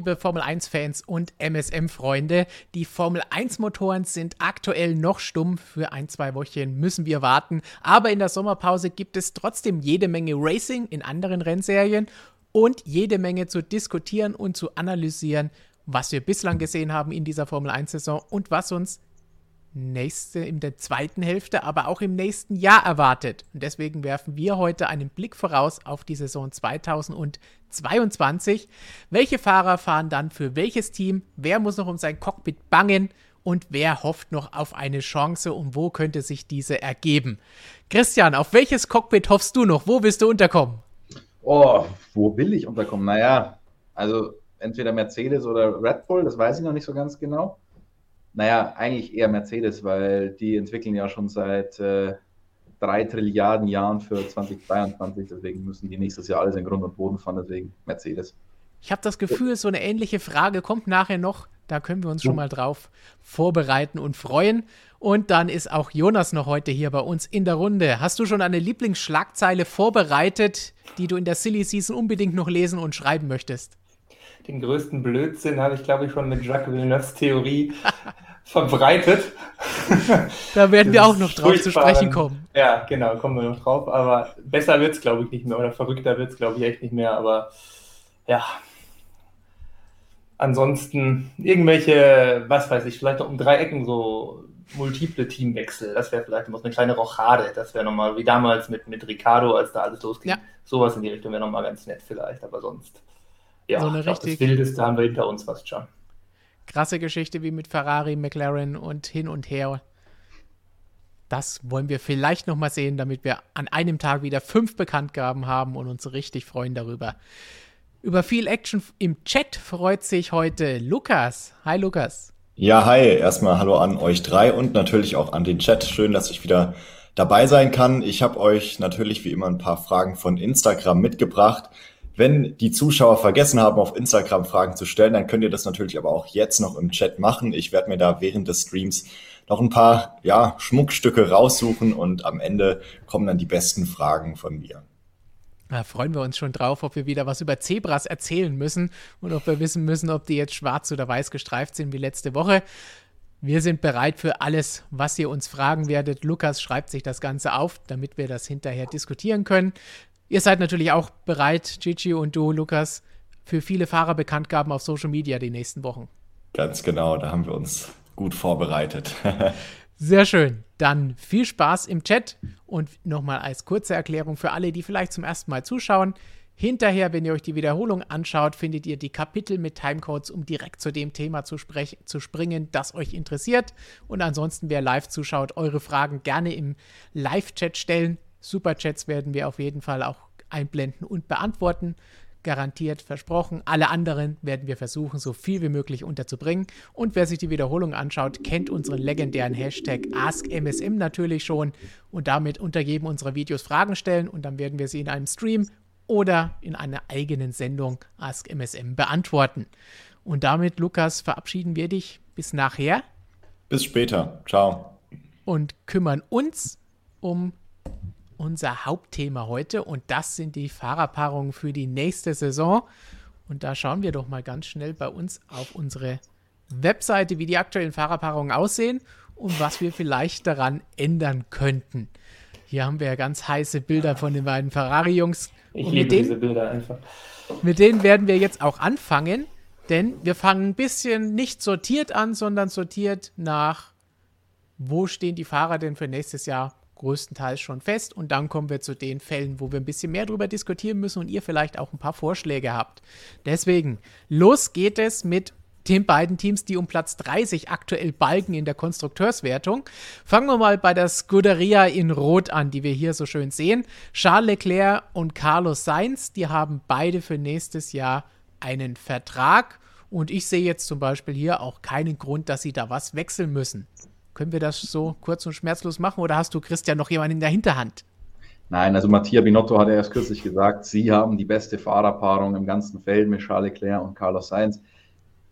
Liebe Formel 1-Fans und MSM-Freunde. Die Formel 1-Motoren sind aktuell noch stumm. Für ein, zwei Wochen müssen wir warten. Aber in der Sommerpause gibt es trotzdem jede Menge Racing in anderen Rennserien und jede Menge zu diskutieren und zu analysieren, was wir bislang gesehen haben in dieser Formel 1-Saison und was uns nächste, in der zweiten Hälfte, aber auch im nächsten Jahr erwartet. Und deswegen werfen wir heute einen Blick voraus auf die Saison 2022. Welche Fahrer fahren dann für welches Team? Wer muss noch um sein Cockpit bangen? Und wer hofft noch auf eine Chance und wo könnte sich diese ergeben? Christian, auf welches Cockpit hoffst du noch? Wo willst du unterkommen? Oh, wo will ich unterkommen? Naja, also entweder Mercedes oder Red Bull, das weiß ich noch nicht so ganz genau. Naja, eigentlich eher Mercedes, weil die entwickeln ja schon seit äh, drei Trilliarden Jahren für 2022. Deswegen müssen die nächstes Jahr alles in Grund und Boden fahren. Deswegen Mercedes. Ich habe das Gefühl, so eine ähnliche Frage kommt nachher noch. Da können wir uns schon mal drauf vorbereiten und freuen. Und dann ist auch Jonas noch heute hier bei uns in der Runde. Hast du schon eine Lieblingsschlagzeile vorbereitet, die du in der Silly Season unbedingt noch lesen und schreiben möchtest? Den größten Blödsinn habe ich, glaube ich, schon mit Jacques Villeneuves Theorie verbreitet. Da werden wir auch noch drauf zu sprechen kommen. Ja, genau, kommen wir noch drauf. Aber besser wird es, glaube ich, nicht mehr. Oder verrückter wird es, glaube ich, echt nicht mehr. Aber ja. Ansonsten irgendwelche, was weiß ich, vielleicht noch um drei Ecken so multiple Teamwechsel. Das wäre vielleicht noch eine kleine Rochade. Das wäre nochmal wie damals mit, mit Ricardo, als da alles losging. Ja. Sowas in die Richtung wäre nochmal ganz nett vielleicht. Aber sonst ja, so eine richtig das Wildeste haben wir hinter uns fast schon. Krasse Geschichte wie mit Ferrari, McLaren und hin und her. Das wollen wir vielleicht noch mal sehen, damit wir an einem Tag wieder fünf Bekanntgaben haben und uns richtig freuen darüber. Über viel Action im Chat freut sich heute Lukas. Hi Lukas. Ja, hi. Erstmal hallo an euch drei und natürlich auch an den Chat. Schön, dass ich wieder dabei sein kann. Ich habe euch natürlich wie immer ein paar Fragen von Instagram mitgebracht. Wenn die Zuschauer vergessen haben, auf Instagram Fragen zu stellen, dann könnt ihr das natürlich aber auch jetzt noch im Chat machen. Ich werde mir da während des Streams noch ein paar ja, Schmuckstücke raussuchen und am Ende kommen dann die besten Fragen von mir. Da freuen wir uns schon drauf, ob wir wieder was über Zebras erzählen müssen und ob wir wissen müssen, ob die jetzt schwarz oder weiß gestreift sind wie letzte Woche. Wir sind bereit für alles, was ihr uns fragen werdet. Lukas schreibt sich das Ganze auf, damit wir das hinterher diskutieren können. Ihr seid natürlich auch bereit, Gigi und du, Lukas, für viele Fahrerbekanntgaben auf Social Media die nächsten Wochen. Ganz genau, da haben wir uns gut vorbereitet. Sehr schön. Dann viel Spaß im Chat und nochmal als kurze Erklärung für alle, die vielleicht zum ersten Mal zuschauen. Hinterher, wenn ihr euch die Wiederholung anschaut, findet ihr die Kapitel mit Timecodes, um direkt zu dem Thema zu, zu springen, das euch interessiert. Und ansonsten, wer live zuschaut, eure Fragen gerne im Live-Chat stellen. Superchats werden wir auf jeden Fall auch einblenden und beantworten. Garantiert versprochen. Alle anderen werden wir versuchen, so viel wie möglich unterzubringen. Und wer sich die Wiederholung anschaut, kennt unseren legendären Hashtag AskMSM natürlich schon. Und damit unter jedem unserer Videos Fragen stellen. Und dann werden wir sie in einem Stream oder in einer eigenen Sendung AskMSM beantworten. Und damit, Lukas, verabschieden wir dich bis nachher. Bis später. Ciao. Und kümmern uns um unser Hauptthema heute und das sind die Fahrerpaarungen für die nächste Saison. Und da schauen wir doch mal ganz schnell bei uns auf unsere Webseite, wie die aktuellen Fahrerpaarungen aussehen und was wir vielleicht daran ändern könnten. Hier haben wir ja ganz heiße Bilder von den beiden Ferrari-Jungs. Ich liebe denen, diese Bilder einfach. Mit denen werden wir jetzt auch anfangen, denn wir fangen ein bisschen nicht sortiert an, sondern sortiert nach, wo stehen die Fahrer denn für nächstes Jahr größtenteils schon fest. Und dann kommen wir zu den Fällen, wo wir ein bisschen mehr drüber diskutieren müssen und ihr vielleicht auch ein paar Vorschläge habt. Deswegen, los geht es mit den beiden Teams, die um Platz 30 aktuell balgen in der Konstrukteurswertung. Fangen wir mal bei der Scuderia in Rot an, die wir hier so schön sehen. Charles Leclerc und Carlos Sainz, die haben beide für nächstes Jahr einen Vertrag. Und ich sehe jetzt zum Beispiel hier auch keinen Grund, dass sie da was wechseln müssen. Können wir das so kurz und schmerzlos machen oder hast du, Christian, noch jemanden in der Hinterhand? Nein, also Mattia Binotto hat erst kürzlich gesagt, sie haben die beste Fahrerpaarung im ganzen Feld mit Charles Leclerc und Carlos Sainz.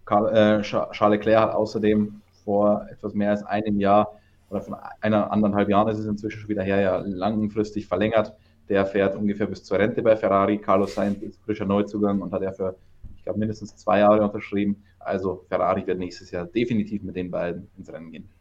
Karl, äh, Charles Leclerc hat außerdem vor etwas mehr als einem Jahr oder von einer anderthalb Jahren ist es inzwischen schon wieder her, ja langfristig verlängert. Der fährt ungefähr bis zur Rente bei Ferrari. Carlos Sainz ist frischer Neuzugang und hat er für glaube mindestens zwei Jahre unterschrieben. Also Ferrari wird nächstes Jahr definitiv mit den beiden ins Rennen gehen.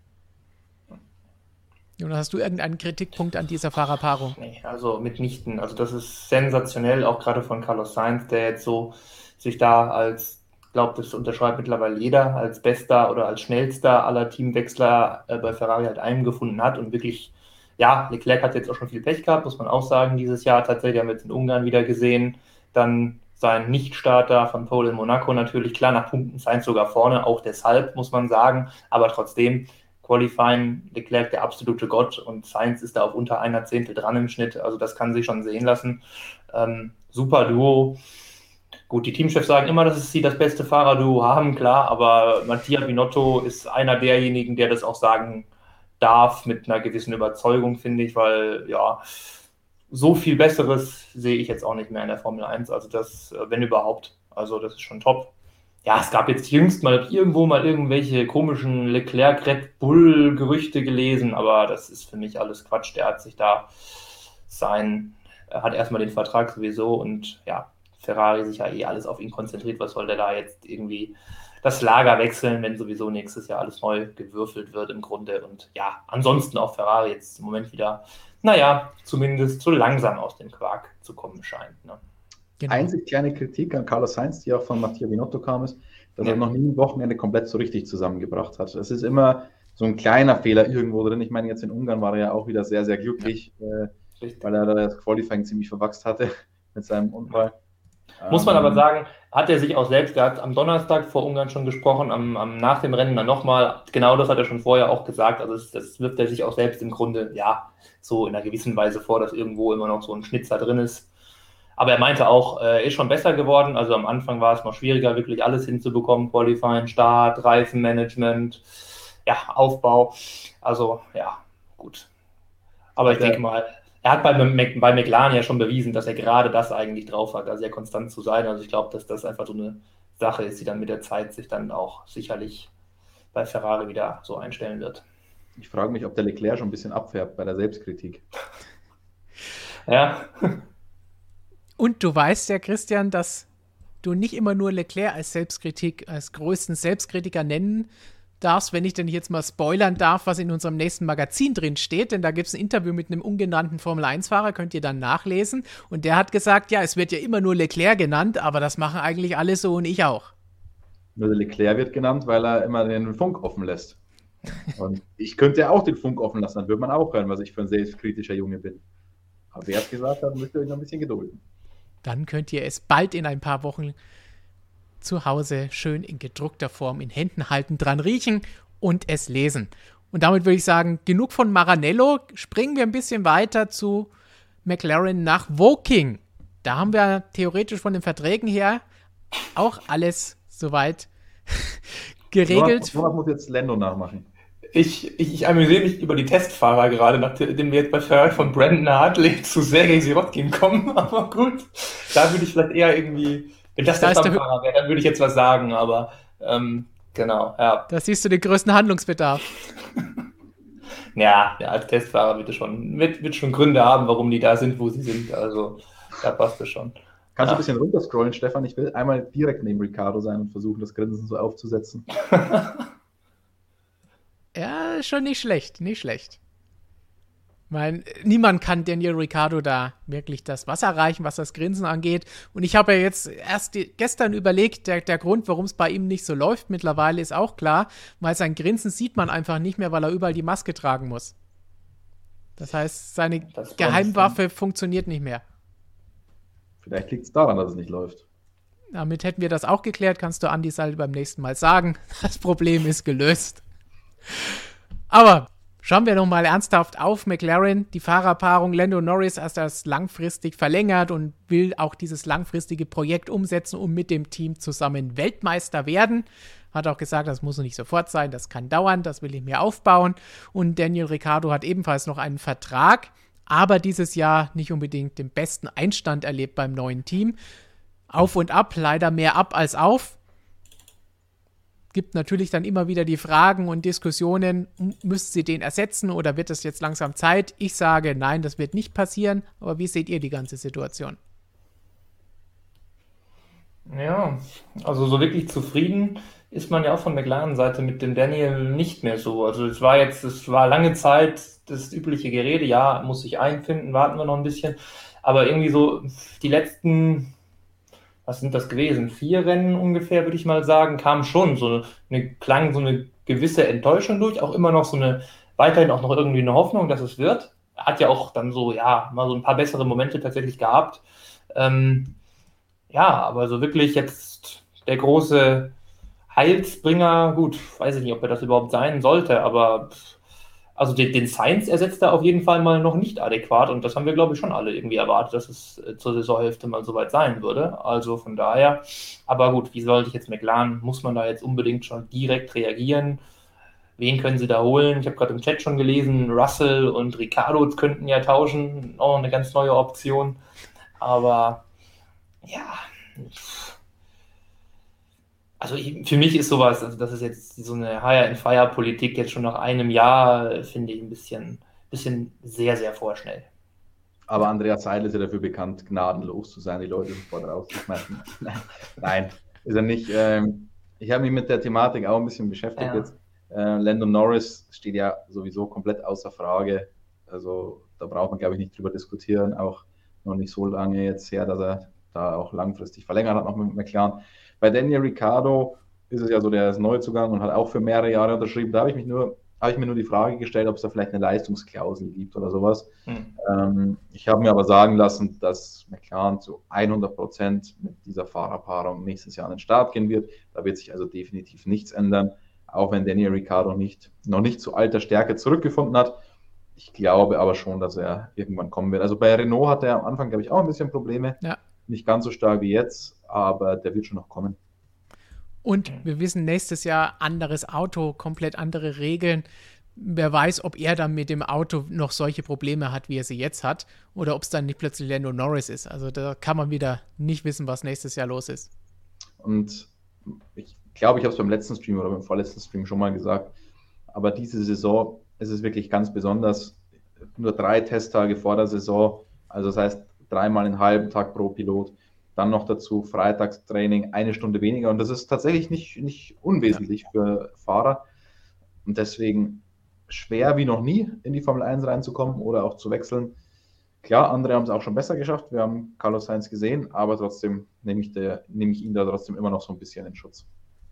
Und hast du irgendeinen Kritikpunkt an dieser Fahrerpaarung? Nee, also mitnichten. Also das ist sensationell, auch gerade von Carlos Sainz, der jetzt so sich da als, glaube das unterschreibt mittlerweile jeder, als bester oder als schnellster aller Teamwechsler äh, bei Ferrari halt eingefunden hat und wirklich, ja, Leclerc hat jetzt auch schon viel Pech gehabt, muss man auch sagen, dieses Jahr tatsächlich, haben wir jetzt in Ungarn wieder gesehen, dann sein Nichtstarter von Pole in Monaco natürlich, klar, nach Punkten Sainz sogar vorne, auch deshalb, muss man sagen, aber trotzdem, Qualifying, Leclerc der absolute Gott und Sainz ist da auf unter einer Zehntel dran im Schnitt. Also das kann sich schon sehen lassen. Ähm, super Duo. Gut, die Teamchefs sagen immer, dass sie das beste Fahrerduo haben, klar, aber Mattia Binotto ist einer derjenigen, der das auch sagen darf mit einer gewissen Überzeugung, finde ich, weil ja, so viel Besseres sehe ich jetzt auch nicht mehr in der Formel 1. Also das, äh, wenn überhaupt. Also das ist schon top ja, es gab jetzt jüngst mal irgendwo mal irgendwelche komischen Leclerc-Red Bull-Gerüchte gelesen, aber das ist für mich alles Quatsch. Der hat sich da sein, er hat erstmal den Vertrag sowieso und ja, Ferrari sich ja eh alles auf ihn konzentriert. Was soll der da jetzt irgendwie das Lager wechseln, wenn sowieso nächstes Jahr alles neu gewürfelt wird im Grunde? Und ja, ansonsten auch Ferrari jetzt im Moment wieder, naja, zumindest so langsam aus dem Quark zu kommen scheint. Ne? Genau. Einzig kleine Kritik an Carlos Sainz, die auch von Mattia Binotto kam, ist, dass ja. er noch nie ein Wochenende komplett so richtig zusammengebracht hat. Es ist immer so ein kleiner Fehler irgendwo drin. Ich meine, jetzt in Ungarn war er ja auch wieder sehr, sehr glücklich, ja. äh, weil er das Qualifying ziemlich verwachst hatte mit seinem Unfall. Muss man aber ähm, sagen, hat er sich auch selbst, er hat am Donnerstag vor Ungarn schon gesprochen, am, am nach dem Rennen dann nochmal, genau das hat er schon vorher auch gesagt, also das, das wirft er sich auch selbst im Grunde, ja, so in einer gewissen Weise vor, dass irgendwo immer noch so ein Schnitzer drin ist. Aber er meinte auch, er äh, ist schon besser geworden. Also am Anfang war es noch schwieriger, wirklich alles hinzubekommen. Qualifying, Start, Reifenmanagement, ja, Aufbau. Also ja, gut. Aber ich denke mal, er hat bei, bei McLaren ja schon bewiesen, dass er gerade das eigentlich drauf hat, da sehr konstant zu sein. Also ich glaube, dass das einfach so eine Sache ist, die dann mit der Zeit sich dann auch sicherlich bei Ferrari wieder so einstellen wird. Ich frage mich, ob der Leclerc schon ein bisschen abfärbt bei der Selbstkritik. ja. Und du weißt ja, Christian, dass du nicht immer nur Leclerc als Selbstkritik, als größten Selbstkritiker nennen darfst, wenn ich denn jetzt mal spoilern darf, was in unserem nächsten Magazin drin steht, denn da gibt es ein Interview mit einem ungenannten Formel-1-Fahrer, könnt ihr dann nachlesen. Und der hat gesagt, ja, es wird ja immer nur Leclerc genannt, aber das machen eigentlich alle so und ich auch. Nur Leclerc wird genannt, weil er immer den Funk offen lässt. Und ich könnte ja auch den Funk offen lassen, dann würde man auch hören, was ich für ein selbstkritischer Junge bin. Aber wer es gesagt hat, müsst ihr euch noch ein bisschen gedulden dann könnt ihr es bald in ein paar Wochen zu Hause schön in gedruckter Form in Händen halten, dran riechen und es lesen. Und damit würde ich sagen, genug von Maranello. Springen wir ein bisschen weiter zu McLaren nach Woking. Da haben wir theoretisch von den Verträgen her auch alles soweit geregelt. Jonas muss jetzt Lando nachmachen. Ich, ich, ich amüsiere mich über die Testfahrer gerade, nachdem wir jetzt bei Ferrari von Brandon Hartley zu Sergei Sirotkin kommen. Aber gut, da würde ich vielleicht eher irgendwie, wenn das da der Stammfahrer wäre, dann würde ich jetzt was sagen. Aber ähm, genau, ja. Da siehst du den größten Handlungsbedarf. ja, ja, als Testfahrer wird, schon, wird, wird schon Gründe haben, warum die da sind, wo sie sind. Also da passt es schon. Kannst du ein bisschen runterscrollen, Stefan? Ich will einmal direkt neben Ricardo sein und versuchen, das Grinsen so aufzusetzen. Ja, schon nicht schlecht, nicht schlecht. Mein, niemand kann Daniel Ricciardo da wirklich das Wasser reichen, was das Grinsen angeht. Und ich habe ja jetzt erst die, gestern überlegt, der, der Grund, warum es bei ihm nicht so läuft mittlerweile, ist auch klar, weil sein Grinsen sieht man einfach nicht mehr, weil er überall die Maske tragen muss. Das heißt, seine das Geheimwaffe funktioniert nicht mehr. Vielleicht liegt es daran, dass es nicht läuft. Damit hätten wir das auch geklärt, kannst du Andi Sal beim nächsten Mal sagen. Das Problem ist gelöst. Aber schauen wir nochmal ernsthaft auf McLaren. Die Fahrerpaarung Lando Norris hat das langfristig verlängert und will auch dieses langfristige Projekt umsetzen, um mit dem Team zusammen Weltmeister werden. Hat auch gesagt, das muss nicht sofort sein, das kann dauern, das will ich mir aufbauen. Und Daniel Ricciardo hat ebenfalls noch einen Vertrag, aber dieses Jahr nicht unbedingt den besten Einstand erlebt beim neuen Team. Auf und ab, leider mehr ab als auf gibt natürlich dann immer wieder die Fragen und Diskussionen, müssten sie den ersetzen oder wird es jetzt langsam Zeit? Ich sage, nein, das wird nicht passieren. Aber wie seht ihr die ganze Situation? Ja, also so wirklich zufrieden ist man ja auch von McLaren-Seite mit dem Daniel nicht mehr so. Also es war jetzt, es war lange Zeit das übliche Gerede, ja, muss sich einfinden, warten wir noch ein bisschen. Aber irgendwie so die letzten, was sind das gewesen? Vier Rennen ungefähr, würde ich mal sagen, kam schon so eine, klang so eine gewisse Enttäuschung durch, auch immer noch so eine, weiterhin auch noch irgendwie eine Hoffnung, dass es wird. Hat ja auch dann so, ja, mal so ein paar bessere Momente tatsächlich gehabt. Ähm, ja, aber so wirklich jetzt der große Heilsbringer, gut, weiß ich nicht, ob er das überhaupt sein sollte, aber also den, den Science ersetzt er auf jeden Fall mal noch nicht adäquat und das haben wir, glaube ich, schon alle irgendwie erwartet, dass es äh, zur Saisonhälfte mal soweit sein würde. Also von daher, aber gut, wie sollte ich jetzt McLaren, muss man da jetzt unbedingt schon direkt reagieren? Wen können sie da holen? Ich habe gerade im Chat schon gelesen, Russell und Ricardo könnten ja tauschen, auch eine ganz neue Option. Aber ja, also ich, für mich ist sowas, also das ist jetzt so eine Hire-and-Fire-Politik jetzt schon nach einem Jahr, finde ich ein bisschen, bisschen sehr, sehr vorschnell. Aber Andreas Seidel ist ja dafür bekannt, gnadenlos zu sein, die Leute sofort rauszuschmeißen. Nein, ist er nicht. Ähm, ich habe mich mit der Thematik auch ein bisschen beschäftigt ja. jetzt. Äh, Landon Norris steht ja sowieso komplett außer Frage. Also da braucht man, glaube ich, nicht drüber diskutieren. Auch noch nicht so lange jetzt her, dass er da auch langfristig verlängert hat, noch mit McLaren. Bei Daniel Ricciardo ist es ja so, der ist Neuzugang und hat auch für mehrere Jahre unterschrieben. Da habe ich mich nur habe ich mir nur die Frage gestellt, ob es da vielleicht eine Leistungsklausel gibt oder sowas. Hm. Ähm, ich habe mir aber sagen lassen, dass McLaren zu 100 Prozent mit dieser Fahrerpaarung nächstes Jahr an den Start gehen wird. Da wird sich also definitiv nichts ändern, auch wenn Daniel Ricciardo nicht, noch nicht zu alter Stärke zurückgefunden hat. Ich glaube aber schon, dass er irgendwann kommen wird. Also bei Renault hat er am Anfang, glaube ich, auch ein bisschen Probleme. Ja. Nicht ganz so stark wie jetzt, aber der wird schon noch kommen. Und wir wissen, nächstes Jahr anderes Auto, komplett andere Regeln. Wer weiß, ob er dann mit dem Auto noch solche Probleme hat, wie er sie jetzt hat, oder ob es dann nicht plötzlich Lando Norris ist. Also da kann man wieder nicht wissen, was nächstes Jahr los ist. Und ich glaube, ich habe es beim letzten Stream oder beim vorletzten Stream schon mal gesagt, aber diese Saison ist es wirklich ganz besonders. Nur drei Testtage vor der Saison, also das heißt dreimal einen halben Tag pro Pilot. Dann noch dazu Freitagstraining, eine Stunde weniger. Und das ist tatsächlich nicht, nicht unwesentlich ja. für Fahrer. Und deswegen schwer wie noch nie in die Formel 1 reinzukommen oder auch zu wechseln. Klar, andere haben es auch schon besser geschafft. Wir haben Carlos Sainz gesehen, aber trotzdem nehme ich, der, nehme ich ihn da trotzdem immer noch so ein bisschen in Schutz.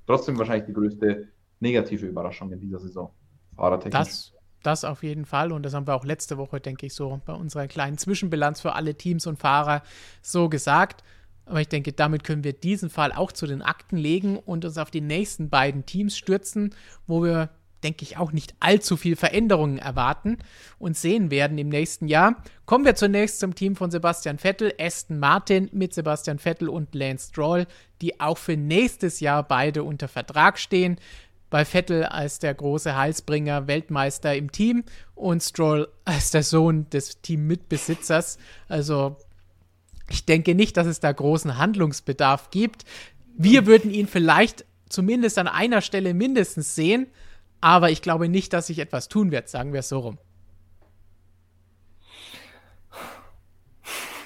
Trotzdem wahrscheinlich die größte negative Überraschung in dieser Saison. Fahrertechnisch. Das, das auf jeden Fall. Und das haben wir auch letzte Woche, denke ich, so bei unserer kleinen Zwischenbilanz für alle Teams und Fahrer so gesagt. Aber ich denke, damit können wir diesen Fall auch zu den Akten legen und uns auf die nächsten beiden Teams stürzen, wo wir, denke ich, auch nicht allzu viel Veränderungen erwarten und sehen werden im nächsten Jahr. Kommen wir zunächst zum Team von Sebastian Vettel, Aston Martin mit Sebastian Vettel und Lance Stroll, die auch für nächstes Jahr beide unter Vertrag stehen. Bei Vettel als der große Heilsbringer, Weltmeister im Team und Stroll als der Sohn des Teammitbesitzers. Also ich denke nicht, dass es da großen Handlungsbedarf gibt. Wir würden ihn vielleicht zumindest an einer Stelle mindestens sehen, aber ich glaube nicht, dass sich etwas tun wird, sagen wir es so rum.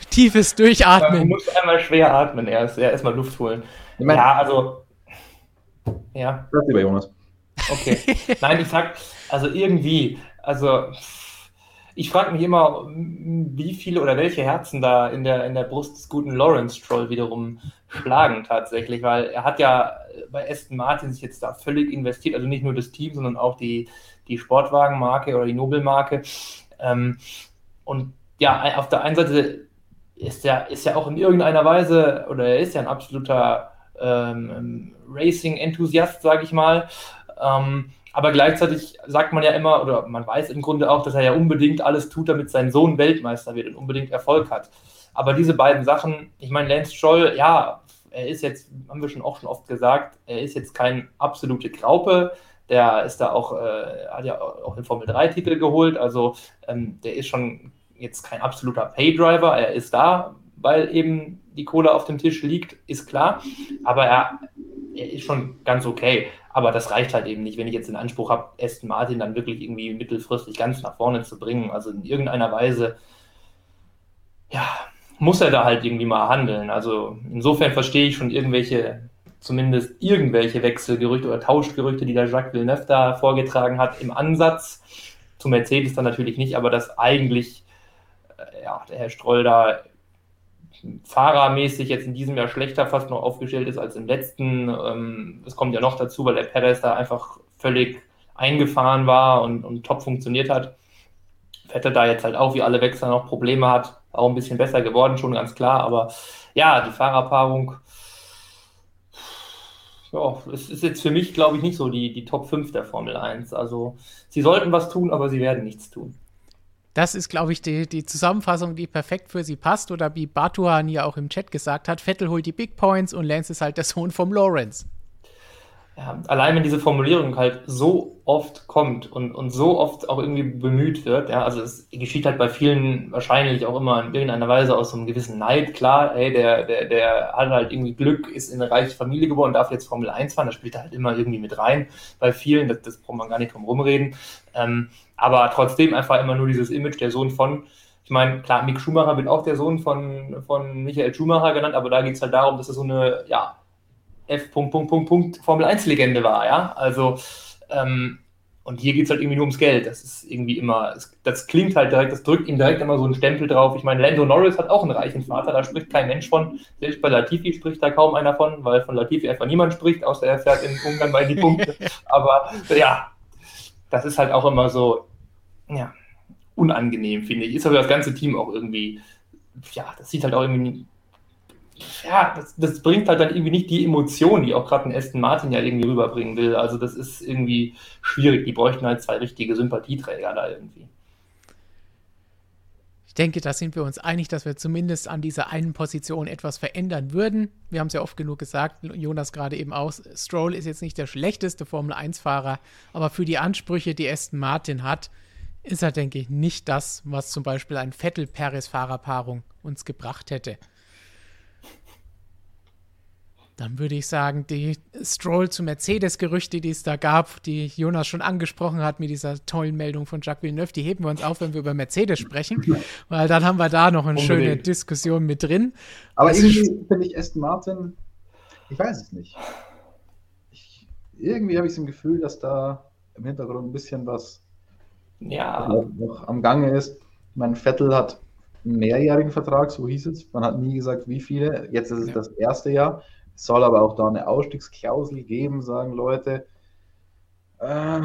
Tiefes Durchatmen. Man muss einmal schwer atmen, erst, ja, erstmal Luft holen. Ich mein, ja, also. Ja. Das lieber Jonas. Okay. Nein, ich sag, also irgendwie, also ich frage mich immer, wie viele oder welche Herzen da in der, in der Brust des guten Lawrence Stroll wiederum schlagen tatsächlich, weil er hat ja bei Aston Martin sich jetzt da völlig investiert, also nicht nur das Team, sondern auch die, die Sportwagenmarke oder die Nobelmarke. Ähm, und ja, auf der einen Seite ist er, ist ja auch in irgendeiner Weise, oder er ist ja ein absoluter ähm, Racing-Enthusiast, sage ich mal. Ähm, aber gleichzeitig sagt man ja immer, oder man weiß im Grunde auch, dass er ja unbedingt alles tut, damit sein Sohn Weltmeister wird und unbedingt Erfolg hat. Aber diese beiden Sachen, ich meine, Lance Stroll, ja, er ist jetzt, haben wir schon auch schon oft gesagt, er ist jetzt kein absolute Graupe. Der ist da auch, äh, hat ja auch den Formel 3-Titel geholt. Also ähm, der ist schon jetzt kein absoluter Paydriver. Er ist da, weil eben die Kohle auf dem Tisch liegt, ist klar. Aber er, er ist schon ganz okay. Aber das reicht halt eben nicht, wenn ich jetzt den Anspruch habe, Aston Martin dann wirklich irgendwie mittelfristig ganz nach vorne zu bringen. Also in irgendeiner Weise, ja, muss er da halt irgendwie mal handeln. Also insofern verstehe ich schon irgendwelche, zumindest irgendwelche Wechselgerüchte oder Tauschgerüchte, die der Jacques Villeneuve da vorgetragen hat, im Ansatz. Zu Mercedes dann natürlich nicht, aber dass eigentlich äh, ja, der Herr Stroll da fahrermäßig jetzt in diesem Jahr schlechter fast noch aufgestellt ist als im letzten. Ähm, das kommt ja noch dazu, weil der Perez da einfach völlig eingefahren war und, und top funktioniert hat. Vettel da jetzt halt auch wie alle Wechsler noch Probleme hat, auch ein bisschen besser geworden, schon ganz klar. Aber ja, die Fahrerpaarung, ja, es ist jetzt für mich, glaube ich, nicht so die, die Top 5 der Formel 1. Also sie sollten was tun, aber sie werden nichts tun. Das ist, glaube ich, die, die Zusammenfassung, die perfekt für sie passt. Oder wie Batuhan ja auch im Chat gesagt hat, Vettel holt die Big Points und Lance ist halt der Sohn vom Lawrence ja, allein wenn diese Formulierung halt so oft kommt und, und so oft auch irgendwie bemüht wird, ja, also es geschieht halt bei vielen wahrscheinlich auch immer in irgendeiner Weise aus so einem gewissen Neid, klar, ey, der, der, der hat halt irgendwie Glück, ist in eine reiche Familie geboren, darf jetzt Formel 1 fahren, das spielt halt immer irgendwie mit rein bei vielen, das, das braucht man gar nicht drum rumreden, ähm, aber trotzdem einfach immer nur dieses Image, der Sohn von, ich meine, klar, Mick Schumacher wird auch der Sohn von, von Michael Schumacher genannt, aber da geht es halt darum, dass es so eine, ja, F. Punkt, Punkt, Punkt, Punkt, Formel 1-Legende war, ja. Also, ähm, und hier geht es halt irgendwie nur ums Geld. Das ist irgendwie immer, das klingt halt direkt, das drückt ihm direkt immer so einen Stempel drauf. Ich meine, Lando Norris hat auch einen reichen Vater, da spricht kein Mensch von. Selbst bei Latifi spricht da kaum einer von, weil von Latifi einfach niemand spricht, außer er fährt in Ungarn mal die Punkte. Aber ja, das ist halt auch immer so, ja, unangenehm, finde ich. Ist aber das ganze Team auch irgendwie, ja, das sieht halt auch irgendwie ja, das, das, bringt halt dann irgendwie nicht die Emotion, die auch gerade ein Aston Martin ja irgendwie rüberbringen will. Also das ist irgendwie schwierig. Die bräuchten halt zwei richtige Sympathieträger da irgendwie. Ich denke, da sind wir uns einig, dass wir zumindest an dieser einen Position etwas verändern würden. Wir haben es ja oft genug gesagt, Jonas gerade eben auch, Stroll ist jetzt nicht der schlechteste Formel-1-Fahrer, aber für die Ansprüche, die Aston Martin hat, ist er, denke ich, nicht das, was zum Beispiel ein Vettel-Perez-Fahrerpaarung uns gebracht hätte. Dann würde ich sagen, die Stroll zu Mercedes-Gerüchte, die es da gab, die Jonas schon angesprochen hat mit dieser tollen Meldung von Jacques Villeneuve, die heben wir uns auf, wenn wir über Mercedes sprechen, weil dann haben wir da noch eine Unbedingt. schöne Diskussion mit drin. Aber das irgendwie finde ich Aston Martin, ich weiß es nicht. Ich, irgendwie habe ich so ein Gefühl, dass da im Hintergrund ein bisschen was ja. noch am Gange ist. Mein Vettel hat einen mehrjährigen Vertrag, so hieß es. Man hat nie gesagt, wie viele. Jetzt ist es ja. das erste Jahr soll aber auch da eine Ausstiegsklausel geben, sagen Leute. Äh,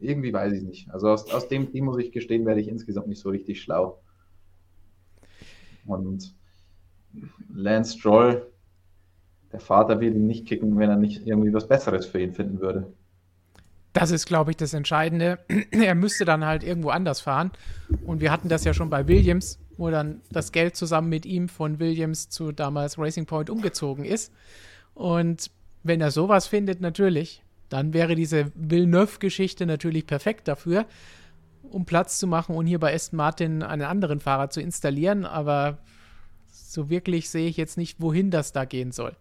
irgendwie weiß ich nicht. Also aus, aus dem Team muss ich gestehen, werde ich insgesamt nicht so richtig schlau. Und Lance Stroll, der Vater will ihn nicht kicken, wenn er nicht irgendwie was Besseres für ihn finden würde. Das ist, glaube ich, das Entscheidende. er müsste dann halt irgendwo anders fahren. Und wir hatten das ja schon bei Williams wo dann das Geld zusammen mit ihm von Williams zu damals Racing Point umgezogen ist. Und wenn er sowas findet, natürlich, dann wäre diese Villeneuve-Geschichte natürlich perfekt dafür, um Platz zu machen und hier bei Aston Martin einen anderen Fahrer zu installieren. Aber so wirklich sehe ich jetzt nicht, wohin das da gehen soll.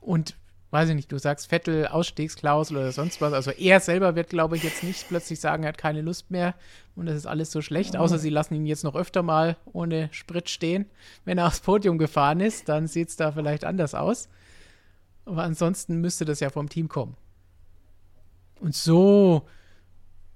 Und weiß ich nicht, du sagst Vettel Ausstiegsklausel oder sonst was. Also er selber wird, glaube ich, jetzt nicht plötzlich sagen, er hat keine Lust mehr und das ist alles so schlecht, außer sie lassen ihn jetzt noch öfter mal ohne Sprit stehen. Wenn er aufs Podium gefahren ist, dann sieht es da vielleicht anders aus. Aber ansonsten müsste das ja vom Team kommen. Und so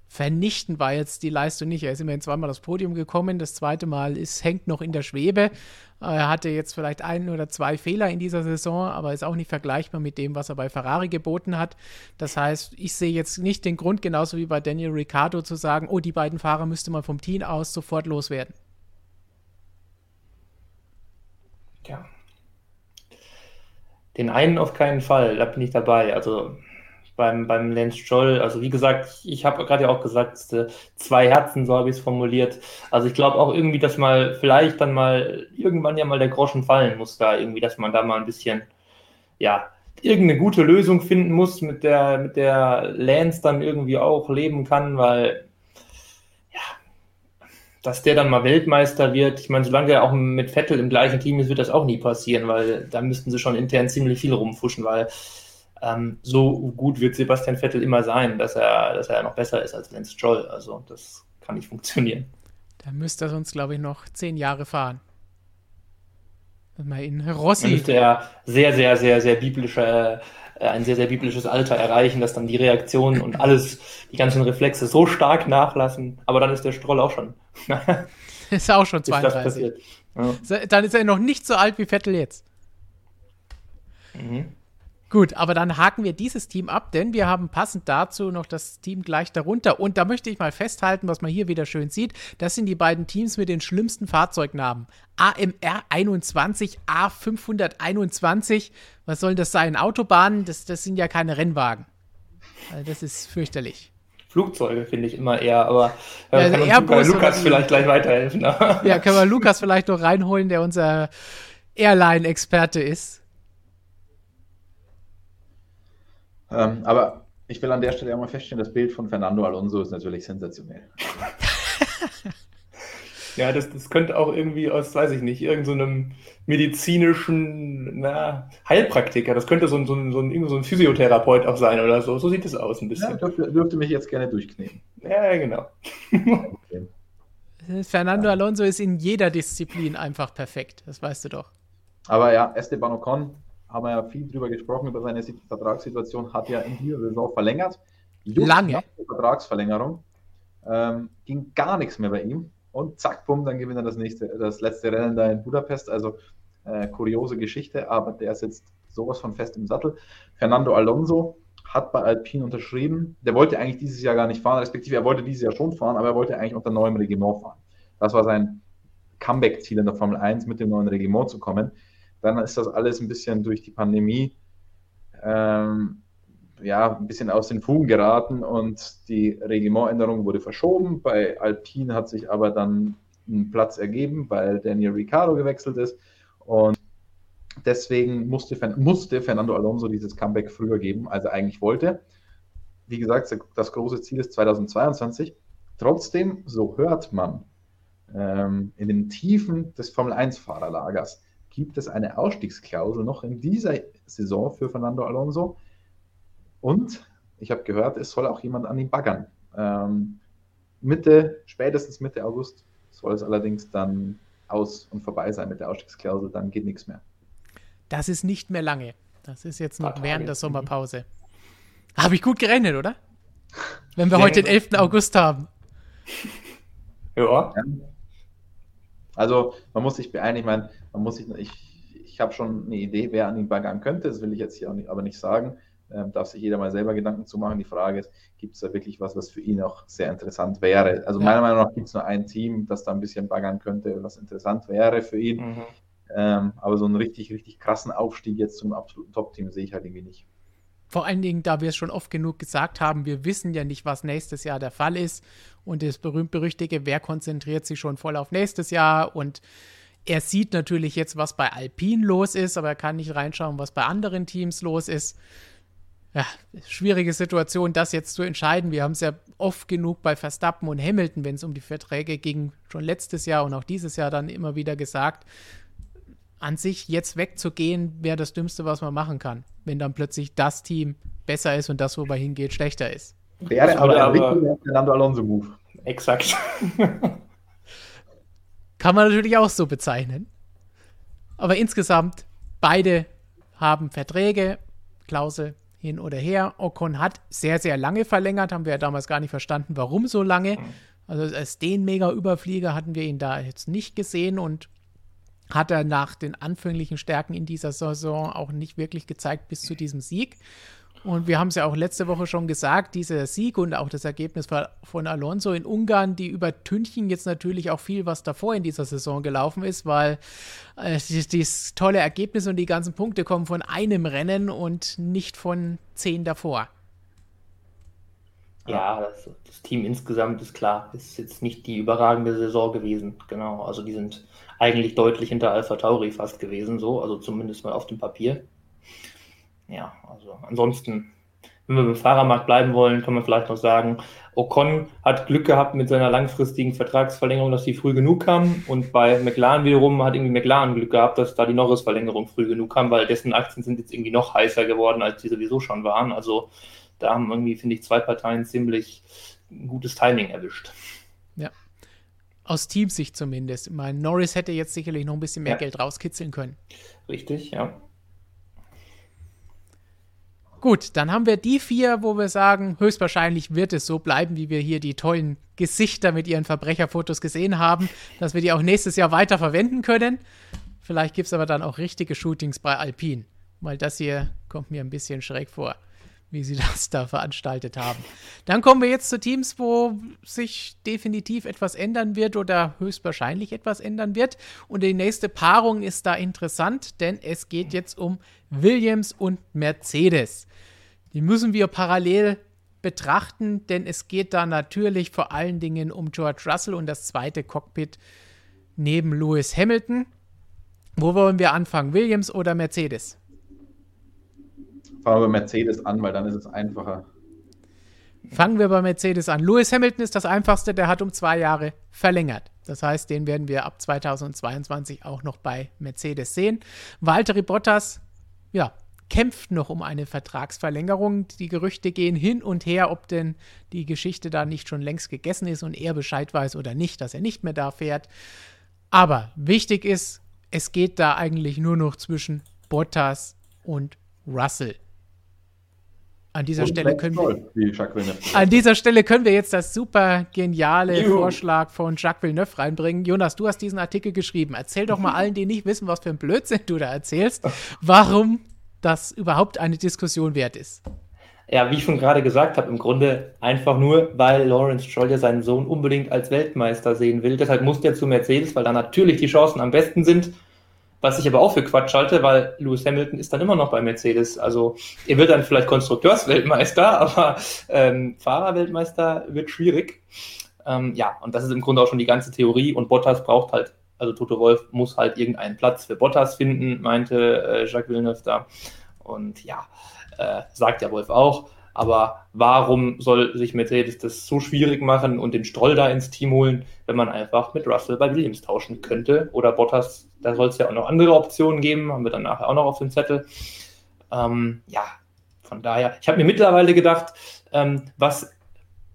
vernichtend war jetzt die Leistung nicht. Er ist immerhin zweimal aufs Podium gekommen. Das zweite Mal ist, hängt noch in der Schwebe. Er hatte jetzt vielleicht ein oder zwei Fehler in dieser Saison, aber ist auch nicht vergleichbar mit dem, was er bei Ferrari geboten hat. Das heißt, ich sehe jetzt nicht den Grund, genauso wie bei Daniel Ricciardo, zu sagen, oh, die beiden Fahrer müsste man vom Team aus sofort loswerden. Ja. Den einen auf keinen Fall, da bin ich dabei. Also beim, beim Lance Stroll. Also wie gesagt, ich habe gerade ja auch gesagt, zwei Herzen, so habe ich es formuliert. Also ich glaube auch irgendwie, dass mal vielleicht dann mal irgendwann ja mal der Groschen fallen muss da irgendwie, dass man da mal ein bisschen, ja, irgendeine gute Lösung finden muss, mit der, mit der Lance dann irgendwie auch leben kann, weil ja, dass der dann mal Weltmeister wird. Ich meine, solange er auch mit Vettel im gleichen Team ist, wird das auch nie passieren, weil da müssten sie schon intern ziemlich viel rumfuschen, weil ähm, so gut wird Sebastian Vettel immer sein, dass er, dass er noch besser ist als Lance Stroll. Also das kann nicht funktionieren. Da müsste er sonst, glaube ich, noch zehn Jahre fahren. Mal in Rossi. Dann müsste er sehr, sehr, sehr, sehr biblische, äh, ein sehr, sehr biblisches Alter erreichen, dass dann die Reaktionen und alles, die ganzen Reflexe so stark nachlassen. Aber dann ist der Stroll auch schon. ist auch schon 32. Ja. Dann ist er noch nicht so alt wie Vettel jetzt. Mhm. Gut, aber dann haken wir dieses Team ab, denn wir haben passend dazu noch das Team gleich darunter. Und da möchte ich mal festhalten, was man hier wieder schön sieht. Das sind die beiden Teams mit den schlimmsten Fahrzeugnamen. AMR 21, A521. Was soll das sein? Autobahnen, das, das sind ja keine Rennwagen. Also das ist fürchterlich. Flugzeuge finde ich immer eher, aber äh, ja, kann uns Lukas vielleicht gleich weiterhelfen. Ne? ja, können wir Lukas vielleicht noch reinholen, der unser Airline-Experte ist. Ähm, aber ich will an der Stelle auch mal feststellen, das Bild von Fernando Alonso ist natürlich sensationell. ja, das, das könnte auch irgendwie aus, weiß ich nicht, irgendeinem so medizinischen na, Heilpraktiker, das könnte so ein, so, ein, so, ein, so ein Physiotherapeut auch sein oder so. So sieht es aus ein bisschen. Ja, dürfte, dürfte mich jetzt gerne durchkneten. Ja, genau. okay. Fernando Alonso ist in jeder Disziplin einfach perfekt, das weißt du doch. Aber ja, Esteban Ocon haben wir ja viel drüber gesprochen, über seine Vertragssituation, hat ja in dieser Saison verlängert. Just Lange. Vertragsverlängerung ähm, ging gar nichts mehr bei ihm. Und zack, bumm, dann gewinnt er das nächste, das letzte Rennen da in Budapest. Also äh, kuriose Geschichte, aber der sitzt sowas von fest im Sattel. Fernando Alonso hat bei Alpine unterschrieben. Der wollte eigentlich dieses Jahr gar nicht fahren, respektive er wollte dieses Jahr schon fahren, aber er wollte eigentlich unter neuem Regiment fahren. Das war sein Comeback-Ziel in der Formel 1, mit dem neuen Regiment zu kommen. Dann ist das alles ein bisschen durch die Pandemie ähm, ja, ein bisschen aus den Fugen geraten und die Reglementänderung wurde verschoben. Bei Alpine hat sich aber dann ein Platz ergeben, weil Daniel Ricciardo gewechselt ist. Und deswegen musste, musste Fernando Alonso dieses Comeback früher geben, als er eigentlich wollte. Wie gesagt, das große Ziel ist 2022. Trotzdem, so hört man, ähm, in den Tiefen des Formel-1-Fahrerlagers gibt es eine Ausstiegsklausel noch in dieser Saison für Fernando Alonso. Und ich habe gehört, es soll auch jemand an ihn baggern. Ähm, Mitte, spätestens Mitte August soll es allerdings dann aus und vorbei sein mit der Ausstiegsklausel, dann geht nichts mehr. Das ist nicht mehr lange. Das ist jetzt noch während der Sommerpause. Habe ich gut gerechnet, oder? Wenn wir heute den 11. August haben. Ja. Also man muss sich beeilen, ich meine, man muss sich, ich, ich habe schon eine Idee, wer an ihn baggern könnte, das will ich jetzt hier nicht, aber nicht sagen. Ähm, darf sich jeder mal selber Gedanken zu machen. Die Frage ist, gibt es da wirklich was, was für ihn auch sehr interessant wäre? Also ja. meiner Meinung nach gibt es nur ein Team, das da ein bisschen baggern könnte, was interessant wäre für ihn. Mhm. Ähm, aber so einen richtig, richtig krassen Aufstieg jetzt zum absoluten Top-Team sehe ich halt irgendwie nicht. Vor allen Dingen, da wir es schon oft genug gesagt haben, wir wissen ja nicht, was nächstes Jahr der Fall ist. Und das berühmt-berüchtige, wer konzentriert sich schon voll auf nächstes Jahr? Und er sieht natürlich jetzt, was bei Alpine los ist, aber er kann nicht reinschauen, was bei anderen Teams los ist. Ja, schwierige Situation, das jetzt zu entscheiden. Wir haben es ja oft genug bei Verstappen und Hamilton, wenn es um die Verträge ging, schon letztes Jahr und auch dieses Jahr dann immer wieder gesagt an sich jetzt wegzugehen, wäre das Dümmste, was man machen kann, wenn dann plötzlich das Team besser ist und das, wo man hingeht, schlechter ist. Wäre aber, aber ein Fernando Alonso-Move. Exakt. kann man natürlich auch so bezeichnen. Aber insgesamt, beide haben Verträge, Klausel hin oder her. Ocon hat sehr, sehr lange verlängert, haben wir ja damals gar nicht verstanden, warum so lange. Also als den Mega-Überflieger hatten wir ihn da jetzt nicht gesehen und hat er nach den anfänglichen Stärken in dieser Saison auch nicht wirklich gezeigt bis zu diesem Sieg. Und wir haben es ja auch letzte Woche schon gesagt, dieser Sieg und auch das Ergebnis von Alonso in Ungarn, die übertünchen jetzt natürlich auch viel, was davor in dieser Saison gelaufen ist, weil äh, dieses tolle Ergebnis und die ganzen Punkte kommen von einem Rennen und nicht von zehn davor. Ja, das, das Team insgesamt ist klar, ist jetzt nicht die überragende Saison gewesen. Genau, also die sind eigentlich deutlich hinter Alpha Tauri fast gewesen, so, also zumindest mal auf dem Papier. Ja, also ansonsten, wenn wir beim Fahrermarkt bleiben wollen, kann man vielleicht noch sagen, Ocon hat Glück gehabt mit seiner langfristigen Vertragsverlängerung, dass sie früh genug kam. Und bei McLaren wiederum hat irgendwie McLaren Glück gehabt, dass da die Norris-Verlängerung früh genug kam, weil dessen Aktien sind jetzt irgendwie noch heißer geworden, als die sowieso schon waren. Also da haben irgendwie, finde ich, zwei Parteien ziemlich gutes Timing erwischt. Ja, Aus Teamsicht zumindest. Ich meine, Norris hätte jetzt sicherlich noch ein bisschen mehr ja. Geld rauskitzeln können. Richtig, ja. Gut, dann haben wir die vier, wo wir sagen, höchstwahrscheinlich wird es so bleiben, wie wir hier die tollen Gesichter mit ihren Verbrecherfotos gesehen haben, dass wir die auch nächstes Jahr weiter verwenden können. Vielleicht gibt es aber dann auch richtige Shootings bei Alpine, weil das hier kommt mir ein bisschen schräg vor wie sie das da veranstaltet haben. Dann kommen wir jetzt zu Teams, wo sich definitiv etwas ändern wird oder höchstwahrscheinlich etwas ändern wird. Und die nächste Paarung ist da interessant, denn es geht jetzt um Williams und Mercedes. Die müssen wir parallel betrachten, denn es geht da natürlich vor allen Dingen um George Russell und das zweite Cockpit neben Lewis Hamilton. Wo wollen wir anfangen? Williams oder Mercedes? Fangen wir bei Mercedes an, weil dann ist es einfacher. Fangen wir bei Mercedes an. Lewis Hamilton ist das einfachste, der hat um zwei Jahre verlängert. Das heißt, den werden wir ab 2022 auch noch bei Mercedes sehen. Valtteri Bottas, ja, kämpft noch um eine Vertragsverlängerung. Die Gerüchte gehen hin und her, ob denn die Geschichte da nicht schon längst gegessen ist und er Bescheid weiß oder nicht, dass er nicht mehr da fährt. Aber wichtig ist, es geht da eigentlich nur noch zwischen Bottas und Russell. An dieser Und Stelle können wir, an dieser Stelle können wir jetzt das super geniale Juhu. Vorschlag von Jacques Villeneuve reinbringen. Jonas, du hast diesen Artikel geschrieben. Erzähl doch mal allen, die nicht wissen, was für ein Blödsinn du da erzählst, warum das überhaupt eine Diskussion wert ist. Ja, wie ich schon gerade gesagt habe, im Grunde einfach nur, weil Lawrence Stroll ja seinen Sohn unbedingt als Weltmeister sehen will. Deshalb muss der zu Mercedes, weil da natürlich die Chancen am besten sind. Was ich aber auch für Quatsch halte, weil Lewis Hamilton ist dann immer noch bei Mercedes. Also er wird dann vielleicht Konstrukteursweltmeister, aber ähm, Fahrerweltmeister wird schwierig. Ähm, ja, und das ist im Grunde auch schon die ganze Theorie. Und Bottas braucht halt, also Toto Wolf muss halt irgendeinen Platz für Bottas finden, meinte äh, Jacques Villeneuve da. Und ja, äh, sagt ja Wolf auch. Aber warum soll sich Mercedes das so schwierig machen und den Stroll da ins Team holen, wenn man einfach mit Russell bei Williams tauschen könnte? Oder Bottas, da soll es ja auch noch andere Optionen geben, haben wir dann nachher auch noch auf dem Zettel. Ähm, ja, von daher, ich habe mir mittlerweile gedacht, ähm, was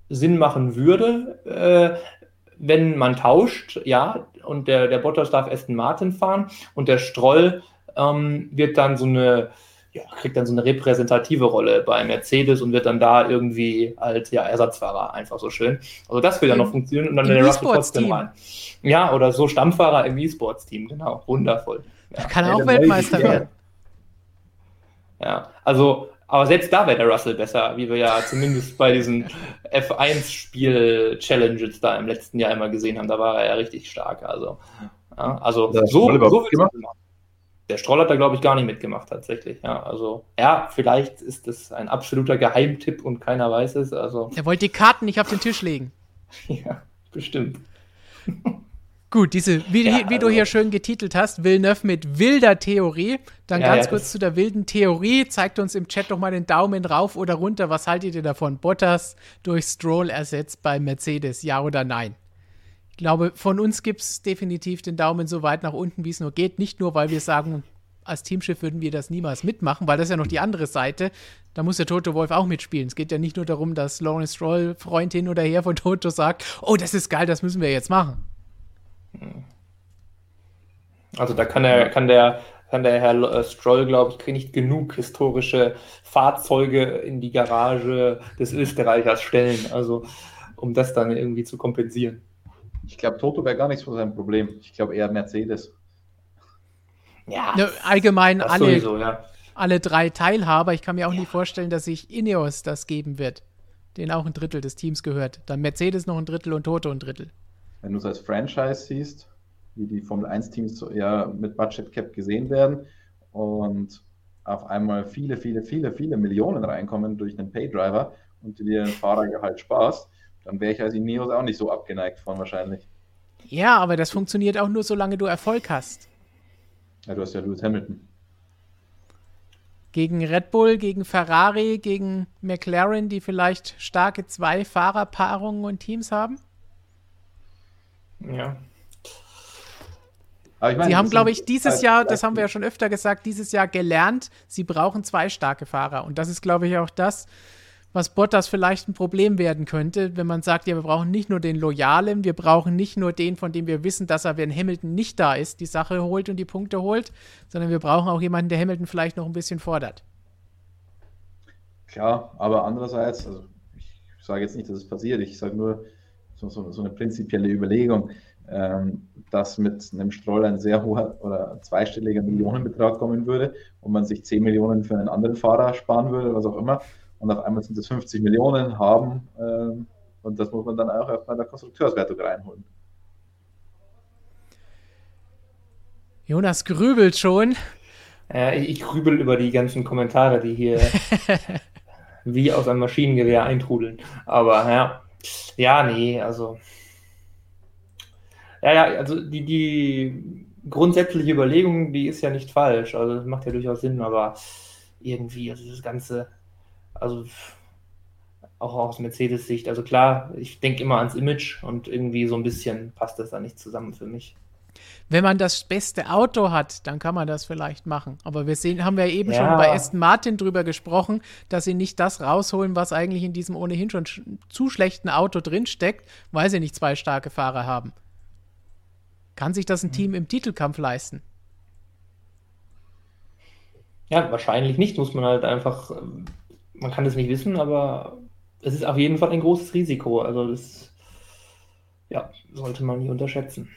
Sinn machen würde, äh, wenn man tauscht, ja, und der, der Bottas darf Aston Martin fahren und der Stroll ähm, wird dann so eine ja, kriegt dann so eine repräsentative Rolle bei Mercedes und wird dann da irgendwie als ja, Ersatzfahrer einfach so schön. Also das will ja noch funktionieren und dann der Russell trotzdem rein. Ja, oder so Stammfahrer im E-Sports-Team, genau. Wundervoll. Ja. Kann er auch Weltmeister werden. Ja, also, aber selbst da wäre der Russell besser, wie wir ja zumindest bei diesen F1-Spiel-Challenges da im letzten Jahr immer gesehen haben. Da war er ja richtig stark. Also, ja, also so, so gemacht. Der Stroll hat da, glaube ich, gar nicht mitgemacht, tatsächlich. Ja, also, ja, vielleicht ist das ein absoluter Geheimtipp und keiner weiß es. Also. Er wollte die Karten nicht auf den Tisch legen. ja, bestimmt. Gut, diese, wie, ja, wie also. du hier schön getitelt hast, Villeneuve mit wilder Theorie. Dann ja, ganz ja, kurz zu der wilden Theorie. Zeigt uns im Chat doch mal den Daumen rauf oder runter. Was haltet ihr davon? Bottas durch Stroll ersetzt bei Mercedes, ja oder nein? Ich glaube, von uns gibt es definitiv den Daumen so weit nach unten, wie es nur geht. Nicht nur, weil wir sagen, als Teamschiff würden wir das niemals mitmachen, weil das ist ja noch die andere Seite. Da muss der Toto Wolf auch mitspielen. Es geht ja nicht nur darum, dass Lawrence Stroll, Freund hin oder her von Toto, sagt: Oh, das ist geil, das müssen wir jetzt machen. Also da kann, er, kann, der, kann der Herr äh, Stroll, glaube ich, nicht genug historische Fahrzeuge in die Garage des Österreichers stellen, also um das dann irgendwie zu kompensieren. Ich glaube, Toto wäre gar nichts von seinem Problem. Ich glaube eher Mercedes. Ja. Allgemein alle, sowieso, ja. alle drei Teilhaber. Ich kann mir auch ja. nie vorstellen, dass sich Ineos das geben wird. Den auch ein Drittel des Teams gehört. Dann Mercedes noch ein Drittel und Toto ein Drittel. Wenn du es als Franchise siehst, wie die Formel 1-Teams ja mit Budget Cap gesehen werden und auf einmal viele, viele, viele, viele Millionen reinkommen durch einen Paydriver und dir den Fahrergehalt sparst, dann wäre ich als Ineos auch nicht so abgeneigt von wahrscheinlich. Ja, aber das funktioniert auch nur, solange du Erfolg hast. Ja, du hast ja Lewis Hamilton. Gegen Red Bull, gegen Ferrari, gegen McLaren, die vielleicht starke zwei Fahrerpaarungen und Teams haben? Ja. Meine, sie haben, glaube ich, dieses Jahr, das haben wir ja schon öfter gesagt, dieses Jahr gelernt, sie brauchen zwei starke Fahrer. Und das ist, glaube ich, auch das, was Bottas vielleicht ein Problem werden könnte, wenn man sagt, ja, wir brauchen nicht nur den Loyalen, wir brauchen nicht nur den, von dem wir wissen, dass er, wenn Hamilton nicht da ist, die Sache holt und die Punkte holt, sondern wir brauchen auch jemanden, der Hamilton vielleicht noch ein bisschen fordert. Klar, aber andererseits, also ich sage jetzt nicht, dass es passiert, ich sage nur so, so, so eine prinzipielle Überlegung, ähm, dass mit einem Stroll ein sehr hoher oder zweistelliger Millionenbetrag kommen würde und man sich 10 Millionen für einen anderen Fahrer sparen würde, was auch immer und auf einmal sind es 50 Millionen haben ähm, und das muss man dann auch erstmal in der Konstrukteurswertung reinholen. Jonas grübelt schon. Äh, ich grübel über die ganzen Kommentare, die hier wie aus einem Maschinengewehr eintrudeln. Aber ja, ja, nee, also. Ja, ja, also die, die grundsätzliche Überlegung, die ist ja nicht falsch. Also das macht ja durchaus Sinn, aber irgendwie, also das ganze also auch aus Mercedes-Sicht. Also klar, ich denke immer ans Image und irgendwie so ein bisschen passt das da nicht zusammen für mich. Wenn man das beste Auto hat, dann kann man das vielleicht machen. Aber wir sehen, haben wir eben ja. schon bei Aston Martin drüber gesprochen, dass sie nicht das rausholen, was eigentlich in diesem ohnehin schon zu schlechten Auto drinsteckt, weil sie nicht zwei starke Fahrer haben. Kann sich das ein mhm. Team im Titelkampf leisten? Ja, wahrscheinlich nicht, muss man halt einfach man kann es nicht wissen, aber es ist auf jeden Fall ein großes Risiko. Also das ja, sollte man nie unterschätzen.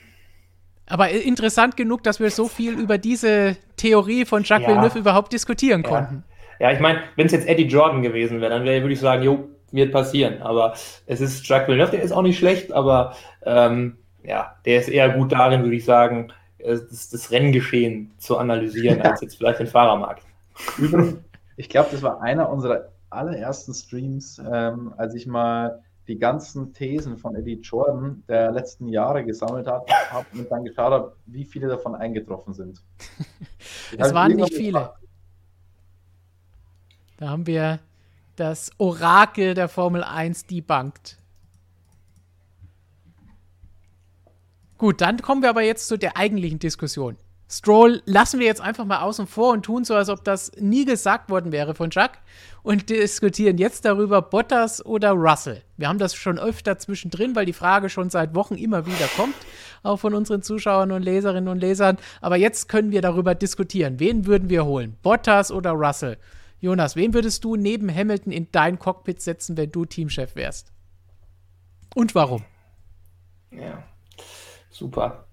Aber interessant genug, dass wir so viel über diese Theorie von Jacques ja. Villeneuve überhaupt diskutieren ja. konnten. Ja, ich meine, wenn es jetzt Eddie Jordan gewesen wäre, dann wäre, würde ich sagen, jo, wird passieren. Aber es ist Jacques Villeneuve, der ist auch nicht schlecht, aber ähm, ja, der ist eher gut darin, würde ich sagen, äh, das, das Renngeschehen zu analysieren, als jetzt vielleicht den Fahrermarkt. Ich glaube, das war einer unserer allerersten Streams, ähm, als ich mal die ganzen Thesen von Eddie Jordan der letzten Jahre gesammelt habe hab und dann geschaut habe, wie viele davon eingetroffen sind. es waren nicht viele. Da haben wir das Orakel der Formel 1 debunked. Gut, dann kommen wir aber jetzt zu der eigentlichen Diskussion. Stroll lassen wir jetzt einfach mal außen vor und tun so, als ob das nie gesagt worden wäre von Chuck und diskutieren jetzt darüber, Bottas oder Russell. Wir haben das schon öfter zwischendrin, weil die Frage schon seit Wochen immer wieder kommt, auch von unseren Zuschauern und Leserinnen und Lesern. Aber jetzt können wir darüber diskutieren. Wen würden wir holen? Bottas oder Russell? Jonas, wen würdest du neben Hamilton in dein Cockpit setzen, wenn du Teamchef wärst? Und warum? Ja, super.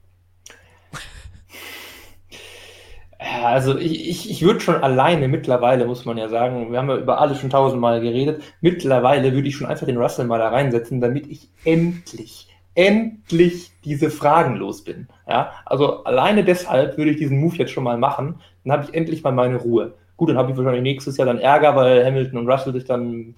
Ja, also ich, ich, ich würde schon alleine mittlerweile, muss man ja sagen, wir haben ja über alles schon tausendmal geredet, mittlerweile würde ich schon einfach den Russell mal da reinsetzen, damit ich endlich, endlich diese Fragen los bin. Ja, also alleine deshalb würde ich diesen Move jetzt schon mal machen, dann habe ich endlich mal meine Ruhe. Gut, dann habe ich wahrscheinlich nächstes Jahr dann Ärger, weil Hamilton und Russell sich dann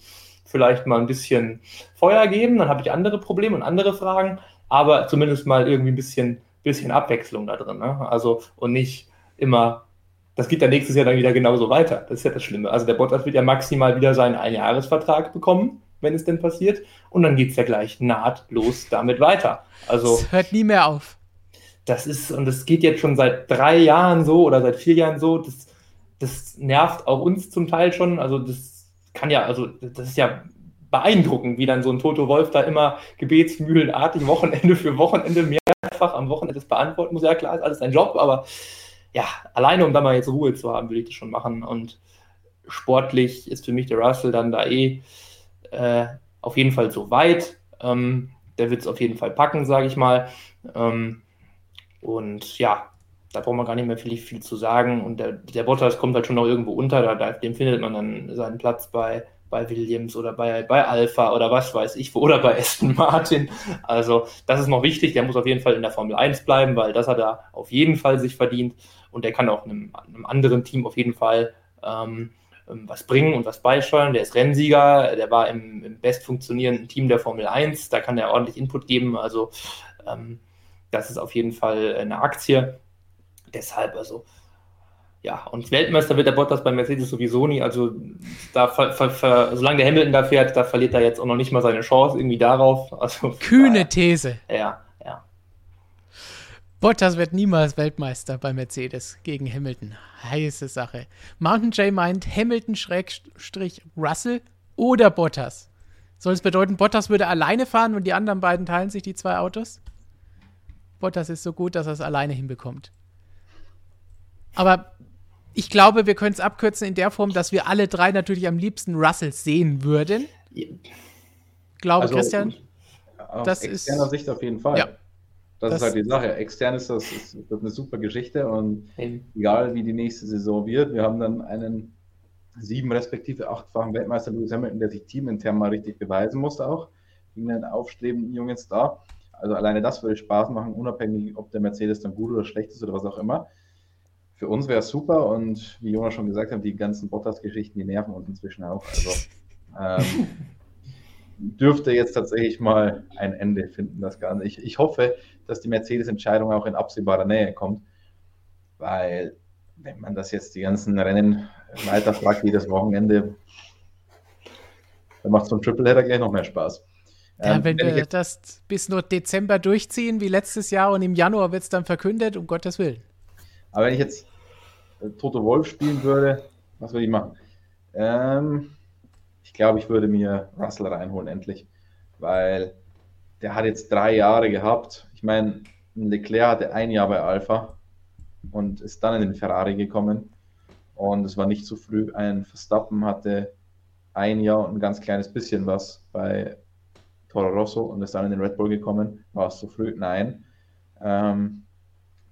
vielleicht mal ein bisschen Feuer geben, dann habe ich andere Probleme und andere Fragen, aber zumindest mal irgendwie ein bisschen, bisschen Abwechslung da drin. Ne? Also und nicht immer, das geht ja nächstes Jahr dann wieder genauso weiter. Das ist ja das Schlimme. Also der Bottas wird ja maximal wieder seinen Einjahresvertrag bekommen, wenn es denn passiert. Und dann geht es ja gleich nahtlos damit weiter. Also. Es hört nie mehr auf. Das ist, und das geht jetzt schon seit drei Jahren so oder seit vier Jahren so. Das, das nervt auch uns zum Teil schon. Also das kann ja, also das ist ja beeindruckend, wie dann so ein Toto Wolf da immer gebetsmühlenartig Wochenende für Wochenende mehrfach am Wochenende das beantworten muss. Ja, klar, ist alles ein Job, aber ja, alleine um da mal jetzt Ruhe zu haben, will ich das schon machen. Und sportlich ist für mich der Russell dann da eh äh, auf jeden Fall so weit. Ähm, der wird es auf jeden Fall packen, sage ich mal. Ähm, und ja, da braucht man gar nicht mehr viel, viel zu sagen. Und der, der Bottas kommt halt schon noch irgendwo unter, da, da, dem findet man dann seinen Platz bei, bei Williams oder bei, bei Alpha oder was weiß ich wo oder bei Aston Martin. Also das ist noch wichtig, der muss auf jeden Fall in der Formel 1 bleiben, weil das hat er auf jeden Fall sich verdient und der kann auch einem, einem anderen Team auf jeden Fall ähm, ähm, was bringen und was beisteuern. Der ist Rennsieger, der war im, im best funktionierenden Team der Formel 1, da kann er ordentlich Input geben. Also ähm, das ist auf jeden Fall eine Aktie. Deshalb, also ja, und Weltmeister wird der Bottas bei Mercedes sowieso nie. Also da solange der Hamilton da fährt, da verliert er jetzt auch noch nicht mal seine Chance irgendwie darauf. Also, Kühne These. Ja, Bottas wird niemals Weltmeister bei Mercedes gegen Hamilton. Heiße Sache. Mountain J meint Hamilton Schrägstrich Russell. oder Bottas. Soll es bedeuten, Bottas würde alleine fahren und die anderen beiden teilen sich die zwei Autos? Bottas ist so gut, dass er es alleine hinbekommt. Aber ich glaube, wir können es abkürzen in der Form, dass wir alle drei natürlich am liebsten Russell sehen würden. Glaube, also, Christian? Aus das externer ist, Sicht auf jeden Fall. Ja. Das, das, ist halt die Sache. Extern ist das, ist, das eine super Geschichte und egal wie die nächste Saison wird, wir haben dann einen sieben respektive achtfachen Weltmeister Lewis Hamilton, der sich teamintern mal richtig beweisen musste auch, gegen einen aufstrebenden jungen Star. Also alleine das würde Spaß machen, unabhängig, ob der Mercedes dann gut oder schlecht ist oder was auch immer. Für uns wäre es super und wie Jonas schon gesagt hat, die ganzen Bottas-Geschichten, die nerven uns inzwischen auch. Also ähm, dürfte jetzt tatsächlich mal ein Ende finden, das Ganze. Ich, ich hoffe, dass die Mercedes-Entscheidung auch in absehbarer Nähe kommt, weil wenn man das jetzt die ganzen Rennen weiterfragt, jedes Wochenende, dann macht so ein Tripleheader gleich noch mehr Spaß. Ja, ähm, wenn, wenn wir das bis nur Dezember durchziehen, wie letztes Jahr, und im Januar wird es dann verkündet, um Gottes Willen. Aber wenn ich jetzt äh, Toto Wolf spielen würde, was würde ich machen? Ähm, glaube, ich würde mir Russell reinholen, endlich. Weil der hat jetzt drei Jahre gehabt. Ich meine, Leclerc hatte ein Jahr bei Alpha und ist dann in den Ferrari gekommen. Und es war nicht zu früh. Ein Verstappen hatte ein Jahr und ein ganz kleines bisschen was bei Toro Rosso und ist dann in den Red Bull gekommen. War es zu früh? Nein. Ähm,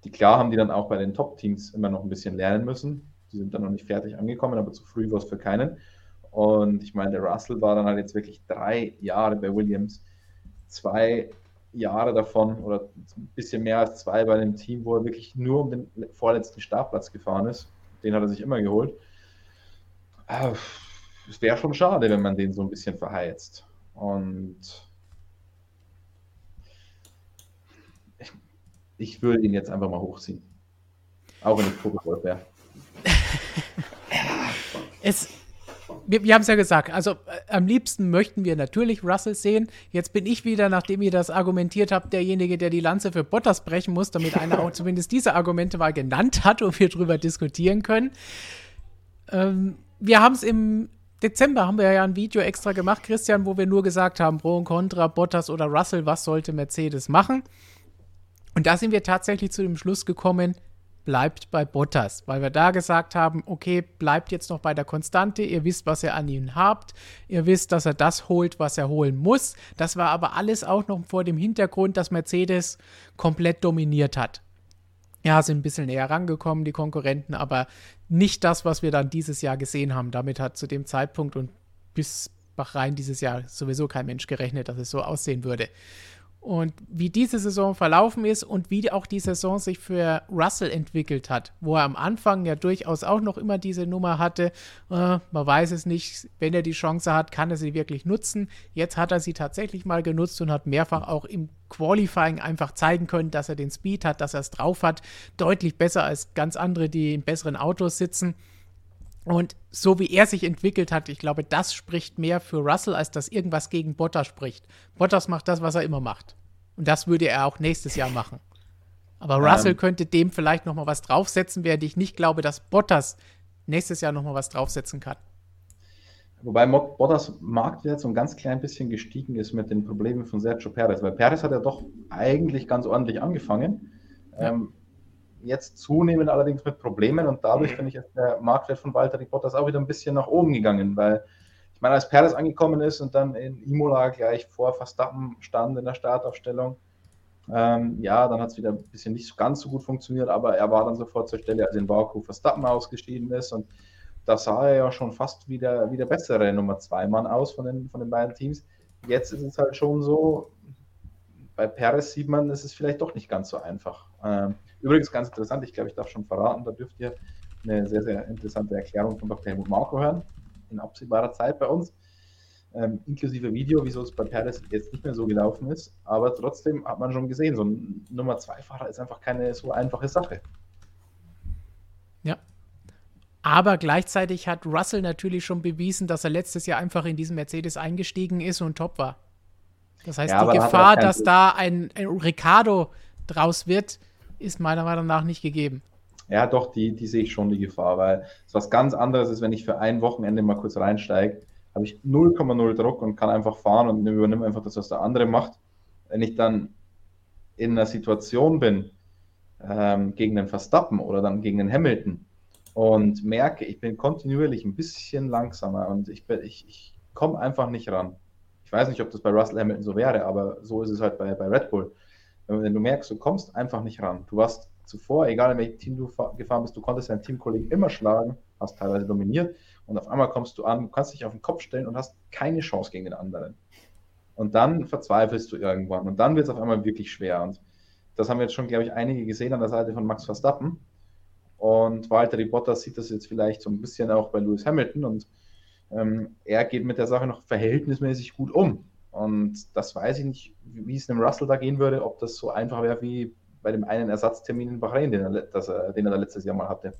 die klar haben die dann auch bei den Top-Teams immer noch ein bisschen lernen müssen. Die sind dann noch nicht fertig angekommen, aber zu früh war es für keinen. Und ich meine, der Russell war dann halt jetzt wirklich drei Jahre bei Williams, zwei Jahre davon oder ein bisschen mehr als zwei bei dem Team, wo er wirklich nur um den vorletzten Startplatz gefahren ist. Den hat er sich immer geholt. Äh, es wäre schon schade, wenn man den so ein bisschen verheizt. Und ich, ich würde ihn jetzt einfach mal hochziehen. Auch wenn ich Pokéball wäre. es, wir, wir haben es ja gesagt, also äh, am liebsten möchten wir natürlich Russell sehen. Jetzt bin ich wieder, nachdem ihr das argumentiert habt, derjenige, der die Lanze für Bottas brechen muss, damit einer auch zumindest diese Argumente mal genannt hat und wir drüber diskutieren können. Ähm, wir haben es im Dezember haben wir ja ein Video extra gemacht, Christian, wo wir nur gesagt haben, Pro und Contra, Bottas oder Russell, was sollte Mercedes machen? Und da sind wir tatsächlich zu dem Schluss gekommen, bleibt bei Bottas, weil wir da gesagt haben, okay, bleibt jetzt noch bei der Konstante, ihr wisst, was ihr an ihm habt, ihr wisst, dass er das holt, was er holen muss. Das war aber alles auch noch vor dem Hintergrund, dass Mercedes komplett dominiert hat. Ja, sind ein bisschen näher rangekommen, die Konkurrenten, aber nicht das, was wir dann dieses Jahr gesehen haben. Damit hat zu dem Zeitpunkt und bis Bahrain dieses Jahr sowieso kein Mensch gerechnet, dass es so aussehen würde. Und wie diese Saison verlaufen ist und wie auch die Saison sich für Russell entwickelt hat, wo er am Anfang ja durchaus auch noch immer diese Nummer hatte, äh, man weiß es nicht, wenn er die Chance hat, kann er sie wirklich nutzen. Jetzt hat er sie tatsächlich mal genutzt und hat mehrfach auch im Qualifying einfach zeigen können, dass er den Speed hat, dass er es drauf hat, deutlich besser als ganz andere, die in besseren Autos sitzen. Und so wie er sich entwickelt hat, ich glaube, das spricht mehr für Russell, als dass irgendwas gegen Bottas spricht. Bottas macht das, was er immer macht. Und das würde er auch nächstes Jahr machen. Aber Russell ähm, könnte dem vielleicht noch mal was draufsetzen, während ich nicht glaube, dass Bottas nächstes Jahr noch mal was draufsetzen kann. Wobei Bottas Marktwert so ein ganz klein bisschen gestiegen ist mit den Problemen von Sergio Perez, weil Perez hat ja doch eigentlich ganz ordentlich angefangen. Ja. Ähm, jetzt zunehmend allerdings mit Problemen und dadurch mhm. finde ich, ist der Marktwert von Valtteri Bottas auch wieder ein bisschen nach oben gegangen, weil ich meine, als Perez angekommen ist und dann in Imola gleich vor Verstappen stand in der Startaufstellung, ähm, ja, dann hat es wieder ein bisschen nicht ganz so gut funktioniert, aber er war dann sofort zur Stelle, als in Baku Verstappen ausgestiegen ist und da sah er ja schon fast wieder, wieder bessere Nummer zwei Mann aus von den, von den beiden Teams. Jetzt ist es halt schon so, bei Perez sieht man, es ist vielleicht doch nicht ganz so einfach. Ähm, übrigens ganz interessant, ich glaube, ich darf schon verraten, da dürft ihr eine sehr, sehr interessante Erklärung von Dr. Helmut Marko hören, in absehbarer Zeit bei uns, ähm, inklusive Video, wieso es bei Perez jetzt nicht mehr so gelaufen ist. Aber trotzdem hat man schon gesehen, so ein Nummer 2-Fahrer ist einfach keine so einfache Sache. Ja. Aber gleichzeitig hat Russell natürlich schon bewiesen, dass er letztes Jahr einfach in diesen Mercedes eingestiegen ist und top war. Das heißt, ja, die Gefahr, dass da ein, ein Ricardo draus wird, ist meiner Meinung nach nicht gegeben. Ja, doch, die, die sehe ich schon, die Gefahr, weil es was ganz anderes ist, wenn ich für ein Wochenende mal kurz reinsteige habe ich 0,0 Druck und kann einfach fahren und übernehme einfach das, was der andere macht. Wenn ich dann in einer Situation bin, ähm, gegen den Verstappen oder dann gegen den Hamilton und merke, ich bin kontinuierlich ein bisschen langsamer und ich, ich, ich komme einfach nicht ran. Ich weiß nicht, ob das bei Russell Hamilton so wäre, aber so ist es halt bei, bei Red Bull. Wenn du merkst, du kommst einfach nicht ran. Du warst zuvor, egal in welchem Team du gefahren bist, du konntest deinen Teamkollegen immer schlagen, hast teilweise dominiert und auf einmal kommst du an, kannst dich auf den Kopf stellen und hast keine Chance gegen den anderen. Und dann verzweifelst du irgendwann und dann wird es auf einmal wirklich schwer. Und das haben jetzt schon, glaube ich, einige gesehen an der Seite von Max Verstappen. Und Walter Bottas sieht das jetzt vielleicht so ein bisschen auch bei Lewis Hamilton und ähm, er geht mit der Sache noch verhältnismäßig gut um. Und das weiß ich nicht, wie es einem Russell da gehen würde, ob das so einfach wäre wie bei dem einen Ersatztermin in Bahrain, den er, das, den er letztes Jahr mal hatte.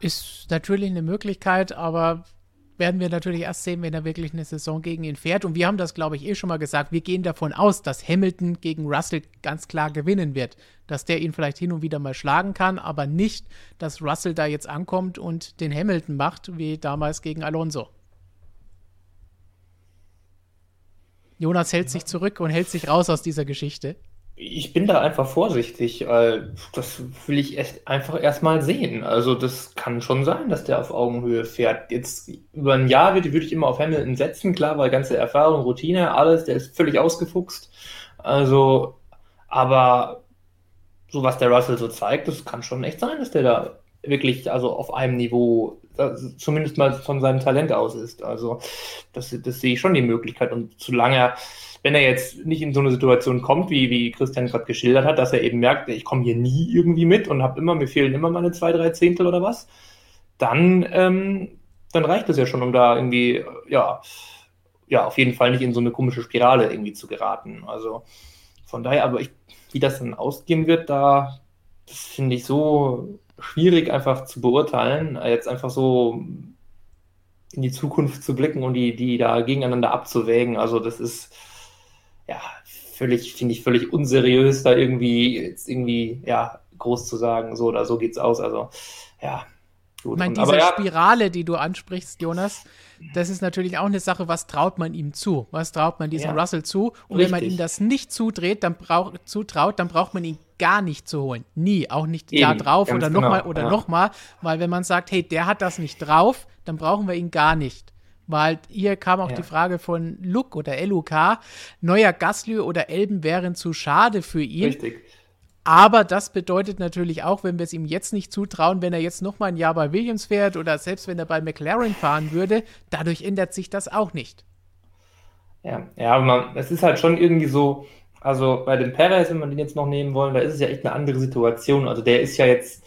Ist natürlich eine Möglichkeit, aber werden wir natürlich erst sehen, wenn er wirklich eine Saison gegen ihn fährt. Und wir haben das, glaube ich, eh schon mal gesagt. Wir gehen davon aus, dass Hamilton gegen Russell ganz klar gewinnen wird. Dass der ihn vielleicht hin und wieder mal schlagen kann, aber nicht, dass Russell da jetzt ankommt und den Hamilton macht, wie damals gegen Alonso. Jonas hält sich zurück und hält sich raus aus dieser Geschichte. Ich bin da einfach vorsichtig. Das will ich echt einfach erstmal sehen. Also, das kann schon sein, dass der auf Augenhöhe fährt. Jetzt über ein Jahr würde, würde ich immer auf Hamilton setzen, klar, weil ganze Erfahrung, Routine, alles, der ist völlig ausgefuchst. Also, aber so was der Russell so zeigt, das kann schon echt sein, dass der da wirklich also auf einem Niveau zumindest mal von seinem Talent aus ist. Also das, das sehe ich schon die Möglichkeit. Und solange wenn er jetzt nicht in so eine Situation kommt, wie, wie Christian gerade geschildert hat, dass er eben merkt, ich komme hier nie irgendwie mit und habe immer, mir fehlen immer meine zwei, drei Zehntel oder was, dann, ähm, dann reicht es ja schon, um da irgendwie, ja, ja, auf jeden Fall nicht in so eine komische Spirale irgendwie zu geraten. Also von daher, aber ich, wie das dann ausgehen wird, da, finde ich so schwierig einfach zu beurteilen. Jetzt einfach so in die Zukunft zu blicken und die, die da gegeneinander abzuwägen. Also das ist, ja, völlig, finde ich völlig unseriös, da irgendwie jetzt irgendwie, ja, groß zu sagen, so oder so geht's aus. Also, ja. Gut. Ich meine, diese aber, ja. Spirale, die du ansprichst, Jonas, das ist natürlich auch eine Sache, was traut man ihm zu? Was traut man diesem ja. Russell zu? Und Richtig. wenn man ihm das nicht zudreht, dann brauch, zutraut, dann braucht man ihn gar nicht zu holen. Nie. Auch nicht Eben, da drauf oder nochmal genau. oder ja. nochmal. Weil wenn man sagt, hey, der hat das nicht drauf, dann brauchen wir ihn gar nicht. Weil hier kam auch ja. die Frage von Luke oder LUK, neuer Gasly oder Elben wären zu schade für ihn. Richtig. Aber das bedeutet natürlich auch, wenn wir es ihm jetzt nicht zutrauen, wenn er jetzt noch mal ein Jahr bei Williams fährt oder selbst wenn er bei McLaren fahren würde, dadurch ändert sich das auch nicht. Ja, ja, aber man, es ist halt schon irgendwie so, also bei dem Perez, wenn man den jetzt noch nehmen wollen, da ist es ja echt eine andere Situation. Also der ist ja jetzt,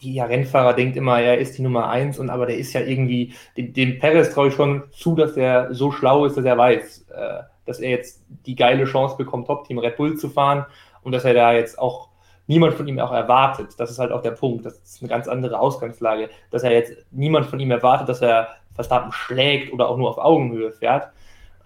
jeder Rennfahrer denkt immer, er ist die Nummer eins und aber der ist ja irgendwie, dem, dem Perez traue ich schon zu, dass er so schlau ist, dass er weiß, äh, dass er jetzt die geile Chance bekommt, Top-Team Red Bull zu fahren und dass er da jetzt auch niemand von ihm auch erwartet. Das ist halt auch der Punkt. Das ist eine ganz andere Ausgangslage, dass er jetzt niemand von ihm erwartet, dass er Verstappen schlägt oder auch nur auf Augenhöhe fährt.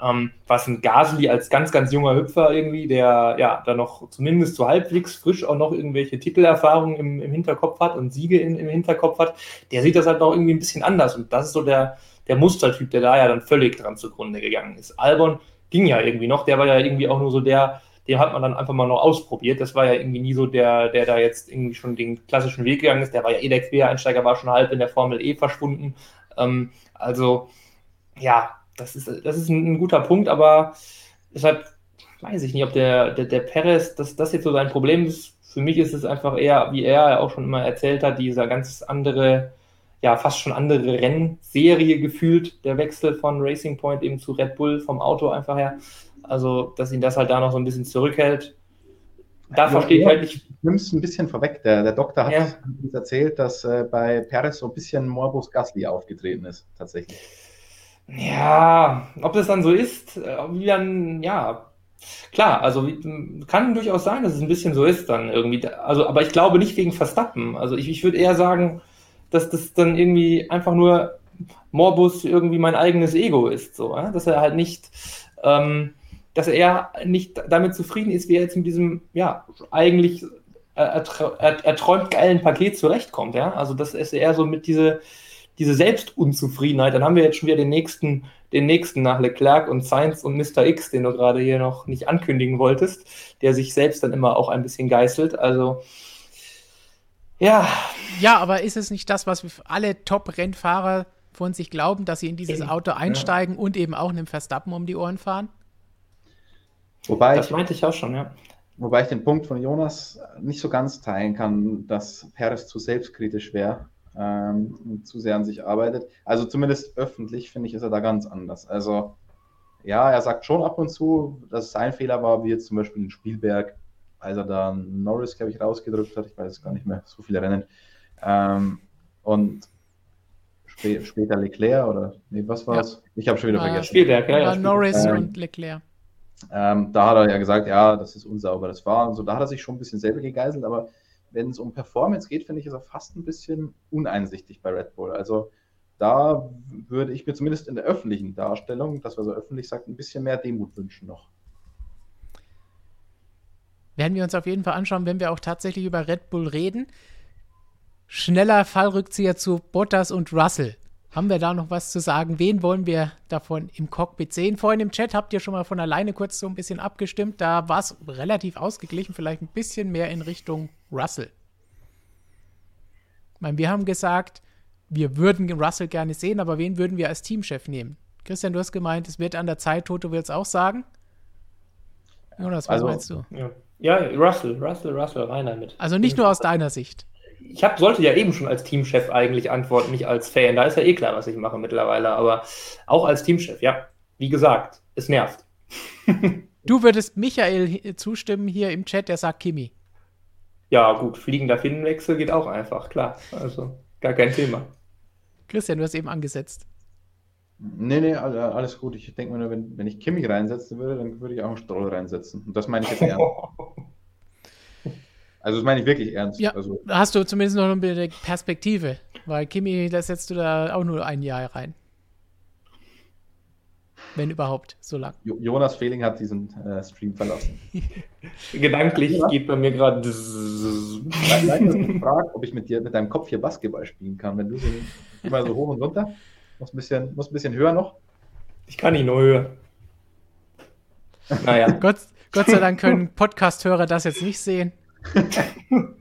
Ähm, was ein Gasly als ganz, ganz junger Hüpfer irgendwie, der ja da noch zumindest so halbwegs frisch auch noch irgendwelche Titelerfahrungen im, im Hinterkopf hat und Siege in, im Hinterkopf hat, der sieht das halt noch irgendwie ein bisschen anders. Und das ist so der, der Mustertyp, der da ja dann völlig dran zugrunde gegangen ist. Albon ging ja irgendwie noch, der war ja irgendwie auch nur so der, den hat man dann einfach mal noch ausprobiert. Das war ja irgendwie nie so der, der da jetzt irgendwie schon den klassischen Weg gegangen ist. Der war ja eh der Quereinsteiger, war schon halb in der Formel E verschwunden. Ähm, also, ja, das ist, das ist ein, ein guter Punkt, aber deshalb weiß ich nicht, ob der, der, der Perez, dass das jetzt so sein Problem ist. Für mich ist es einfach eher, wie er auch schon immer erzählt hat, dieser ganz andere, ja, fast schon andere Rennserie gefühlt, der Wechsel von Racing Point eben zu Red Bull vom Auto einfach her. Also, dass ihn das halt da noch so ein bisschen zurückhält. Da ja, verstehe ich halt nicht. Du nimmst ein bisschen vorweg. Der, der Doktor hat ja. uns erzählt, dass äh, bei Perez so ein bisschen Morbus Gasly aufgetreten ist, tatsächlich. Ja, ob das dann so ist, äh, wie dann, ja, klar, also kann durchaus sein, dass es ein bisschen so ist dann irgendwie. Also, aber ich glaube nicht wegen Verstappen. Also ich, ich würde eher sagen, dass das dann irgendwie einfach nur Morbus irgendwie mein eigenes Ego ist, so, ja? dass er halt nicht, ähm, dass er nicht damit zufrieden ist, wie er jetzt mit diesem, ja, eigentlich äh, erträumt geilen Paket zurechtkommt, ja. Also das ist eher so mit diese, diese Selbstunzufriedenheit, dann haben wir jetzt schon wieder den nächsten, den nächsten nach Leclerc und Sainz und Mr. X, den du gerade hier noch nicht ankündigen wolltest, der sich selbst dann immer auch ein bisschen geißelt. Also ja. Ja, aber ist es nicht das, was alle Top-Rennfahrer von sich glauben, dass sie in dieses Auto einsteigen ja. und eben auch einem Verstappen um die Ohren fahren? Wobei das meinte ich auch schon, ja. Wobei ich den Punkt von Jonas nicht so ganz teilen kann, dass Perez zu selbstkritisch wäre ähm, zu sehr an sich arbeitet. Also zumindest öffentlich, finde ich, ist er da ganz anders. Also ja, er sagt schon ab und zu, dass es sein Fehler war, wie jetzt zum Beispiel in Spielberg, als er da Norris, glaube ich, rausgedrückt hat. Ich weiß es gar nicht mehr, so viele Rennen. Ähm, und spä später Leclerc oder, nee, was war es? Ja. Ich habe schon wieder vergessen. Spielberg, ja. ja Norris ähm, und Leclerc. Ähm, da hat er ja gesagt, ja, das ist unsauber, das war und so. Da hat er sich schon ein bisschen selber gegeißelt, aber wenn es um Performance geht, finde ich, ist er fast ein bisschen uneinsichtig bei Red Bull. Also da würde ich mir zumindest in der öffentlichen Darstellung, das was er öffentlich sagt, ein bisschen mehr Demut wünschen noch. Werden wir uns auf jeden Fall anschauen, wenn wir auch tatsächlich über Red Bull reden. Schneller Fallrückzieher zu Bottas und Russell. Haben wir da noch was zu sagen? Wen wollen wir davon im Cockpit sehen? Vorhin im Chat habt ihr schon mal von alleine kurz so ein bisschen abgestimmt. Da war es relativ ausgeglichen, vielleicht ein bisschen mehr in Richtung Russell. Ich meine, wir haben gesagt, wir würden Russell gerne sehen, aber wen würden wir als Teamchef nehmen? Christian, du hast gemeint, es wird an der Zeit, Toto will es auch sagen. Jonas, was also, meinst du? Ja. ja, Russell, Russell, Russell, rein damit. Also nicht nur aus deiner Sicht ich hab, sollte ja eben schon als Teamchef eigentlich antworten, nicht als Fan. Da ist ja eh klar, was ich mache mittlerweile. Aber auch als Teamchef, ja. Wie gesagt, es nervt. du würdest Michael zustimmen hier im Chat, der sagt Kimi. Ja, gut, fliegender Finnenwechsel geht auch einfach, klar. Also gar kein Thema. Christian, du hast eben angesetzt. Nee, nee, alles gut. Ich denke mir nur, wenn, wenn ich Kimi reinsetzen würde, dann würde ich auch einen Stroll reinsetzen. Und das meine ich jetzt ernst. Also das meine ich wirklich ernst. Ja, also. hast du zumindest noch eine Perspektive, weil Kimi, da setzt du da auch nur ein Jahr rein. Wenn überhaupt, so lang. Jonas Fehling hat diesen äh, Stream verlassen. Gedanklich ja. geht bei mir gerade. gefragt, ob ich mit dir mit deinem Kopf hier Basketball spielen kann. Wenn du so immer so hoch und runter, muss ein bisschen, muss ein bisschen höher noch. Ich kann nicht nur höher. Naja. Gott, Gott sei Dank können Podcast-Hörer das jetzt nicht sehen.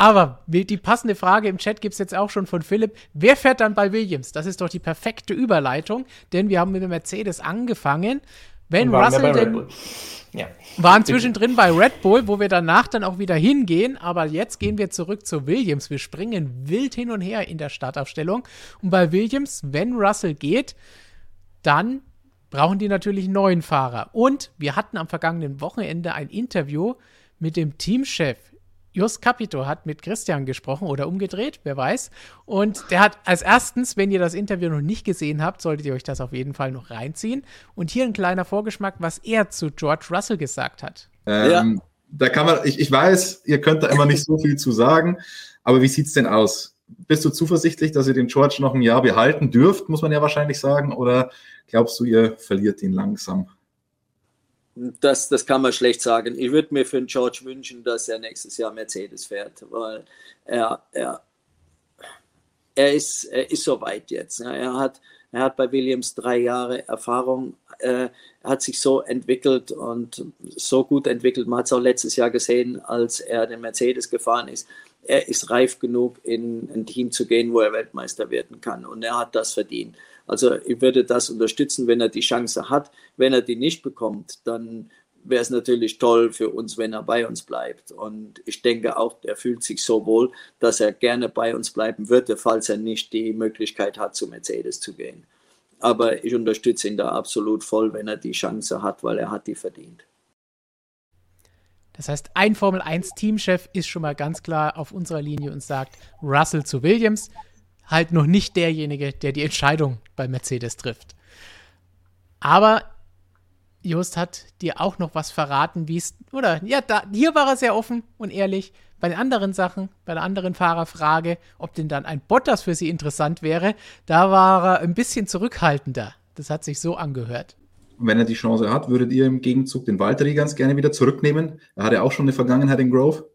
Aber die passende Frage im Chat gibt es jetzt auch schon von Philipp. Wer fährt dann bei Williams? Das ist doch die perfekte Überleitung, denn wir haben mit dem Mercedes angefangen. Wenn Russell denn. Ja. Waren zwischendrin bei Red Bull, wo wir danach dann auch wieder hingehen, aber jetzt gehen wir zurück zu Williams. Wir springen wild hin und her in der Startaufstellung. Und bei Williams, wenn Russell geht, dann brauchen die natürlich einen neuen Fahrer. Und wir hatten am vergangenen Wochenende ein Interview mit dem Teamchef. Jos Capito hat mit Christian gesprochen oder umgedreht, wer weiß. Und der hat als erstens, wenn ihr das Interview noch nicht gesehen habt, solltet ihr euch das auf jeden Fall noch reinziehen. Und hier ein kleiner Vorgeschmack, was er zu George Russell gesagt hat. Ähm, ja. Da kann man, ich, ich weiß, ihr könnt da immer nicht so viel zu sagen, aber wie sieht es denn aus? Bist du zuversichtlich, dass ihr den George noch ein Jahr behalten dürft, muss man ja wahrscheinlich sagen, oder Glaubst du, ihr verliert ihn langsam? Das, das kann man schlecht sagen. Ich würde mir für den George wünschen, dass er nächstes Jahr Mercedes fährt, weil er, er, er, ist, er ist so weit jetzt. Er hat, er hat bei Williams drei Jahre Erfahrung. Er hat sich so entwickelt und so gut entwickelt. Man hat es auch letztes Jahr gesehen, als er den Mercedes gefahren ist. Er ist reif genug, in ein Team zu gehen, wo er Weltmeister werden kann. Und er hat das verdient. Also ich würde das unterstützen, wenn er die Chance hat. Wenn er die nicht bekommt, dann wäre es natürlich toll für uns, wenn er bei uns bleibt. Und ich denke auch, er fühlt sich so wohl, dass er gerne bei uns bleiben würde, falls er nicht die Möglichkeit hat, zu Mercedes zu gehen. Aber ich unterstütze ihn da absolut voll, wenn er die Chance hat, weil er hat die verdient. Das heißt, ein Formel 1 Teamchef ist schon mal ganz klar auf unserer Linie und sagt Russell zu Williams halt noch nicht derjenige, der die Entscheidung bei Mercedes trifft. Aber Just hat dir auch noch was verraten, wie es, oder ja, da, hier war er sehr offen und ehrlich. Bei den anderen Sachen, bei der anderen Fahrerfrage, ob denn dann ein Bottas für sie interessant wäre, da war er ein bisschen zurückhaltender. Das hat sich so angehört. Wenn er die Chance hat, würdet ihr im Gegenzug den Valtteri ganz gerne wieder zurücknehmen? Er hatte auch schon eine Vergangenheit in Grove.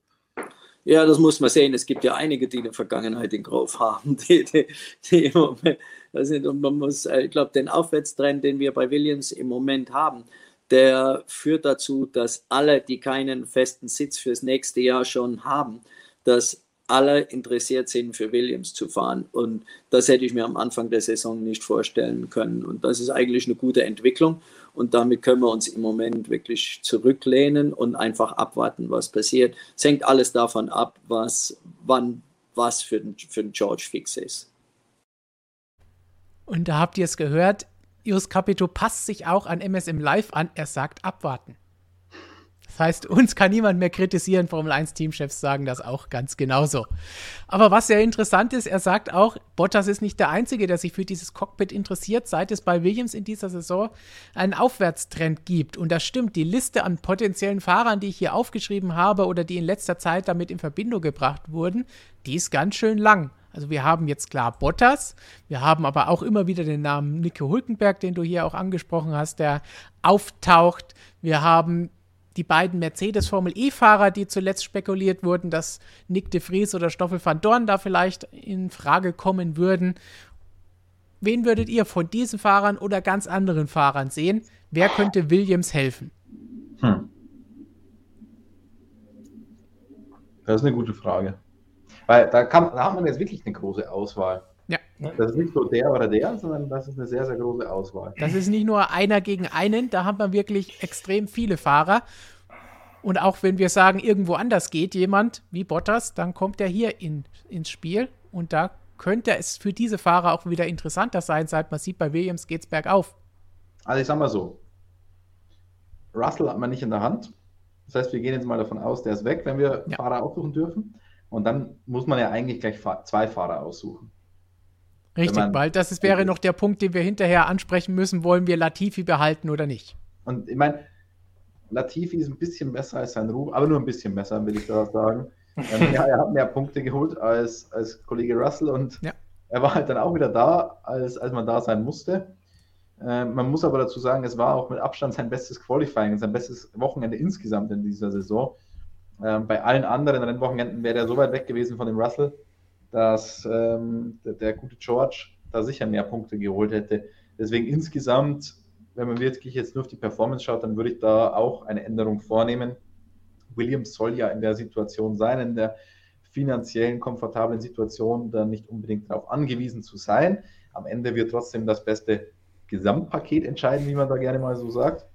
Ja, das muss man sehen. Es gibt ja einige, die eine Vergangenheit in Grove haben. Die, die, die Moment, also man muss, äh, ich glaube, den Aufwärtstrend, den wir bei Williams im Moment haben, der führt dazu, dass alle, die keinen festen Sitz fürs nächste Jahr schon haben, dass alle interessiert sind, für Williams zu fahren. Und das hätte ich mir am Anfang der Saison nicht vorstellen können. Und das ist eigentlich eine gute Entwicklung. Und damit können wir uns im Moment wirklich zurücklehnen und einfach abwarten, was passiert. Es hängt alles davon ab, was, wann was für den, für den George fix ist. Und da habt ihr es gehört, Jus Capito passt sich auch an MSM Live an. Er sagt abwarten. Das heißt, uns kann niemand mehr kritisieren. Formel 1 Teamchefs sagen das auch ganz genauso. Aber was sehr interessant ist, er sagt auch, Bottas ist nicht der Einzige, der sich für dieses Cockpit interessiert, seit es bei Williams in dieser Saison einen Aufwärtstrend gibt. Und das stimmt. Die Liste an potenziellen Fahrern, die ich hier aufgeschrieben habe oder die in letzter Zeit damit in Verbindung gebracht wurden, die ist ganz schön lang. Also wir haben jetzt klar Bottas, wir haben aber auch immer wieder den Namen Nico Hulkenberg, den du hier auch angesprochen hast, der auftaucht. Wir haben die beiden Mercedes Formel E-Fahrer, die zuletzt spekuliert wurden, dass Nick de Vries oder Stoffel van Dorn da vielleicht in Frage kommen würden. Wen würdet ihr von diesen Fahrern oder ganz anderen Fahrern sehen? Wer könnte Williams helfen? Hm. Das ist eine gute Frage. Weil da, kann, da hat man jetzt wirklich eine große Auswahl. Ja. Das ist nicht so der oder der, sondern das ist eine sehr, sehr große Auswahl. Das ist nicht nur einer gegen einen, da hat man wirklich extrem viele Fahrer. Und auch wenn wir sagen, irgendwo anders geht jemand wie Bottas, dann kommt er hier in, ins Spiel. Und da könnte es für diese Fahrer auch wieder interessanter sein, seit man sieht, bei Williams geht es bergauf. Also ich sag mal so, Russell hat man nicht in der Hand. Das heißt, wir gehen jetzt mal davon aus, der ist weg, wenn wir ja. Fahrer aussuchen dürfen. Und dann muss man ja eigentlich gleich zwei Fahrer aussuchen. Richtig, weil das ist, wäre noch der Punkt, den wir hinterher ansprechen müssen. Wollen wir Latifi behalten oder nicht? Und ich meine, Latifi ist ein bisschen besser als sein Ruf, aber nur ein bisschen besser, will ich da sagen. ähm, ja, er hat mehr Punkte geholt als, als Kollege Russell und ja. er war halt dann auch wieder da, als, als man da sein musste. Äh, man muss aber dazu sagen, es war auch mit Abstand sein bestes Qualifying, sein bestes Wochenende insgesamt in dieser Saison. Ähm, bei allen anderen Rennwochenenden wäre er so weit weg gewesen von dem Russell, dass ähm, der, der, gute George da sicher mehr Punkte geholt hätte. Deswegen insgesamt, wenn man wirklich jetzt nur auf die Performance schaut, dann würde ich da auch eine Änderung vornehmen. Williams soll ja in der Situation sein, in der finanziellen, komfortablen Situation, da nicht unbedingt darauf angewiesen zu sein. Am Ende wird trotzdem das beste Gesamtpaket entscheiden, wie man da gerne mal so sagt.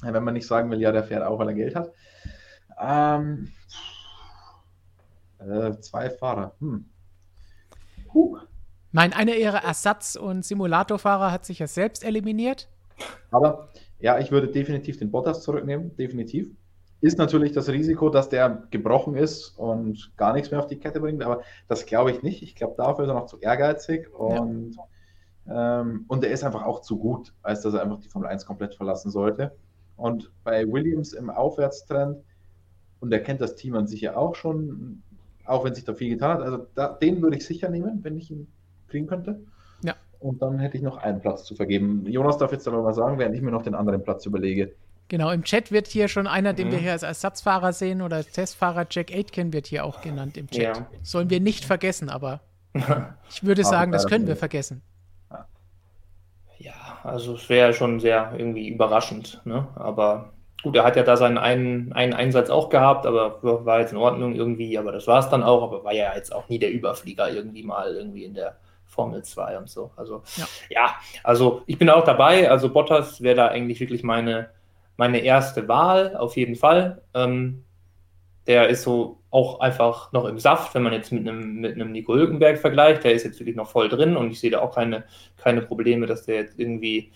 Wenn man nicht sagen will, ja, der fährt auch, weil er Geld hat. Ähm, äh, zwei Fahrer. Hm. Huh. Mein, einer ihrer Ersatz- und Simulatorfahrer hat sich ja selbst eliminiert. Aber ja, ich würde definitiv den Bottas zurücknehmen, definitiv. Ist natürlich das Risiko, dass der gebrochen ist und gar nichts mehr auf die Kette bringt, aber das glaube ich nicht. Ich glaube, dafür ist er noch zu ehrgeizig und, ja. ähm, und er ist einfach auch zu gut, als dass er einfach die Formel 1 komplett verlassen sollte. Und bei Williams im Aufwärtstrend, und er kennt das Team an sich ja auch schon, auch wenn sich da viel getan hat. Also da, den würde ich sicher nehmen, wenn ich ihn kriegen könnte. Ja. Und dann hätte ich noch einen Platz zu vergeben. Jonas darf jetzt aber mal sagen, während ich mir noch den anderen Platz überlege. Genau, im Chat wird hier schon einer, den mhm. wir hier als Ersatzfahrer sehen oder als Testfahrer, Jack Aitken wird hier auch genannt im Chat. Ja. Sollen wir nicht vergessen, aber ich würde sagen, das können wir vergessen. Ja, also es wäre schon sehr irgendwie überraschend, ne? aber Gut, er hat ja da seinen einen, einen Einsatz auch gehabt, aber war jetzt in Ordnung irgendwie, aber das war es dann auch, aber war ja jetzt auch nie der Überflieger irgendwie mal irgendwie in der Formel 2 und so. Also ja, ja also ich bin auch dabei, also Bottas wäre da eigentlich wirklich meine, meine erste Wahl, auf jeden Fall. Ähm, der ist so auch einfach noch im Saft, wenn man jetzt mit einem, mit einem Nico Hülkenberg vergleicht, der ist jetzt wirklich noch voll drin und ich sehe da auch keine, keine Probleme, dass der jetzt irgendwie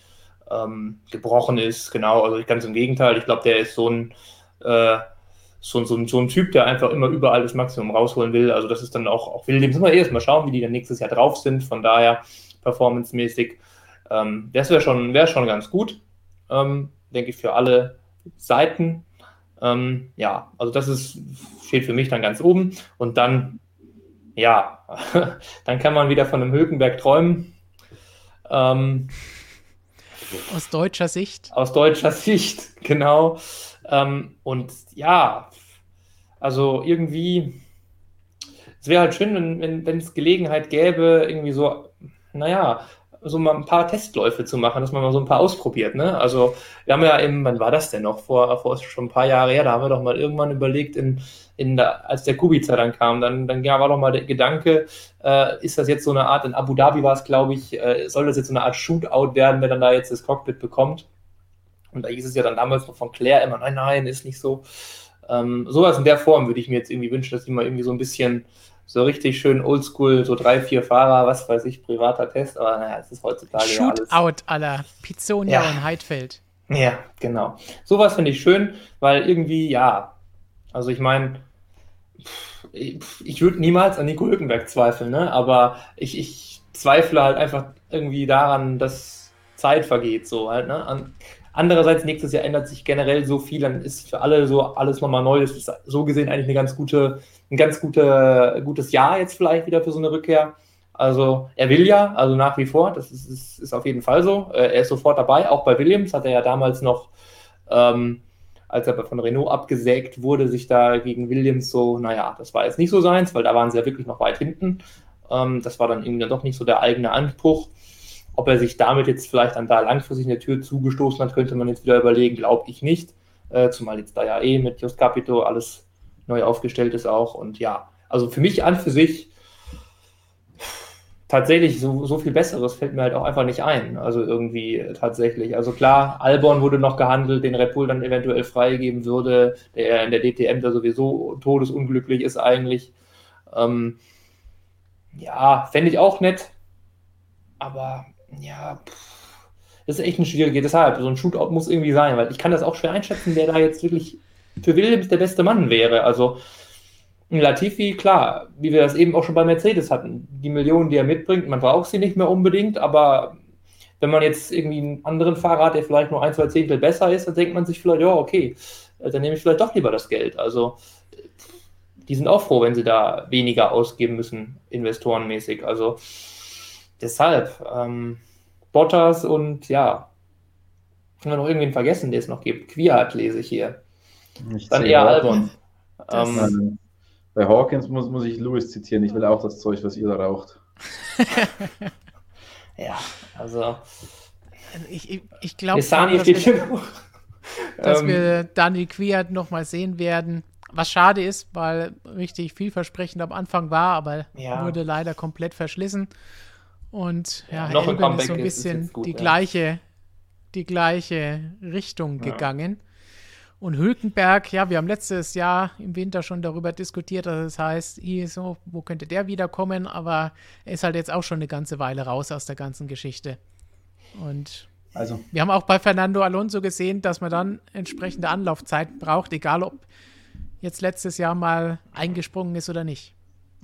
ähm, gebrochen ist. Genau, also ganz im Gegenteil. Ich glaube, der ist so ein, äh, so, so, so, ein Typ, der einfach immer überall das Maximum rausholen will. Also das ist dann auch, auch will dem müssen wir erst mal schauen, wie die dann nächstes Jahr drauf sind. Von daher performancemäßig. Ähm, das wäre schon, wär schon ganz gut, ähm, denke ich, für alle Seiten. Ähm, ja, also das ist, steht für mich dann ganz oben. Und dann, ja, dann kann man wieder von einem Hökenberg träumen. Ähm, aus deutscher Sicht. Aus deutscher Sicht, genau. Ähm, und ja, also irgendwie, es wäre halt schön, wenn, wenn es Gelegenheit gäbe, irgendwie so, naja, so mal ein paar Testläufe zu machen, dass man mal so ein paar ausprobiert. Ne? Also wir haben ja eben, wann war das denn noch? Vor, vor schon ein paar Jahre her, da haben wir doch mal irgendwann überlegt, in, in der, als der Kubica dann kam, dann, dann war doch mal der Gedanke, äh, ist das jetzt so eine Art, in Abu Dhabi war es, glaube ich, äh, soll das jetzt so eine Art Shootout werden, wer dann da jetzt das Cockpit bekommt? Und da hieß es ja dann damals noch von Claire immer, nein, nein, ist nicht so. Ähm, sowas in der Form würde ich mir jetzt irgendwie wünschen, dass die mal irgendwie so ein bisschen so richtig schön oldschool, so drei, vier Fahrer, was weiß ich, privater Test, aber naja, es ist heutzutage Shootout ja alles. aller Pizzonia ja. und Heidfeld. Ja, genau. Sowas finde ich schön, weil irgendwie, ja, also ich meine, ich würde niemals an Nico Hülkenberg zweifeln, ne? aber ich, ich zweifle halt einfach irgendwie daran, dass Zeit vergeht, so halt, ne? An, Andererseits, nächstes Jahr ändert sich generell so viel, dann ist für alle so alles nochmal neu. Das ist so gesehen eigentlich eine ganz gute, ein ganz gute, gutes Jahr jetzt vielleicht wieder für so eine Rückkehr. Also er will ja, also nach wie vor, das ist, ist, ist auf jeden Fall so. Äh, er ist sofort dabei, auch bei Williams hat er ja damals noch, ähm, als er von Renault abgesägt wurde, sich da gegen Williams so, naja, das war jetzt nicht so seins, weil da waren sie ja wirklich noch weit hinten. Ähm, das war dann irgendwie dann doch nicht so der eigene Anspruch. Ob er sich damit jetzt vielleicht dann da langfristig eine Tür zugestoßen hat, könnte man jetzt wieder überlegen, glaube ich nicht. Äh, zumal jetzt da ja eh mit Just Capito alles neu aufgestellt ist auch. Und ja, also für mich an für sich tatsächlich so, so viel Besseres fällt mir halt auch einfach nicht ein. Also irgendwie tatsächlich. Also klar, Albon wurde noch gehandelt, den Red Bull dann eventuell freigeben würde, der in der DTM da sowieso todesunglücklich ist eigentlich. Ähm, ja, fände ich auch nett. Aber ja, pff, das ist echt eine schwierige. Deshalb, so ein Shootout muss irgendwie sein, weil ich kann das auch schwer einschätzen, wer da jetzt wirklich für Williams der beste Mann wäre. Also Latifi, klar, wie wir das eben auch schon bei Mercedes hatten, die Millionen, die er mitbringt, man braucht sie nicht mehr unbedingt, aber wenn man jetzt irgendwie einen anderen Fahrer hat, der vielleicht nur ein, zwei Zehntel besser ist, dann denkt man sich vielleicht, ja, okay, äh, dann nehme ich vielleicht doch lieber das Geld. Also die sind auch froh, wenn sie da weniger ausgeben müssen, investorenmäßig. Also deshalb, ähm, Bottas und ja, haben wir noch irgendwen vergessen, der es noch gibt. Quiat lese ich hier. Ich Dann eher Albon. Ähm, bei Hawkins muss, muss ich Lewis zitieren. Ich will auch das Zeug, was ihr da raucht. ja, also. Ich, ich, ich glaube, dass, wir, dass ähm, wir Daniel Quiat nochmal sehen werden. Was schade ist, weil richtig vielversprechend am Anfang war, aber ja. wurde leider komplett verschlissen. Und ja, ja noch Elben ein ist so ein bisschen gut, die, ja. gleiche, die gleiche Richtung ja. gegangen. Und Hülkenberg, ja, wir haben letztes Jahr im Winter schon darüber diskutiert, dass es heißt, so, wo könnte der wiederkommen? Aber er ist halt jetzt auch schon eine ganze Weile raus aus der ganzen Geschichte. Und also. wir haben auch bei Fernando Alonso gesehen, dass man dann entsprechende Anlaufzeit braucht, egal ob jetzt letztes Jahr mal eingesprungen ist oder nicht.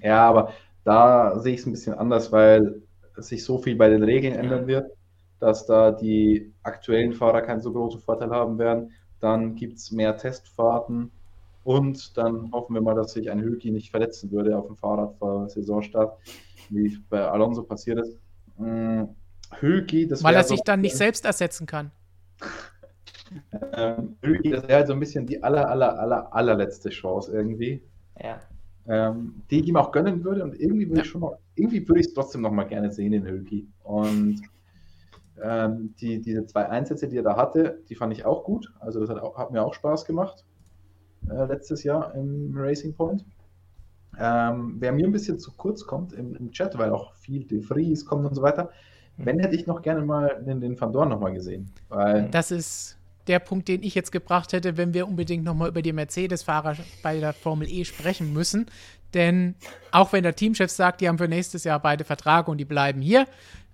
Ja, aber da sehe ich es ein bisschen anders, weil sich so viel bei den Regeln ändern wird, dass da die aktuellen Fahrer keinen so großen Vorteil haben werden. Dann gibt es mehr Testfahrten und dann hoffen wir mal, dass sich ein Hülki nicht verletzen würde auf dem Fahrrad vor Saisonstart, wie bei Alonso passiert ist. Hm, Hülki, das Weil er sich so dann nicht selbst ersetzen kann. ähm, Hülki, das wäre halt so ein bisschen die aller, aller, aller, allerletzte Chance irgendwie. Ja ähm, die ich ihm auch gönnen würde. Und irgendwie würde ja. ich schon noch, irgendwie würde ich es trotzdem noch mal gerne sehen in Hülki. Und ähm, die, diese zwei Einsätze, die er da hatte, die fand ich auch gut. Also das hat, auch, hat mir auch Spaß gemacht äh, letztes Jahr im Racing Point. Ähm, wer mir ein bisschen zu kurz kommt im, im, Chat, weil auch viel De Vries kommt und so weiter, wenn hätte ich noch gerne mal den, den Van Dorn noch mal gesehen. Weil das ist der Punkt, den ich jetzt gebracht hätte, wenn wir unbedingt nochmal über die Mercedes-Fahrer bei der Formel E sprechen müssen. Denn auch wenn der Teamchef sagt, die haben für nächstes Jahr beide Vertrag und die bleiben hier,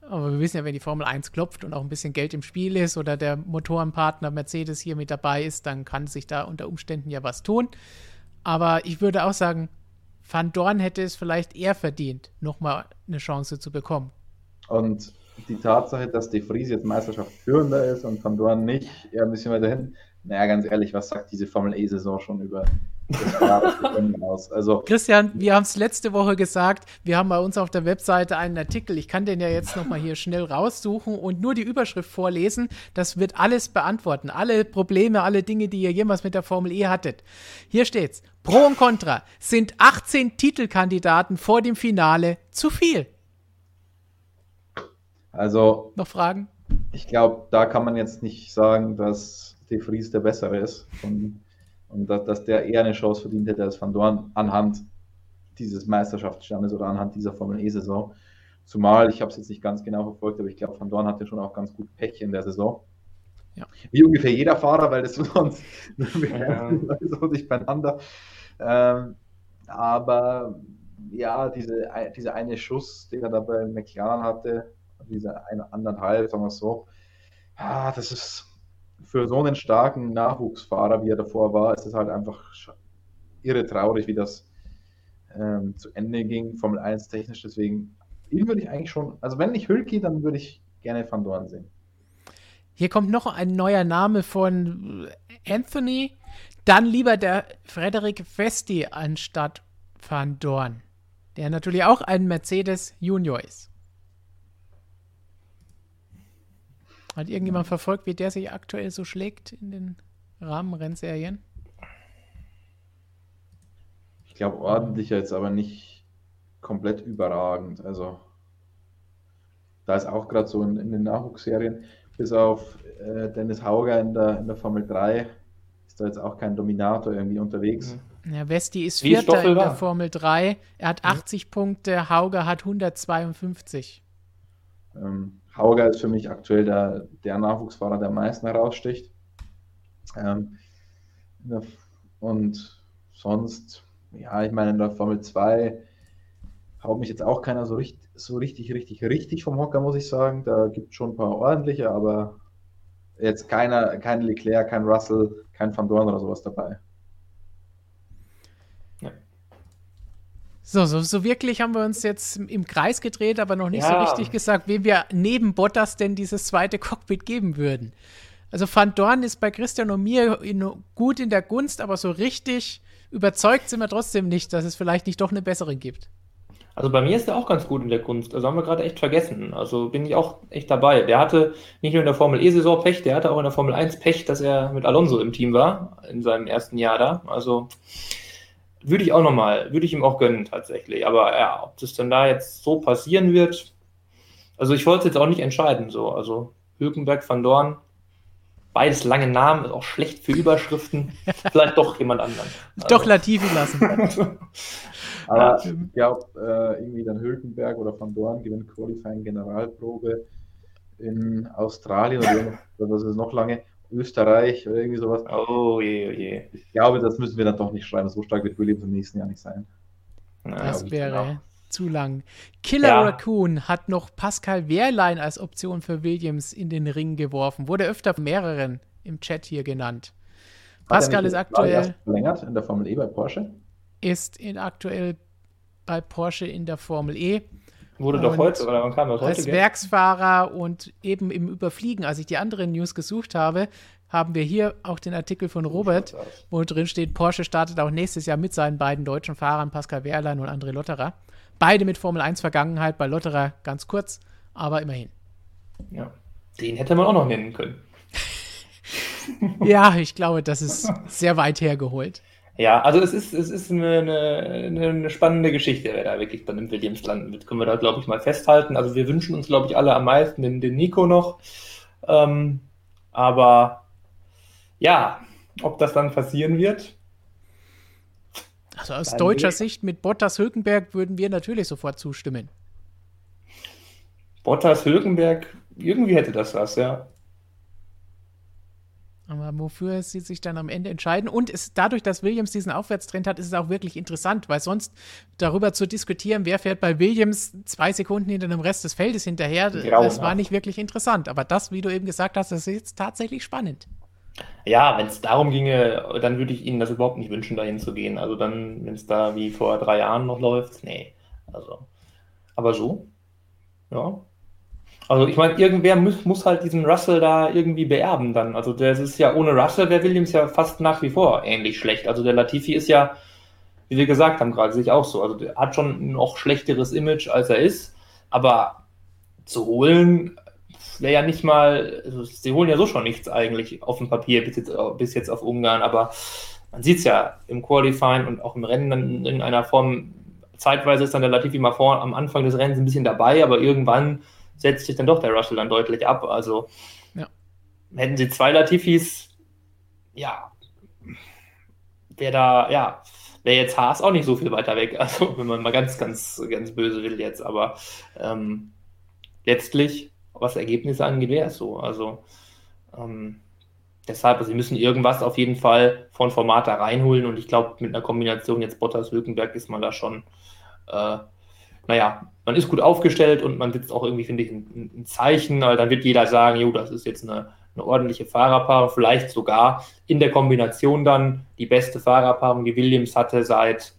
aber wir wissen ja, wenn die Formel 1 klopft und auch ein bisschen Geld im Spiel ist oder der Motorenpartner Mercedes hier mit dabei ist, dann kann sich da unter Umständen ja was tun. Aber ich würde auch sagen, Van Dorn hätte es vielleicht eher verdient, nochmal eine Chance zu bekommen. Und die Tatsache, dass De Vries jetzt Meisterschaft führender ist und Van Dorn nicht, eher ein bisschen weiter hinten. Naja, ganz ehrlich, was sagt diese Formel E-Saison schon über Also, Christian, wir haben es letzte Woche gesagt, wir haben bei uns auf der Webseite einen Artikel, ich kann den ja jetzt nochmal hier schnell raussuchen und nur die Überschrift vorlesen, das wird alles beantworten, alle Probleme, alle Dinge, die ihr jemals mit der Formel E hattet. Hier steht's, Pro und Contra, sind 18 Titelkandidaten vor dem Finale zu viel? Also. Noch Fragen? Ich glaube, da kann man jetzt nicht sagen, dass De Vries der Bessere ist. Und und dass, dass der eher eine Chance verdient hätte als Van Dorn anhand dieses Meisterschaftsstandes oder anhand dieser Formel E-Saison. Zumal, ich habe es jetzt nicht ganz genau verfolgt, aber ich glaube, Van Dorn hatte schon auch ganz gut Pech in der Saison. Ja. Wie ungefähr jeder Fahrer, weil das sonst ja. so nicht beieinander. Ähm, aber ja, diese, dieser eine Schuss, den er da bei McLaren hatte, diese eine anderthalb, sagen wir so, ah, das ist für so einen starken Nachwuchsfahrer, wie er davor war, ist es halt einfach irre traurig, wie das ähm, zu Ende ging, Formel 1 technisch. Deswegen, ihn würde ich eigentlich schon, also wenn nicht Hülki, dann würde ich gerne Van Dorn sehen. Hier kommt noch ein neuer Name von Anthony. Dann lieber der Frederik Vesti anstatt Van Dorn, der natürlich auch ein Mercedes Junior ist. Hat irgendjemand verfolgt, wie der sich aktuell so schlägt in den Rahmenrennserien? Ich glaube ordentlich jetzt, aber nicht komplett überragend. Also da ist auch gerade so in, in, den Nachwuchsserien, bis auf äh, Dennis Hauger in der, in der Formel 3, ist da jetzt auch kein Dominator irgendwie unterwegs. Mhm. Ja, Westi ist Wie Vierter in der Formel 3. Er hat 80 mhm. Punkte, Hauger hat 152. Ähm, Hauger ist für mich aktuell der, der Nachwuchsfahrer, der am meisten heraussticht. Ähm, und sonst, ja, ich meine, in der Formel 2 haut mich jetzt auch keiner so richtig, so richtig, richtig, richtig vom Hocker, muss ich sagen. Da gibt es schon ein paar ordentliche, aber jetzt keiner, kein Leclerc, kein Russell, kein Van Dorn oder sowas dabei. So, so, so wirklich haben wir uns jetzt im Kreis gedreht, aber noch nicht ja. so richtig gesagt, wem wir neben Bottas denn dieses zweite Cockpit geben würden. Also Van Dorn ist bei Christian und mir in, gut in der Gunst, aber so richtig überzeugt sind wir trotzdem nicht, dass es vielleicht nicht doch eine bessere gibt. Also bei mir ist er auch ganz gut in der Gunst. Also haben wir gerade echt vergessen. Also bin ich auch echt dabei. Der hatte nicht nur in der Formel E-Saison Pech, der hatte auch in der Formel 1 Pech, dass er mit Alonso im Team war, in seinem ersten Jahr da. Also würde ich auch nochmal, würde ich ihm auch gönnen tatsächlich. Aber ja, ob das dann da jetzt so passieren wird, also ich wollte es jetzt auch nicht entscheiden. So, also Hülkenberg, Van Dorn, beides lange Namen, ist auch schlecht für Überschriften. Vielleicht doch jemand anderen. Also. Doch Latifi lassen. Aber ich glaube, äh, irgendwie dann Hülkenberg oder Van Dorn gewinnt Qualifying Generalprobe in Australien oder was ist noch lange Österreich oder irgendwie sowas. Oh je, oh je. Ich glaube, das müssen wir dann doch nicht schreiben. So stark wird Williams im nächsten Jahr nicht sein. das wäre genau. zu lang. Killer ja. Raccoon hat noch Pascal Wehrlein als Option für Williams in den Ring geworfen. Wurde öfter von mehreren im Chat hier genannt. Pascal ist aktuell. Verlängert in der Formel E bei Porsche? Ist in aktuell bei Porsche in der Formel E. Wurde doch heute, oder wann kam das heute? Als? Werksfahrer und eben im Überfliegen, als ich die anderen News gesucht habe, haben wir hier auch den Artikel von Robert, wo drin steht, Porsche startet auch nächstes Jahr mit seinen beiden deutschen Fahrern, Pascal Wehrlein und André Lotterer. Beide mit Formel 1 Vergangenheit, bei Lotterer ganz kurz, aber immerhin. Ja, den hätte man auch noch nennen können. ja, ich glaube, das ist sehr weit hergeholt. Ja, also es ist, es ist eine, eine, eine spannende Geschichte, wer da wirklich dann im Williams landen wird. Können wir da, glaube ich, mal festhalten. Also wir wünschen uns, glaube ich, alle am meisten den, den Nico noch. Ähm, aber ja, ob das dann passieren wird. Also aus deutscher Sicht mit Bottas Hülkenberg würden wir natürlich sofort zustimmen. Bottas Hülkenberg, irgendwie hätte das was, ja. Aber wofür sie sich dann am Ende entscheiden. Und es, dadurch, dass Williams diesen Aufwärtstrend hat, ist es auch wirklich interessant, weil sonst darüber zu diskutieren, wer fährt bei Williams zwei Sekunden hinter dem Rest des Feldes hinterher, Grauenhaft. das war nicht wirklich interessant. Aber das, wie du eben gesagt hast, das ist jetzt tatsächlich spannend. Ja, wenn es darum ginge, dann würde ich Ihnen das überhaupt nicht wünschen, dahin zu gehen. Also dann, wenn es da wie vor drei Jahren noch läuft, nee. Also, aber so, ja. Also ich meine, irgendwer muss, muss, halt diesen Russell da irgendwie beerben dann. Also das ist ja ohne Russell der Williams ja fast nach wie vor ähnlich schlecht. Also der Latifi ist ja, wie wir gesagt haben gerade, sich auch so. Also der hat schon ein noch schlechteres Image, als er ist. Aber zu holen wäre ja nicht mal, also sie holen ja so schon nichts eigentlich auf dem Papier bis jetzt, bis jetzt auf Ungarn. Aber man sieht es ja im Qualifying und auch im Rennen dann in einer Form. Zeitweise ist dann der Latifi mal vor am Anfang des Rennens ein bisschen dabei, aber irgendwann setzt sich dann doch der Russell dann deutlich ab. Also ja. hätten sie zwei Latifis, ja, wäre da, ja, wäre jetzt Haas auch nicht so viel weiter weg. Also wenn man mal ganz, ganz, ganz böse will jetzt, aber ähm, letztlich, was Ergebnisse angeht, wäre es so. Also ähm, deshalb, also sie müssen irgendwas auf jeden Fall von Formata reinholen und ich glaube, mit einer Kombination jetzt Bottas-Hülkenberg ist man da schon äh, naja, man ist gut aufgestellt und man sitzt auch irgendwie, finde ich, ein, ein, Zeichen, weil dann wird jeder sagen, jo, das ist jetzt eine, eine ordentliche Fahrerpaarung, vielleicht sogar in der Kombination dann die beste Fahrerpaarung, die Williams hatte seit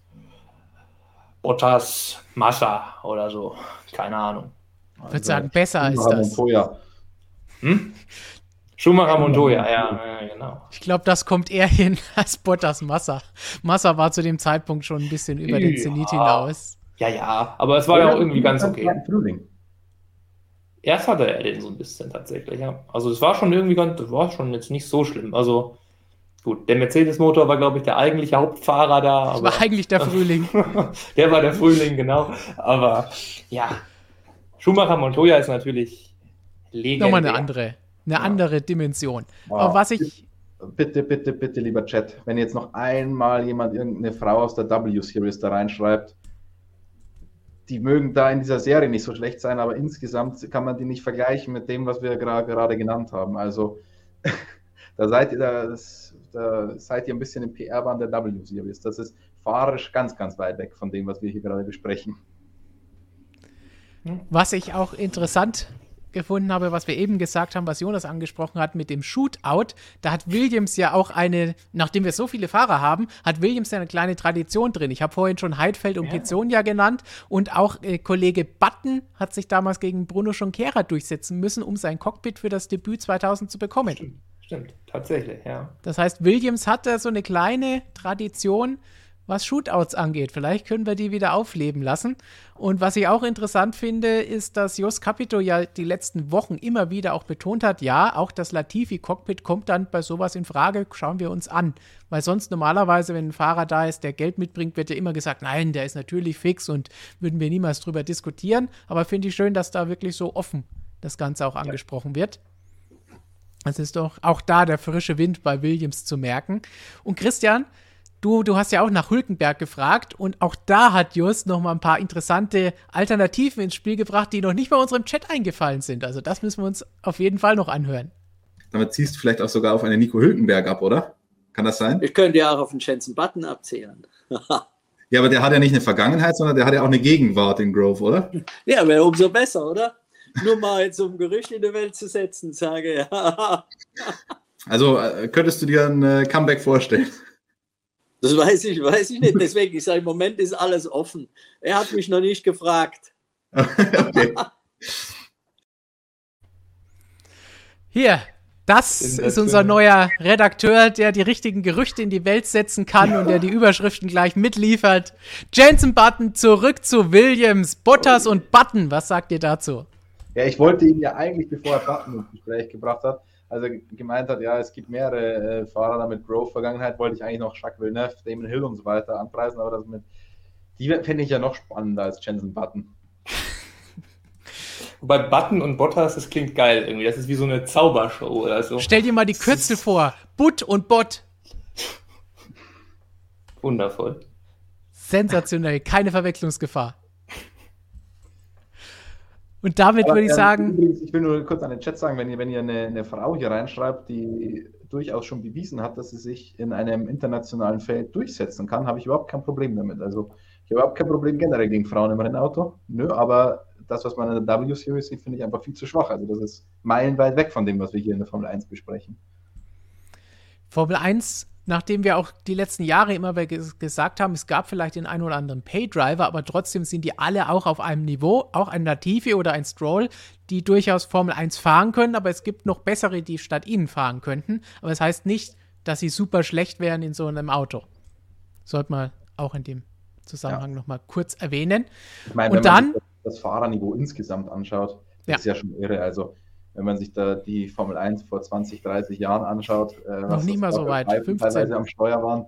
Bottas Massa oder so. Keine Ahnung. Ich würde sagen, besser als das. Montoya. Hm? Schumacher Montoya, ja, ja, genau. Ich glaube, das kommt eher hin als Bottas Massa. Massa war zu dem Zeitpunkt schon ein bisschen über den Zenit hinaus. Ja, ja, aber es war ja, auch irgendwie ganz okay. Erst hatte er den so ein bisschen tatsächlich, ja. Also es war schon irgendwie ganz, das war schon jetzt nicht so schlimm. Also gut, der Mercedes-Motor war, glaube ich, der eigentliche Hauptfahrer da. Das aber, war eigentlich der Frühling. der war der Frühling, genau. Aber ja, Schumacher Montoya ist natürlich legendär. Nochmal eine andere, eine ja. andere Dimension. Wow. Aber was ich. Bitte, bitte, bitte, lieber Chat, wenn jetzt noch einmal jemand irgendeine Frau aus der W-Series da reinschreibt, die mögen da in dieser Serie nicht so schlecht sein, aber insgesamt kann man die nicht vergleichen mit dem, was wir gerade genannt haben. Also da seid ihr da, da seid ihr ein bisschen im PR-Bahn der W-Series. Das ist fahrisch ganz, ganz weit weg von dem, was wir hier gerade besprechen. Was ich auch interessant gefunden habe, was wir eben gesagt haben, was Jonas angesprochen hat mit dem Shootout. Da hat Williams ja auch eine, nachdem wir so viele Fahrer haben, hat Williams ja eine kleine Tradition drin. Ich habe vorhin schon Heidfeld und ja. Pizzonia genannt und auch äh, Kollege Button hat sich damals gegen Bruno Schonquera durchsetzen müssen, um sein Cockpit für das Debüt 2000 zu bekommen. Stimmt, stimmt. tatsächlich, ja. Das heißt, Williams hat da so eine kleine Tradition, was Shootouts angeht. Vielleicht können wir die wieder aufleben lassen. Und was ich auch interessant finde, ist, dass Jos Capito ja die letzten Wochen immer wieder auch betont hat, ja, auch das Latifi-Cockpit kommt dann bei sowas in Frage, schauen wir uns an. Weil sonst normalerweise, wenn ein Fahrer da ist, der Geld mitbringt, wird ja immer gesagt, nein, der ist natürlich fix und würden wir niemals drüber diskutieren. Aber finde ich schön, dass da wirklich so offen das Ganze auch angesprochen wird. Es ist doch auch da der frische Wind bei Williams zu merken. Und Christian, Du, du hast ja auch nach Hülkenberg gefragt und auch da hat Just noch mal ein paar interessante Alternativen ins Spiel gebracht, die noch nicht bei unserem Chat eingefallen sind. Also das müssen wir uns auf jeden Fall noch anhören. Damit ziehst du vielleicht auch sogar auf einen Nico Hülkenberg ab, oder? Kann das sein? Ich könnte ja auch auf einen Jensen Button abzählen. ja, aber der hat ja nicht eine Vergangenheit, sondern der hat ja auch eine Gegenwart in Grove, oder? Ja, wäre umso besser, oder? Nur mal jetzt um Gerücht in die Welt zu setzen, sage ja. also äh, könntest du dir ein äh, Comeback vorstellen? Das weiß ich, weiß ich nicht. Deswegen, ich sage, im Moment ist alles offen. Er hat mich noch nicht gefragt. okay. Hier, das ist unser neuer Redakteur, der die richtigen Gerüchte in die Welt setzen kann und der die Überschriften gleich mitliefert. Jensen Button zurück zu Williams, Bottas und Button. Was sagt ihr dazu? Ja, ich wollte ihn ja eigentlich, bevor er Button ins Gespräch gebracht hat, als er gemeint hat, ja, es gibt mehrere äh, Fahrer mit Grove-Vergangenheit, wollte ich eigentlich noch Jacques Villeneuve, Damon Hill und so weiter anpreisen, aber das mit, die fände ich ja noch spannender als Jensen Button. Wobei Button und Bottas, das klingt geil irgendwie. Das ist wie so eine Zaubershow oder so. Stell dir mal die Kürzel vor. Butt und Bot. Wundervoll. Sensationell. Keine Verwechslungsgefahr. Und damit würde ich sagen. Übrigens, ich will nur kurz an den Chat sagen, wenn ihr, wenn ihr eine, eine, Frau hier reinschreibt, die durchaus schon bewiesen hat, dass sie sich in einem internationalen Feld durchsetzen kann, habe ich überhaupt kein Problem damit. Also ich habe überhaupt kein Problem generell gegen Frauen im Rennauto. Nö, aber das, was man in der W-Series sieht, finde ich einfach viel zu schwach. Also das ist meilenweit weg von dem, was wir hier in der Formel 1 besprechen. Formel 1 nachdem wir auch die letzten Jahre immer gesagt haben, es gab vielleicht den einen oder anderen Pay-Driver, aber trotzdem sind die alle auch auf einem Niveau, auch ein Latifi oder ein Stroll, die durchaus Formel 1 fahren können, aber es gibt noch bessere, die statt ihnen fahren könnten. Aber das heißt nicht, dass sie super schlecht wären in so einem Auto. Sollte man auch in dem Zusammenhang ja. nochmal kurz erwähnen. Ich meine, Und wenn man dann, das Fahrerniveau insgesamt anschaut, ja. ist ja schon irre. Also wenn man sich da die Formel 1 vor 20, 30 Jahren anschaut, äh, was nicht mal so weit, 15. teilweise am Steuer waren.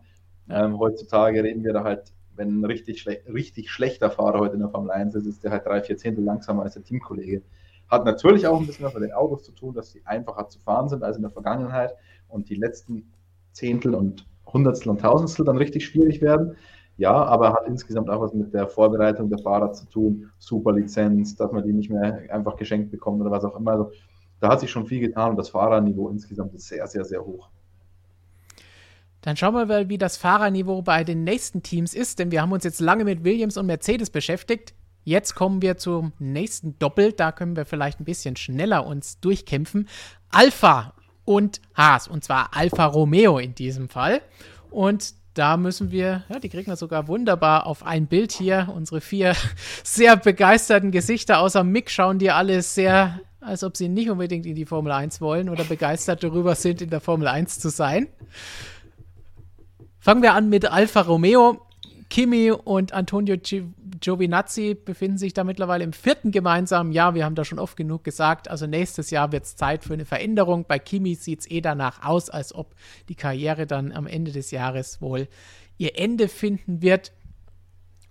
Ähm, heutzutage reden wir da halt, wenn ein richtig, schle richtig schlechter Fahrer heute in der Formel 1 ist, ist der halt drei, vier Zehntel langsamer als der Teamkollege. Hat natürlich auch ein bisschen was mit den Autos zu tun, dass sie einfacher zu fahren sind als in der Vergangenheit und die letzten Zehntel und Hundertstel und Tausendstel dann richtig schwierig werden. Ja, aber hat insgesamt auch was mit der Vorbereitung der Fahrer zu tun. Super Lizenz, dass man die nicht mehr einfach geschenkt bekommt oder was auch immer. Also da hat sich schon viel getan und das Fahrerniveau insgesamt ist sehr, sehr, sehr hoch. Dann schauen wir mal, wie das Fahrerniveau bei den nächsten Teams ist, denn wir haben uns jetzt lange mit Williams und Mercedes beschäftigt. Jetzt kommen wir zum nächsten Doppel. Da können wir vielleicht ein bisschen schneller uns durchkämpfen. Alpha und Haas. Und zwar Alfa Romeo in diesem Fall. Und da müssen wir, ja, die kriegen wir sogar wunderbar auf ein Bild hier. Unsere vier sehr begeisterten Gesichter, außer Mick, schauen die alle sehr als ob sie nicht unbedingt in die Formel 1 wollen oder begeistert darüber sind, in der Formel 1 zu sein. Fangen wir an mit Alfa Romeo. Kimi und Antonio Giovinazzi befinden sich da mittlerweile im vierten gemeinsamen Jahr. Wir haben da schon oft genug gesagt. Also nächstes Jahr wird es Zeit für eine Veränderung. Bei Kimi sieht es eh danach aus, als ob die Karriere dann am Ende des Jahres wohl ihr Ende finden wird.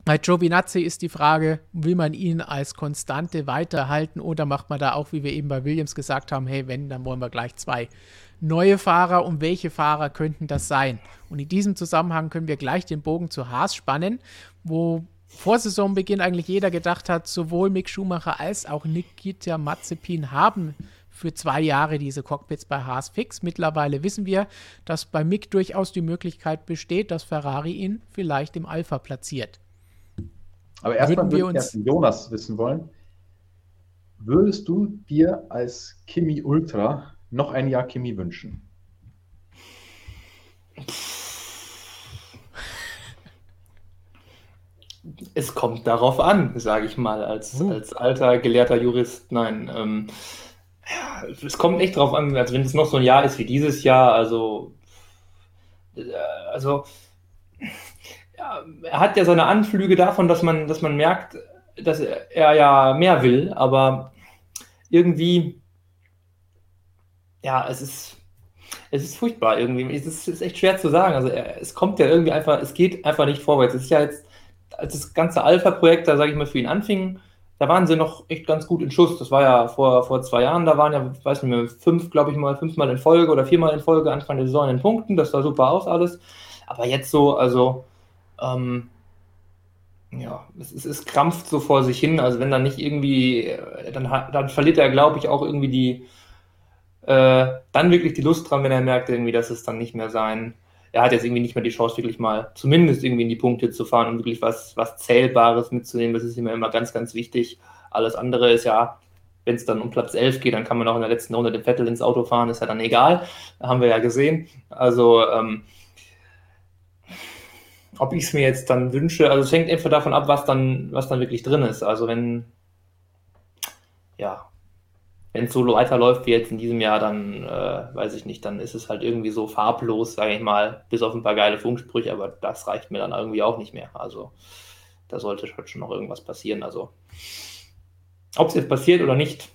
Bei Giovinazzi ist die Frage, will man ihn als Konstante weiterhalten oder macht man da auch, wie wir eben bei Williams gesagt haben, hey, wenn, dann wollen wir gleich zwei neue Fahrer und welche Fahrer könnten das sein? Und in diesem Zusammenhang können wir gleich den Bogen zu Haas spannen, wo vor Saisonbeginn eigentlich jeder gedacht hat, sowohl Mick Schumacher als auch Nikita Mazepin haben für zwei Jahre diese Cockpits bei Haas fix. Mittlerweile wissen wir, dass bei Mick durchaus die Möglichkeit besteht, dass Ferrari ihn vielleicht im Alpha platziert. Aber erstmal würde ich erst Jonas wissen wollen. Würdest du dir als Kimi Ultra noch ein Jahr Kimi wünschen? Es kommt darauf an, sage ich mal, als, uh. als alter gelehrter Jurist. Nein, ähm, ja, es kommt echt darauf an, als wenn es noch so ein Jahr ist wie dieses Jahr. Also, äh, also er hat ja seine Anflüge davon, dass man, dass man merkt, dass er, ja mehr will, aber irgendwie, ja, es ist, es ist furchtbar irgendwie. Es ist, es ist echt schwer zu sagen. Also er, es kommt ja irgendwie einfach, es geht einfach nicht vorwärts. Es ist ja jetzt, als das ganze Alpha-Projekt, da sage ich mal, für ihn anfing, da waren sie noch echt ganz gut in Schuss. Das war ja vor, vor zwei Jahren, da waren ja, weiß nicht mehr, fünf, glaube ich mal, fünfmal in Folge oder viermal in Folge Anfang der Saison in Punkten. Das sah super aus alles. Aber jetzt so, also ähm, ja, es, es, es, krampft so vor sich hin. Also wenn dann nicht irgendwie, äh, dann, dann verliert er, glaube ich, auch irgendwie die, äh, dann wirklich die Lust dran, wenn er merkt irgendwie, dass es dann nicht mehr sein. Er hat jetzt irgendwie nicht mehr die Chance, wirklich mal zumindest irgendwie in die Punkte zu fahren und wirklich was, was Zählbares mitzunehmen. Das ist immer, immer ganz, ganz wichtig. Alles andere ist ja, wenn es dann um Platz 11 geht, dann kann man auch in der letzten Runde den Vettel ins Auto fahren, ist ja dann egal. Haben wir ja gesehen. Also, ähm, ob ich es mir jetzt dann wünsche, also es hängt einfach davon ab, was dann, was dann wirklich drin ist. Also wenn, ja, wenn es so weiterläuft wie jetzt in diesem Jahr, dann äh, weiß ich nicht, dann ist es halt irgendwie so farblos, sage ich mal, bis auf ein paar geile Funksprüche, aber das reicht mir dann irgendwie auch nicht mehr. Also da sollte schon noch irgendwas passieren. Also ob es jetzt passiert oder nicht,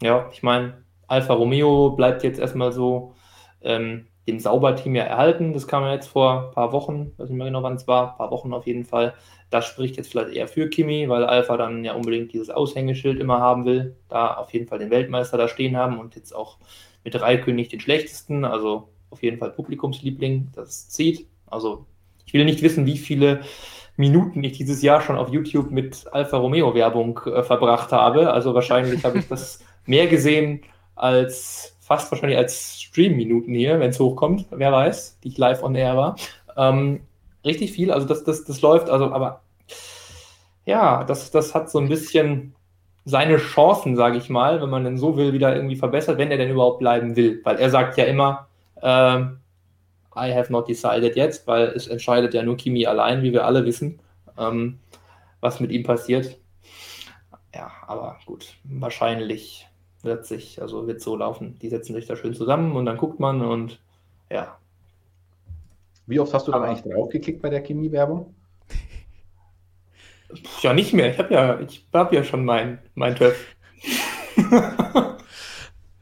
ja, ich meine, Alfa Romeo bleibt jetzt erstmal so. Ähm, dem Sauberteam ja erhalten. Das kam ja jetzt vor ein paar Wochen, weiß nicht mehr genau, wann es war, ein paar Wochen auf jeden Fall. Das spricht jetzt vielleicht eher für Kimi, weil Alpha dann ja unbedingt dieses Aushängeschild immer haben will, da auf jeden Fall den Weltmeister da stehen haben und jetzt auch mit Raikönig den schlechtesten, also auf jeden Fall Publikumsliebling, das zieht. Also ich will nicht wissen, wie viele Minuten ich dieses Jahr schon auf YouTube mit Alfa Romeo Werbung äh, verbracht habe. Also wahrscheinlich habe ich das mehr gesehen als fast wahrscheinlich als Stream-Minuten hier, wenn es hochkommt, wer weiß, die ich live on air war. Ähm, richtig viel, also das, das, das läuft, also, aber ja, das, das hat so ein bisschen seine Chancen, sage ich mal, wenn man denn so will, wieder irgendwie verbessert, wenn er denn überhaupt bleiben will. Weil er sagt ja immer, äh, I have not decided yet, weil es entscheidet ja nur Kimi allein, wie wir alle wissen, ähm, was mit ihm passiert. Ja, aber gut, wahrscheinlich wird sich, also wird so laufen. Die setzen sich da schön zusammen und dann guckt man und ja. Wie oft hast du dann eigentlich draufgeklickt bei der Chemie-Werbung? Ja, nicht mehr. Ich habe ja, ich hab ja schon mein, mein TÜV.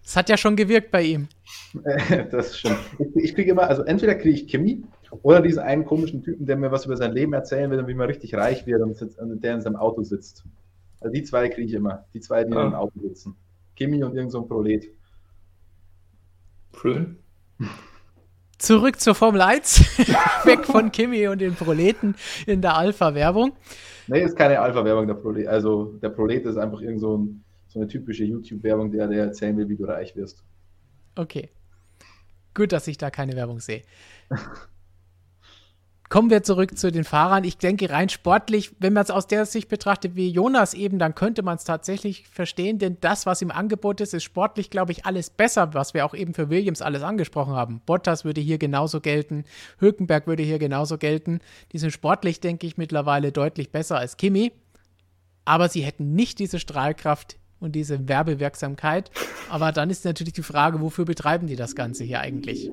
Es hat ja schon gewirkt bei ihm. das stimmt. Ich, ich kriege immer, also entweder kriege ich Chemie oder diesen einen komischen Typen, der mir was über sein Leben erzählen will und wie man richtig reich wird und, sitzt, und der in seinem Auto sitzt. Also die zwei kriege ich immer. Die zwei, die ah. in dem Auto sitzen. Kimi und irgendein so Prolet. Schön. Zurück zur Formel 1. Weg von Kimi und den Proleten in der Alpha-Werbung. Nee, ist keine Alpha-Werbung, der Prolet. Also der Prolet ist einfach irgend so, ein, so eine typische YouTube-Werbung, der dir erzählen will, wie du reich wirst. Okay. Gut, dass ich da keine Werbung sehe. Kommen wir zurück zu den Fahrern. Ich denke, rein sportlich, wenn man es aus der Sicht betrachtet wie Jonas eben, dann könnte man es tatsächlich verstehen, denn das, was im Angebot ist, ist sportlich, glaube ich, alles besser, was wir auch eben für Williams alles angesprochen haben. Bottas würde hier genauso gelten, Hülkenberg würde hier genauso gelten. Die sind sportlich, denke ich, mittlerweile deutlich besser als Kimi, aber sie hätten nicht diese Strahlkraft und diese Werbewirksamkeit. Aber dann ist natürlich die Frage, wofür betreiben die das Ganze hier eigentlich?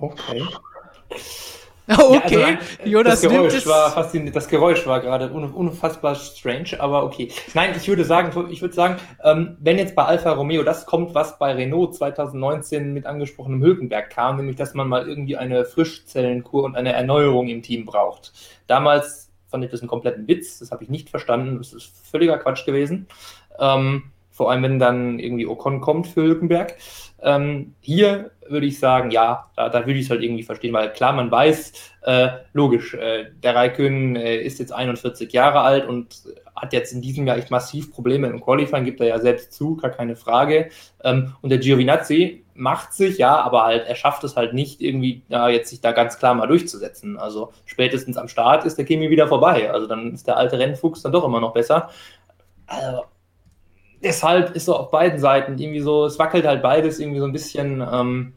Okay. Okay, ja, also, Jonas das Geräusch war faszinierend. Das Geräusch war gerade unfassbar strange, aber okay. Nein, ich würde sagen, ich würde sagen, ähm, wenn jetzt bei Alfa Romeo das kommt, was bei Renault 2019 mit angesprochenem Hülkenberg kam, nämlich dass man mal irgendwie eine Frischzellenkur und eine Erneuerung im Team braucht. Damals fand ich das einen kompletten Witz, das habe ich nicht verstanden, das ist völliger Quatsch gewesen. Ähm, vor allem wenn dann irgendwie Ocon kommt für Hülkenberg. Ähm, hier würde ich sagen, ja, da, da würde ich es halt irgendwie verstehen, weil klar, man weiß, äh, logisch, äh, der Raikön äh, ist jetzt 41 Jahre alt und hat jetzt in diesem Jahr echt massiv Probleme im Qualifying, gibt er ja selbst zu, gar keine Frage. Ähm, und der Giovinazzi macht sich, ja, aber halt, er schafft es halt nicht irgendwie, ja, jetzt sich da ganz klar mal durchzusetzen. Also spätestens am Start ist der Chemie wieder vorbei. Also dann ist der alte Rennfuchs dann doch immer noch besser. Also deshalb ist so auf beiden Seiten irgendwie so, es wackelt halt beides irgendwie so ein bisschen. Ähm,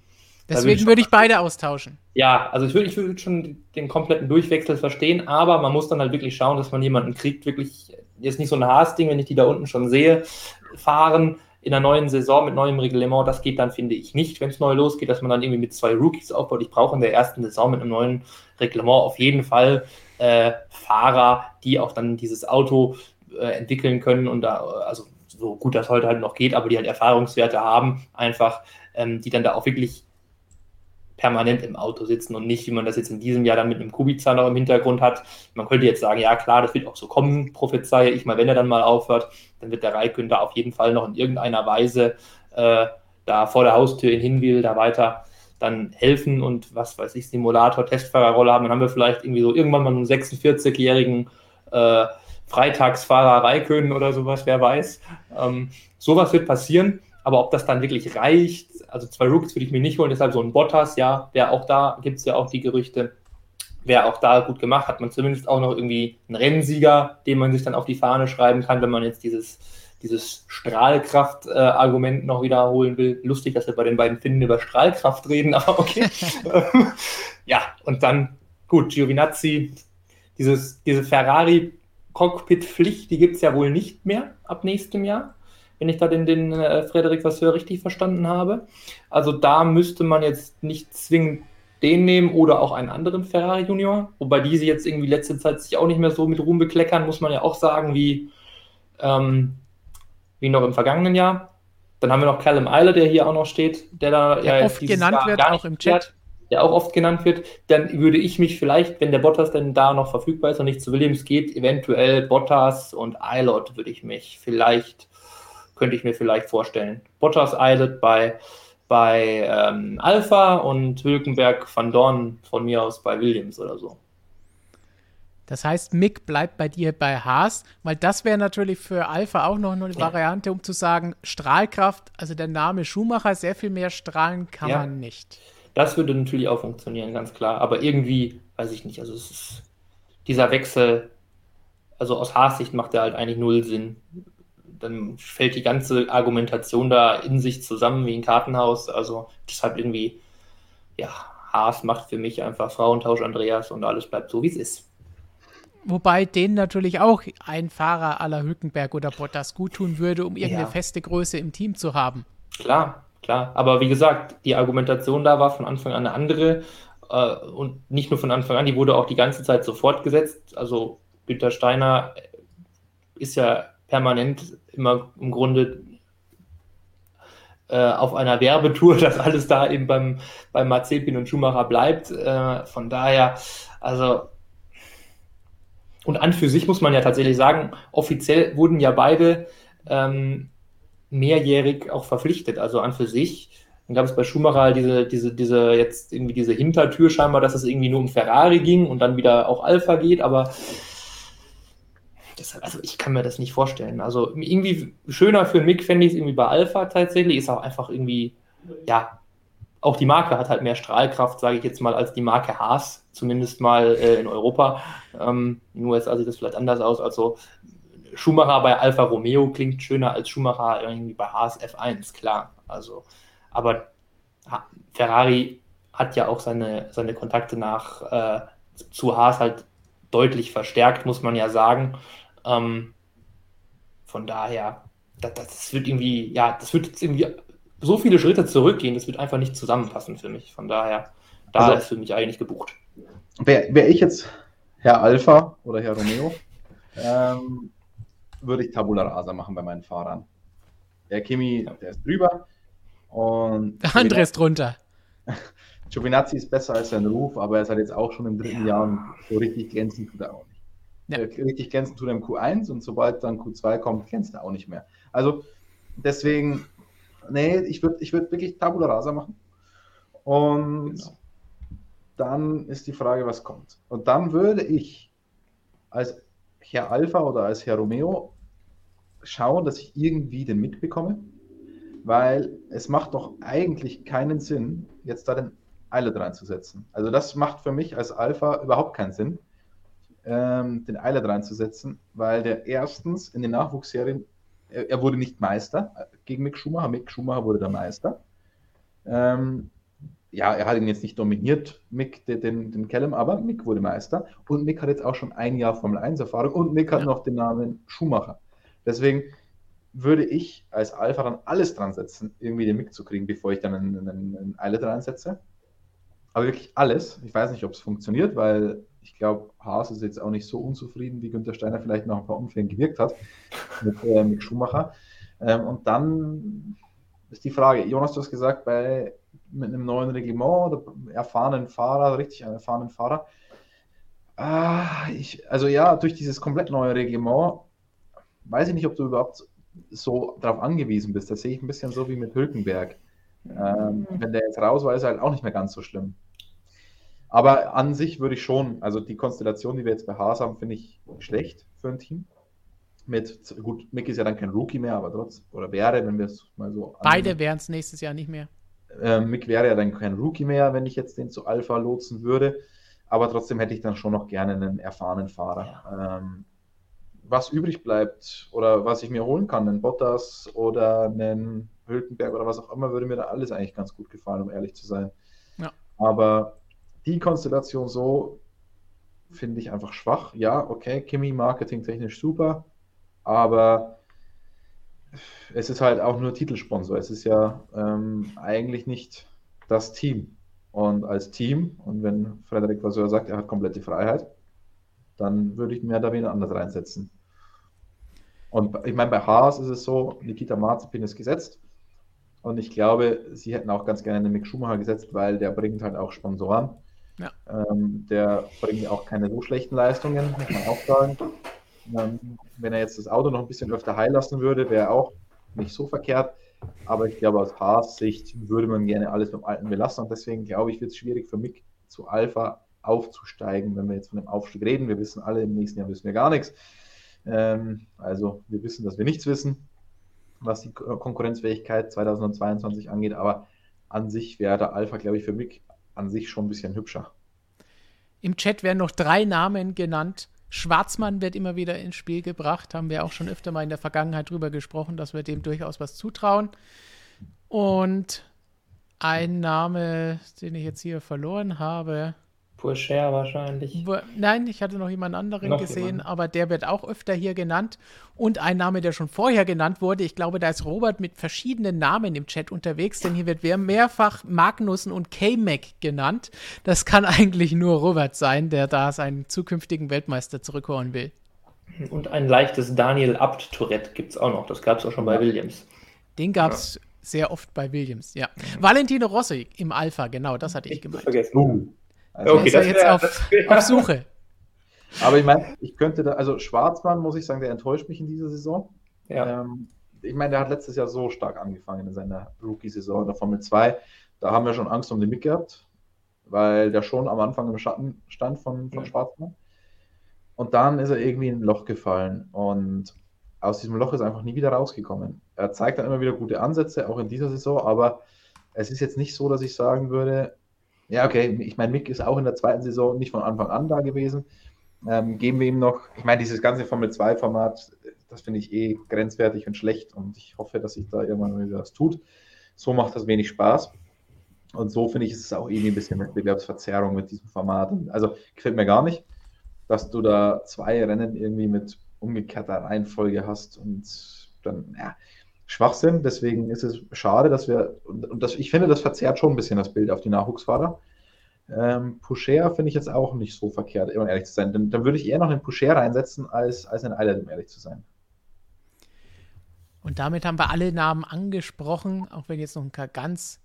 Deswegen würde ich, ich beide austauschen. Ja, also ich würde ich würd schon den kompletten Durchwechsel verstehen, aber man muss dann halt wirklich schauen, dass man jemanden kriegt, wirklich, jetzt nicht so ein Haas-Ding, wenn ich die da unten schon sehe, fahren in der neuen Saison mit neuem Reglement, das geht dann, finde ich, nicht, wenn es neu losgeht, dass man dann irgendwie mit zwei Rookies aufbaut. Ich brauche in der ersten Saison mit einem neuen Reglement auf jeden Fall äh, Fahrer, die auch dann dieses Auto äh, entwickeln können und da, also so gut das heute halt noch geht, aber die halt Erfahrungswerte haben, einfach, ähm, die dann da auch wirklich permanent im Auto sitzen und nicht, wie man das jetzt in diesem Jahr dann mit einem Kubica noch im Hintergrund hat. Man könnte jetzt sagen, ja klar, das wird auch so kommen, prophezeie ich mal, wenn er dann mal aufhört, dann wird der Raikön da auf jeden Fall noch in irgendeiner Weise äh, da vor der Haustür in Hinwil da weiter dann helfen und was weiß ich, Simulator, Testfahrerrolle haben, dann haben wir vielleicht irgendwie so irgendwann mal einen 46-jährigen äh, Freitagsfahrer Raikön oder sowas, wer weiß. Ähm, sowas wird passieren, aber ob das dann wirklich reicht, also zwei Rooks würde ich mir nicht holen, deshalb so ein Bottas, ja, der auch da, gibt es ja auch die Gerüchte, wäre auch da gut gemacht, hat man zumindest auch noch irgendwie einen Rennsieger, den man sich dann auf die Fahne schreiben kann, wenn man jetzt dieses, dieses Strahlkraft-Argument noch wiederholen will. Lustig, dass wir bei den beiden Finnen über Strahlkraft reden, aber okay. ja, und dann, gut, Giovinazzi, dieses, diese Ferrari Cockpit-Pflicht, die gibt es ja wohl nicht mehr ab nächstem Jahr, wenn ich da den, den äh, Frederik Vasseur richtig verstanden habe. Also da müsste man jetzt nicht zwingend den nehmen oder auch einen anderen Ferrari Junior, wobei diese jetzt irgendwie letzte Zeit sich auch nicht mehr so mit Ruhm bekleckern, muss man ja auch sagen, wie, ähm, wie noch im vergangenen Jahr. Dann haben wir noch Callum Eiler, der hier auch noch steht, der da der ja oft genannt Jahr wird, auch im Chat der auch oft genannt wird, dann würde ich mich vielleicht, wenn der Bottas denn da noch verfügbar ist und nicht zu Williams geht, eventuell Bottas und Eilert würde ich mich vielleicht, könnte ich mir vielleicht vorstellen. Bottas, Eilert bei, bei ähm, Alpha und Hülkenberg van Dorn von mir aus bei Williams oder so. Das heißt, Mick bleibt bei dir bei Haas, weil das wäre natürlich für Alpha auch noch eine ja. Variante, um zu sagen, Strahlkraft, also der Name Schumacher, sehr viel mehr strahlen kann ja. man nicht. Das würde natürlich auch funktionieren, ganz klar. Aber irgendwie, weiß ich nicht, also es ist dieser Wechsel, also aus Haas-Sicht macht der halt eigentlich null Sinn. dann fällt die ganze Argumentation da in sich zusammen wie ein Kartenhaus. Also deshalb irgendwie, ja, Haas macht für mich einfach Frauentausch Andreas und alles bleibt so, wie es ist. Wobei denen natürlich auch ein Fahrer aller Hülkenberg oder Bottas gut tun würde, um irgendeine ja. feste Größe im Team zu haben. Klar, klar. Aber wie gesagt, die Argumentation da war von Anfang an eine andere. Äh, und nicht nur von Anfang an, die wurde auch die ganze Zeit so fortgesetzt. Also Günter Steiner ist ja permanent immer im Grunde äh, auf einer Werbetour, dass alles da eben beim, beim Mazepin und Schumacher bleibt. Äh, von daher, also und an für sich muss man ja tatsächlich sagen, offiziell wurden ja beide ähm, mehrjährig auch verpflichtet. Also an für sich. Dann gab es bei Schumacher halt diese, diese, diese, jetzt irgendwie diese Hintertür scheinbar, dass es irgendwie nur um Ferrari ging und dann wieder auch Alpha geht, aber das, also ich kann mir das nicht vorstellen. Also irgendwie schöner für Mick fände ich es irgendwie bei Alpha tatsächlich, ist auch einfach irgendwie, ja, auch die Marke hat halt mehr Strahlkraft, sage ich jetzt mal, als die Marke Haas, zumindest mal äh, in Europa. Ähm, in den USA sieht das vielleicht anders aus. Also Schumacher bei Alfa Romeo klingt schöner als Schumacher irgendwie bei Haas F1, klar. Also, aber Ferrari hat ja auch seine, seine Kontakte nach äh, zu Haas halt deutlich verstärkt, muss man ja sagen. Ähm, von daher, das, das wird irgendwie, ja, das wird jetzt irgendwie so viele Schritte zurückgehen, das wird einfach nicht zusammenpassen für mich. Von daher, da also, ist für mich eigentlich gebucht. Wäre wär ich jetzt Herr Alpha oder Herr Romeo, ähm, würde ich Tabula Rasa machen bei meinen Fahrern. Der Kimi, der ist drüber. Und der andere ist drunter. Giovinazzi ist besser als sein Ruf, aber er ist halt jetzt auch schon im dritten ja. Jahr und so richtig glänzen tut er auch nicht. Ja. Richtig glänzen tut er im Q1 und sobald dann Q2 kommt, glänzt er auch nicht mehr. Also deswegen nee, ich würde ich würd wirklich Tabula Rasa machen. Und genau. dann ist die Frage, was kommt. Und dann würde ich als Herr Alpha oder als Herr Romeo schauen, dass ich irgendwie den mitbekomme, weil es macht doch eigentlich keinen Sinn, jetzt da den Eilert reinzusetzen. Also das macht für mich als Alpha überhaupt keinen Sinn, ähm, den Eilert reinzusetzen, weil der erstens in den Nachwuchsserien er, er, wurde nicht Meister äh, gegen Mick Schumacher. Mick Schumacher wurde der Meister. Ähm, ja, er hat ihn jetzt nicht dominiert, Mick, den, den, den Callum, aber Mick wurde Meister. Und Mick hat jetzt auch schon ein Jahr Formel 1 Erfahrung und Mick hat ja. noch den Namen Schumacher. Deswegen würde ich als Alpha dann alles dran setzen, irgendwie den Mick zu kriegen, bevor ich dann einen, einen, einen Eile dran setze. Aber wirklich alles. Ich weiß nicht, ob es funktioniert, weil ich glaube, Haas ist jetzt auch nicht so unzufrieden, wie Günther Steiner vielleicht noch ein paar Unfällen gewirkt hat mit, äh, mit Schumacher. Ähm, und dann ist die Frage, Jonas, du hast gesagt, bei, mit einem neuen Reglement oder erfahrenen Fahrer, richtig erfahrenen Fahrer, ah, ich, also ja, durch dieses komplett neue Reglement, weiß ich nicht, ob du überhaupt so darauf angewiesen bist. Das sehe ich ein bisschen so wie mit Hülkenberg. Ähm, wenn der jetzt raus war, ist er halt auch nicht mehr ganz so schlimm. Aber an sich würde ich schon, also die Konstellation, die wir jetzt bei Haas haben, finde ich schlecht für ein Team. Mit, gut, Mick ist ja dann kein Rookie mehr, aber trotzdem, oder wäre, wenn wir es mal so. Beide wären es nächstes Jahr nicht mehr. Äh, Mick wäre ja dann kein Rookie mehr, wenn ich jetzt den zu Alpha lotsen würde. Aber trotzdem hätte ich dann schon noch gerne einen erfahrenen Fahrer. Ja. Ähm, was übrig bleibt oder was ich mir holen kann, einen Bottas oder einen Hülkenberg oder was auch immer, würde mir da alles eigentlich ganz gut gefallen, um ehrlich zu sein. Ja. Aber die Konstellation so finde ich einfach schwach. Ja, okay, Kimi marketingtechnisch super, aber es ist halt auch nur Titelsponsor. Es ist ja ähm, eigentlich nicht das Team. Und als Team, und wenn Frederik Vasseur sagt, er hat komplette Freiheit, dann würde ich mehr da wieder anders reinsetzen. Und ich meine, bei Haas ist es so, Nikita Marzipin ist gesetzt. Und ich glaube, sie hätten auch ganz gerne einen Mick Schumacher gesetzt, weil der bringt halt auch Sponsoren. Ja. Ähm, der bringt auch keine so schlechten Leistungen, muss man auch sagen. Ähm, wenn er jetzt das Auto noch ein bisschen öfter heil lassen würde, wäre auch nicht so verkehrt. Aber ich glaube, aus Haas Sicht würde man gerne alles beim Alten belassen. Und deswegen glaube ich, wird es schwierig für Mick zu Alpha aufzusteigen, wenn wir jetzt von dem Aufstieg reden. Wir wissen alle, im nächsten Jahr wissen wir gar nichts. Ähm, also wir wissen, dass wir nichts wissen, was die Konkurrenzfähigkeit 2022 angeht. Aber an sich wäre der Alpha, glaube ich, für Mick an sich schon ein bisschen hübscher. Im Chat werden noch drei Namen genannt. Schwarzmann wird immer wieder ins Spiel gebracht. Haben wir auch schon öfter mal in der Vergangenheit drüber gesprochen, dass wir dem durchaus was zutrauen. Und ein Name, den ich jetzt hier verloren habe. Purcher wahrscheinlich. Wo, nein, ich hatte noch jemand anderen Noch gesehen, jemand. aber der wird auch öfter hier genannt. Und ein Name, der schon vorher genannt wurde, ich glaube, da ist Robert mit verschiedenen Namen im Chat unterwegs, denn hier wird mehrfach Magnussen und K-Mac genannt. Das kann eigentlich nur Robert sein, der da seinen zukünftigen Weltmeister zurückholen will. Und ein leichtes Daniel Abt-Tourette gibt es auch noch. Das gab es auch schon bei Williams. Den gab es sehr oft bei Williams, ja. Valentino Rossi im Alpha, genau, das hatte ich gemeint. Vergessen. Uh. Also, Okay, ist er das jetzt wär- auf, das wär- auf Suche. Aber ich meine, ich könnte da, also Schwarzmann, muss ich sagen, der enttäuscht mich in dieser Saison. Ja. Ähm, ich meine, der hat letztes Jahr so stark angefangen in seiner Rookie-Saison in der Formel 2. Da haben wir schon Angst um den Mick gehabt, weil der schon am Anfang im Schatten stand von, von Ja. Schwarzmann. Und dann ist er irgendwie in ein Loch gefallen und aus diesem Loch ist er einfach nie wieder rausgekommen. Er zeigt dann immer wieder gute Ansätze, auch in dieser Saison, aber es ist jetzt nicht so, dass ich sagen würde, ja, okay, ich meine, Mick ist auch in der zweiten Saison nicht von Anfang an da gewesen. Ähm, geben wir ihm noch, ich meine, dieses ganze Formel 2-Format, das finde ich eh grenzwertig und schlecht und ich hoffe, dass sich da irgendwann wieder was tut. So macht das wenig Spaß. Und so finde ich, ist es auch irgendwie ein bisschen Wettbewerbsverzerrung mit diesem Format. Also gefällt mir gar nicht, dass du da zwei Rennen irgendwie mit umgekehrter Reihenfolge hast und dann, ja, Schwachsinn. Deswegen ist es schade, dass wir, und, das, ich finde, das verzerrt schon ein bisschen das Bild auf die Nachwuchsfahrer. Ähm, Pusher finde ich jetzt auch nicht so verkehrt, um ehrlich zu sein. Dann, dann würde ich eher noch einen Pusher reinsetzen als, als einen Eilert, um ehrlich zu sein. Und damit haben wir alle Namen angesprochen, auch wenn jetzt noch ein paar ganz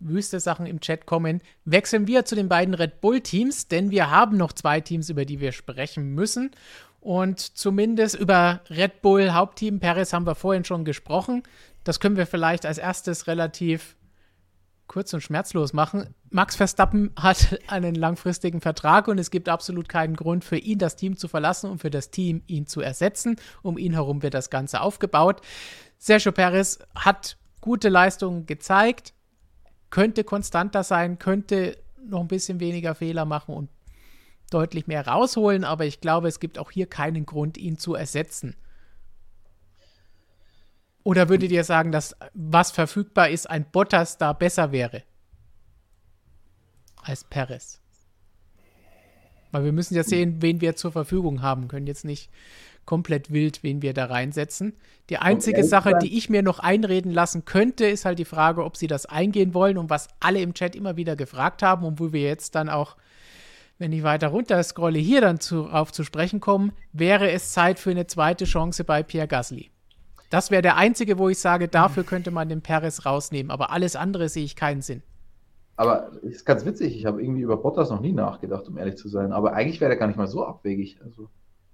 wüste Sachen im Chat kommen. Wechseln wir zu den beiden Red Bull-Teams, denn wir haben noch zwei Teams, über die wir sprechen müssen. Und zumindest über Red Bull Hauptteam Perez haben wir vorhin schon gesprochen. Das können wir vielleicht als erstes relativ kurz und schmerzlos machen. Max Verstappen hat einen langfristigen Vertrag und es gibt absolut keinen Grund für ihn, das Team zu verlassen und für das Team ihn zu ersetzen. Um ihn herum wird das Ganze aufgebaut. Sergio Perez hat gute Leistungen gezeigt, könnte konstanter sein, könnte noch ein bisschen weniger Fehler machen und deutlich mehr rausholen, aber ich glaube, es gibt auch hier keinen Grund, ihn zu ersetzen. Oder würdet ihr sagen, dass was verfügbar ist, ein Bottas da besser wäre als Perez? Weil wir müssen ja sehen, wen wir zur Verfügung haben, können jetzt nicht komplett wild, wen wir da reinsetzen. Die einzige ehrlich Sache, die ich mir noch einreden lassen könnte, ist halt die Frage, ob sie das eingehen wollen und was alle im Chat immer wieder gefragt haben und wo wir jetzt dann auch, wenn ich weiter runter scrolle, hier dann zu, zu sprechen kommen, wäre es Zeit für eine zweite Chance bei Pierre Gasly. Das wäre der einzige, wo ich sage, dafür könnte man den Perez rausnehmen, aber alles andere sehe ich keinen Sinn. Aber ist ganz witzig, ich habe irgendwie über Bottas noch nie nachgedacht, um ehrlich zu sein. Aber eigentlich wäre er gar nicht mal so abwegig. Also,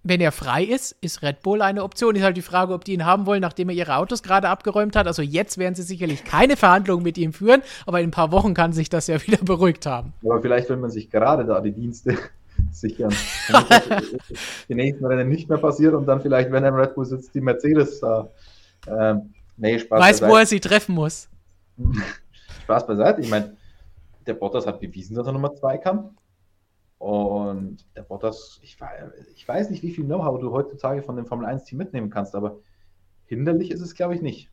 Wenn er frei ist, ist Red Bull eine Option. Ist halt die Frage, ob die ihn haben wollen, nachdem er ihre Autos gerade abgeräumt hat. Also jetzt werden sie sicherlich keine Verhandlungen mit ihm führen, aber in ein paar Wochen kann sich das ja wieder beruhigt haben. aber vielleicht will man sich gerade da die Dienste sichern. damit die nächsten Rennen nicht mehr passiert und dann vielleicht, wenn er im Red Bull sitzt, die Mercedes da. Ähm, nee, Spaß Weiß, wo beiseite. er sie treffen muss. Spaß beiseite. Ich meine, der Bottas hat bewiesen, dass er Nummer 2 kann. Und der Bottas, ich, ich weiß nicht, wie viel Know-how du heutzutage von dem Formel 1-Team mitnehmen kannst, aber hinderlich ist es, glaube ich, nicht.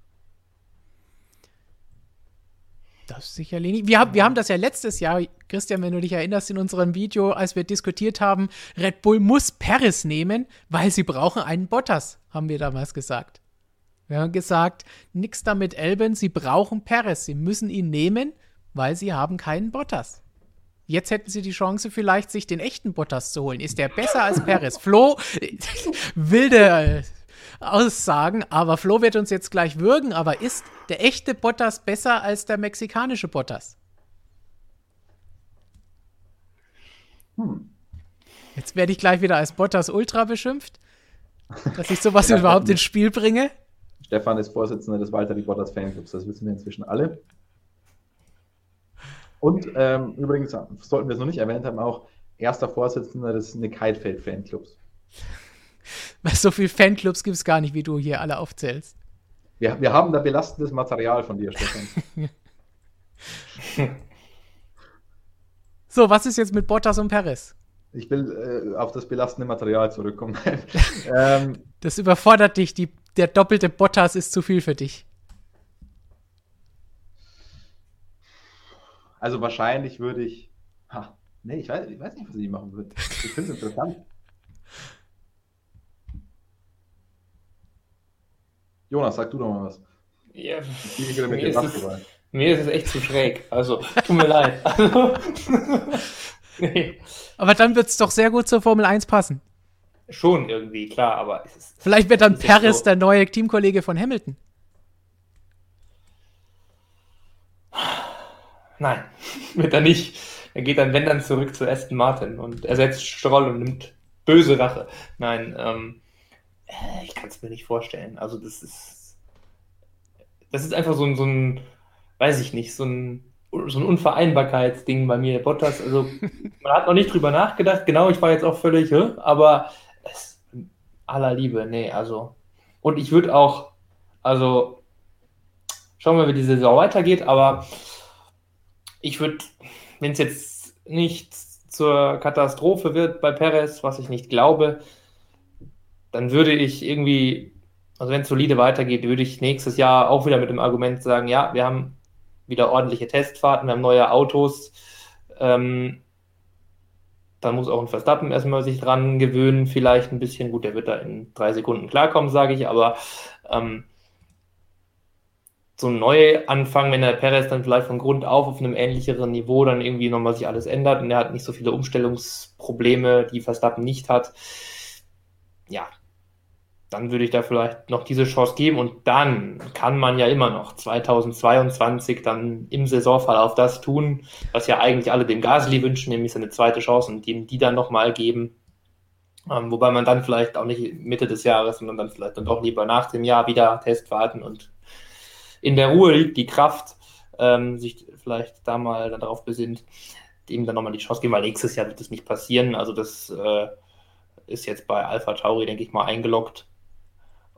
Das ist sicherlich nicht. Wir, haben- wir haben das ja letztes Jahr, Christian, wenn du dich erinnerst, in unserem Video, als wir diskutiert haben, Red Bull muss Paris nehmen, weil sie brauchen einen Bottas, haben wir damals gesagt. Wir haben gesagt, nix damit Elben, sie brauchen Perez, sie müssen ihn nehmen, weil sie haben keinen Bottas. Jetzt hätten sie die Chance, vielleicht sich den echten Bottas zu holen. Ist der besser als Perez? Flo, wilde äh, Aussagen, aber Flo wird uns jetzt gleich würgen, aber ist der echte Bottas besser als der mexikanische Bottas? Hm. Jetzt werde ich gleich wieder als Bottas Ultra beschimpft, dass ich sowas überhaupt ins Spiel bringe. Stefan ist Vorsitzender des Valtteri Bottas Fanclubs, das wissen wir inzwischen alle. Und ähm, übrigens sollten wir es noch nicht erwähnt haben, auch erster Vorsitzender des Nick Heidfeld Fanclubs. Weil so viele Fanclubs gibt es gar nicht, wie du hier alle aufzählst. Wir, wir haben da belastendes Material von dir, Stefan. So, was ist jetzt mit Bottas und Perez? Ich will äh, auf das belastende Material zurückkommen. ähm, das überfordert dich. Die, der doppelte Bottas ist zu viel für dich. Also wahrscheinlich würde ich. Ha, nee, ich weiß, ich weiß nicht, was ich machen würde. Ich finde es interessant. Jonas, sag du doch mal was. Ja, mir, ist es, mir ist es echt zu schräg. Also, tut mir leid. Also, nee. Aber dann wird es doch sehr gut zur Formel 1 passen. Schon irgendwie, klar, aber. Vielleicht wird dann Paris so. der neue Teamkollege von Hamilton. Nein, wird er nicht. Er geht dann, wenn dann, zurück zu Aston Martin und ersetzt Stroll und nimmt böse Rache. Nein, ähm, äh, ich kann es mir nicht vorstellen. Also das ist, das ist einfach so ein, so ein, weiß ich nicht, so ein, so ein Unvereinbarkeitsding bei mir. Bottas, also man hat noch nicht drüber nachgedacht. Genau, ich war jetzt auch völlig, aber es, aller Liebe, nee, also und ich würde auch, also schauen wir, wie die Saison weitergeht, aber ich würde, wenn es jetzt nicht zur Katastrophe wird bei Perez, was ich nicht glaube, dann würde ich irgendwie, also wenn es solide weitergeht, würde ich nächstes Jahr auch wieder mit dem Argument sagen, ja, wir haben wieder ordentliche Testfahrten, wir haben neue Autos. Ähm, dann muss auch ein Verstappen erstmal sich dran gewöhnen, vielleicht ein bisschen. Gut, der wird da in drei Sekunden klarkommen, sage ich, aber ähm, so ein Neuanfang, wenn der Perez dann vielleicht von Grund auf auf einem ähnlicheren Niveau dann irgendwie nochmal sich alles ändert und er hat nicht so viele Umstellungsprobleme, die Verstappen nicht hat. Ja, dann würde ich da vielleicht noch diese Chance geben und dann kann man ja immer noch 2022 dann im Saisonverlauf das tun, was ja eigentlich alle dem Gasly wünschen, nämlich seine zweite Chance und ihm die dann nochmal geben. Ähm, wobei man dann vielleicht auch nicht Mitte des Jahres, sondern dann vielleicht dann doch lieber nach dem Jahr wieder Testfahrten und in der Ruhe liegt die Kraft, ähm, sich vielleicht da mal darauf besinnt, ihm dann nochmal die Chance geben, weil nächstes Jahr wird das nicht passieren. Also das äh, ist jetzt bei Alpha Tauri, denke ich mal, eingeloggt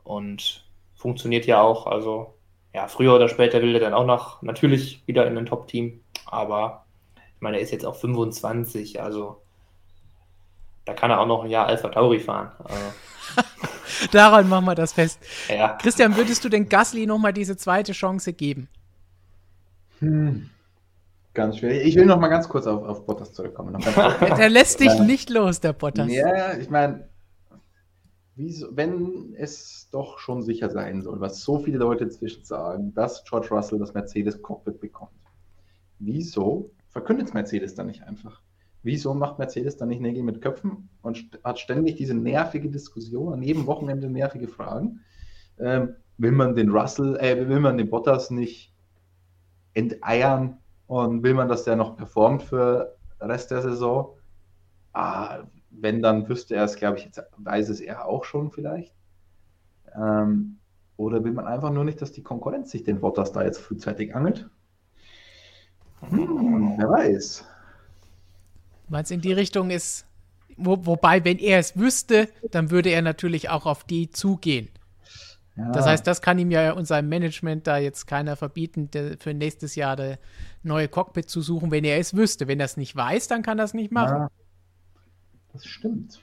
und funktioniert ja auch. Also ja, früher oder später will er dann auch noch natürlich wieder in ein Top-Team, aber ich meine, er ist jetzt auch 25, also da kann er auch noch ein Jahr Alpha Tauri fahren. Also, Daran machen wir das fest. Ja. Christian, würdest du den Gasly nochmal diese zweite Chance geben? Hm. Ganz schwierig. Ich will noch mal ganz kurz auf, auf Bottas zurückkommen. der lässt dich nicht los, der Bottas. Ja, ich meine, wenn es doch schon sicher sein soll, was so viele Leute inzwischen sagen, dass George Russell das Mercedes-Cockpit bekommt, wieso verkündet Mercedes dann nicht einfach? Wieso macht Mercedes dann nicht Nägel mit Köpfen und hat ständig diese nervige Diskussion, an jedem Wochenende nervige Fragen? Ähm, will man den Russell, äh, will man den Bottas nicht enteiern und will man, dass der noch performt für den Rest der Saison? Ah, wenn, dann wüsste er es, glaube ich, jetzt weiß es er auch schon vielleicht. Ähm, oder will man einfach nur nicht, dass die Konkurrenz sich den Bottas da jetzt frühzeitig angelt? Hm, wer weiß. Meinst in die Richtung ist, wo, wobei, wenn er es wüsste, dann würde er natürlich auch auf die zugehen. Ja. Das heißt, das kann ihm ja und seinem Management da jetzt keiner verbieten, für nächstes Jahr das neue Cockpit zu suchen, wenn er es wüsste. Wenn er es nicht weiß, dann kann er es nicht machen. Ja, das stimmt.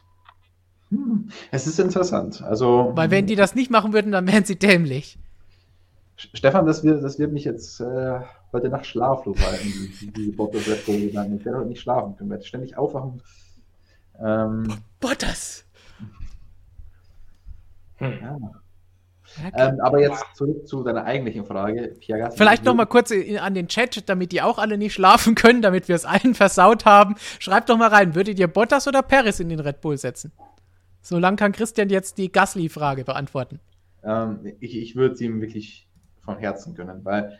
Hm. Es ist interessant. Also, Weil wenn die das nicht machen würden, dann wären sie dämlich. Stefan, das wird, das wird mich jetzt äh, heute Nacht schlaflos halten, diese Bottas Red Bull gegangen. Ich werde heute nicht schlafen können, werde ständig aufwachen. Ähm, Bottas! Hm. Ja. Ähm, aber jetzt zurück zu deiner eigentlichen Frage. Pierre Vielleicht noch mal kurz an den Chat, damit die auch alle nicht schlafen können, damit wir es allen versaut haben. Schreibt doch mal rein, würdet ihr Bottas oder Paris in den Red Bull setzen? Solange kann Christian jetzt die Gasly-Frage beantworten. Ähm, ich ich würde sie ihm wirklich von Herzen gönnen, weil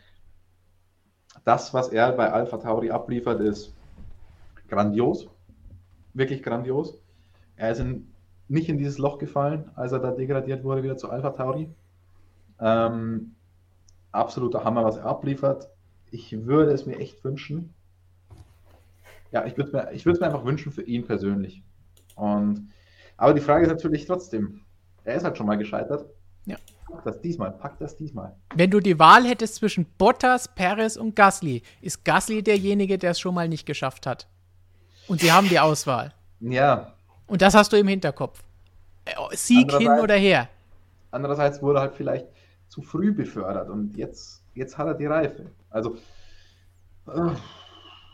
das, was er bei Alpha Tauri abliefert, ist grandios. Wirklich grandios. Er ist in, nicht in dieses Loch gefallen, als er da degradiert wurde, wieder zu Alpha Tauri. Ähm, absoluter Hammer, was er abliefert. Ich würde es mir echt wünschen. Ja, ich würde es mir, mir einfach wünschen für ihn persönlich. Und, aber die Frage ist natürlich trotzdem, er ist halt schon mal gescheitert. Ja. Pack das diesmal, pack das diesmal. Wenn du die Wahl hättest zwischen Bottas, Perez und Gasly, ist Gasly derjenige, der es schon mal nicht geschafft hat. Und sie haben die Auswahl. Ja. Und das hast du im Hinterkopf. Äh, Sieg hin oder her. Andererseits wurde er halt vielleicht zu früh befördert und jetzt, jetzt hat er die Reife. Also. Äh.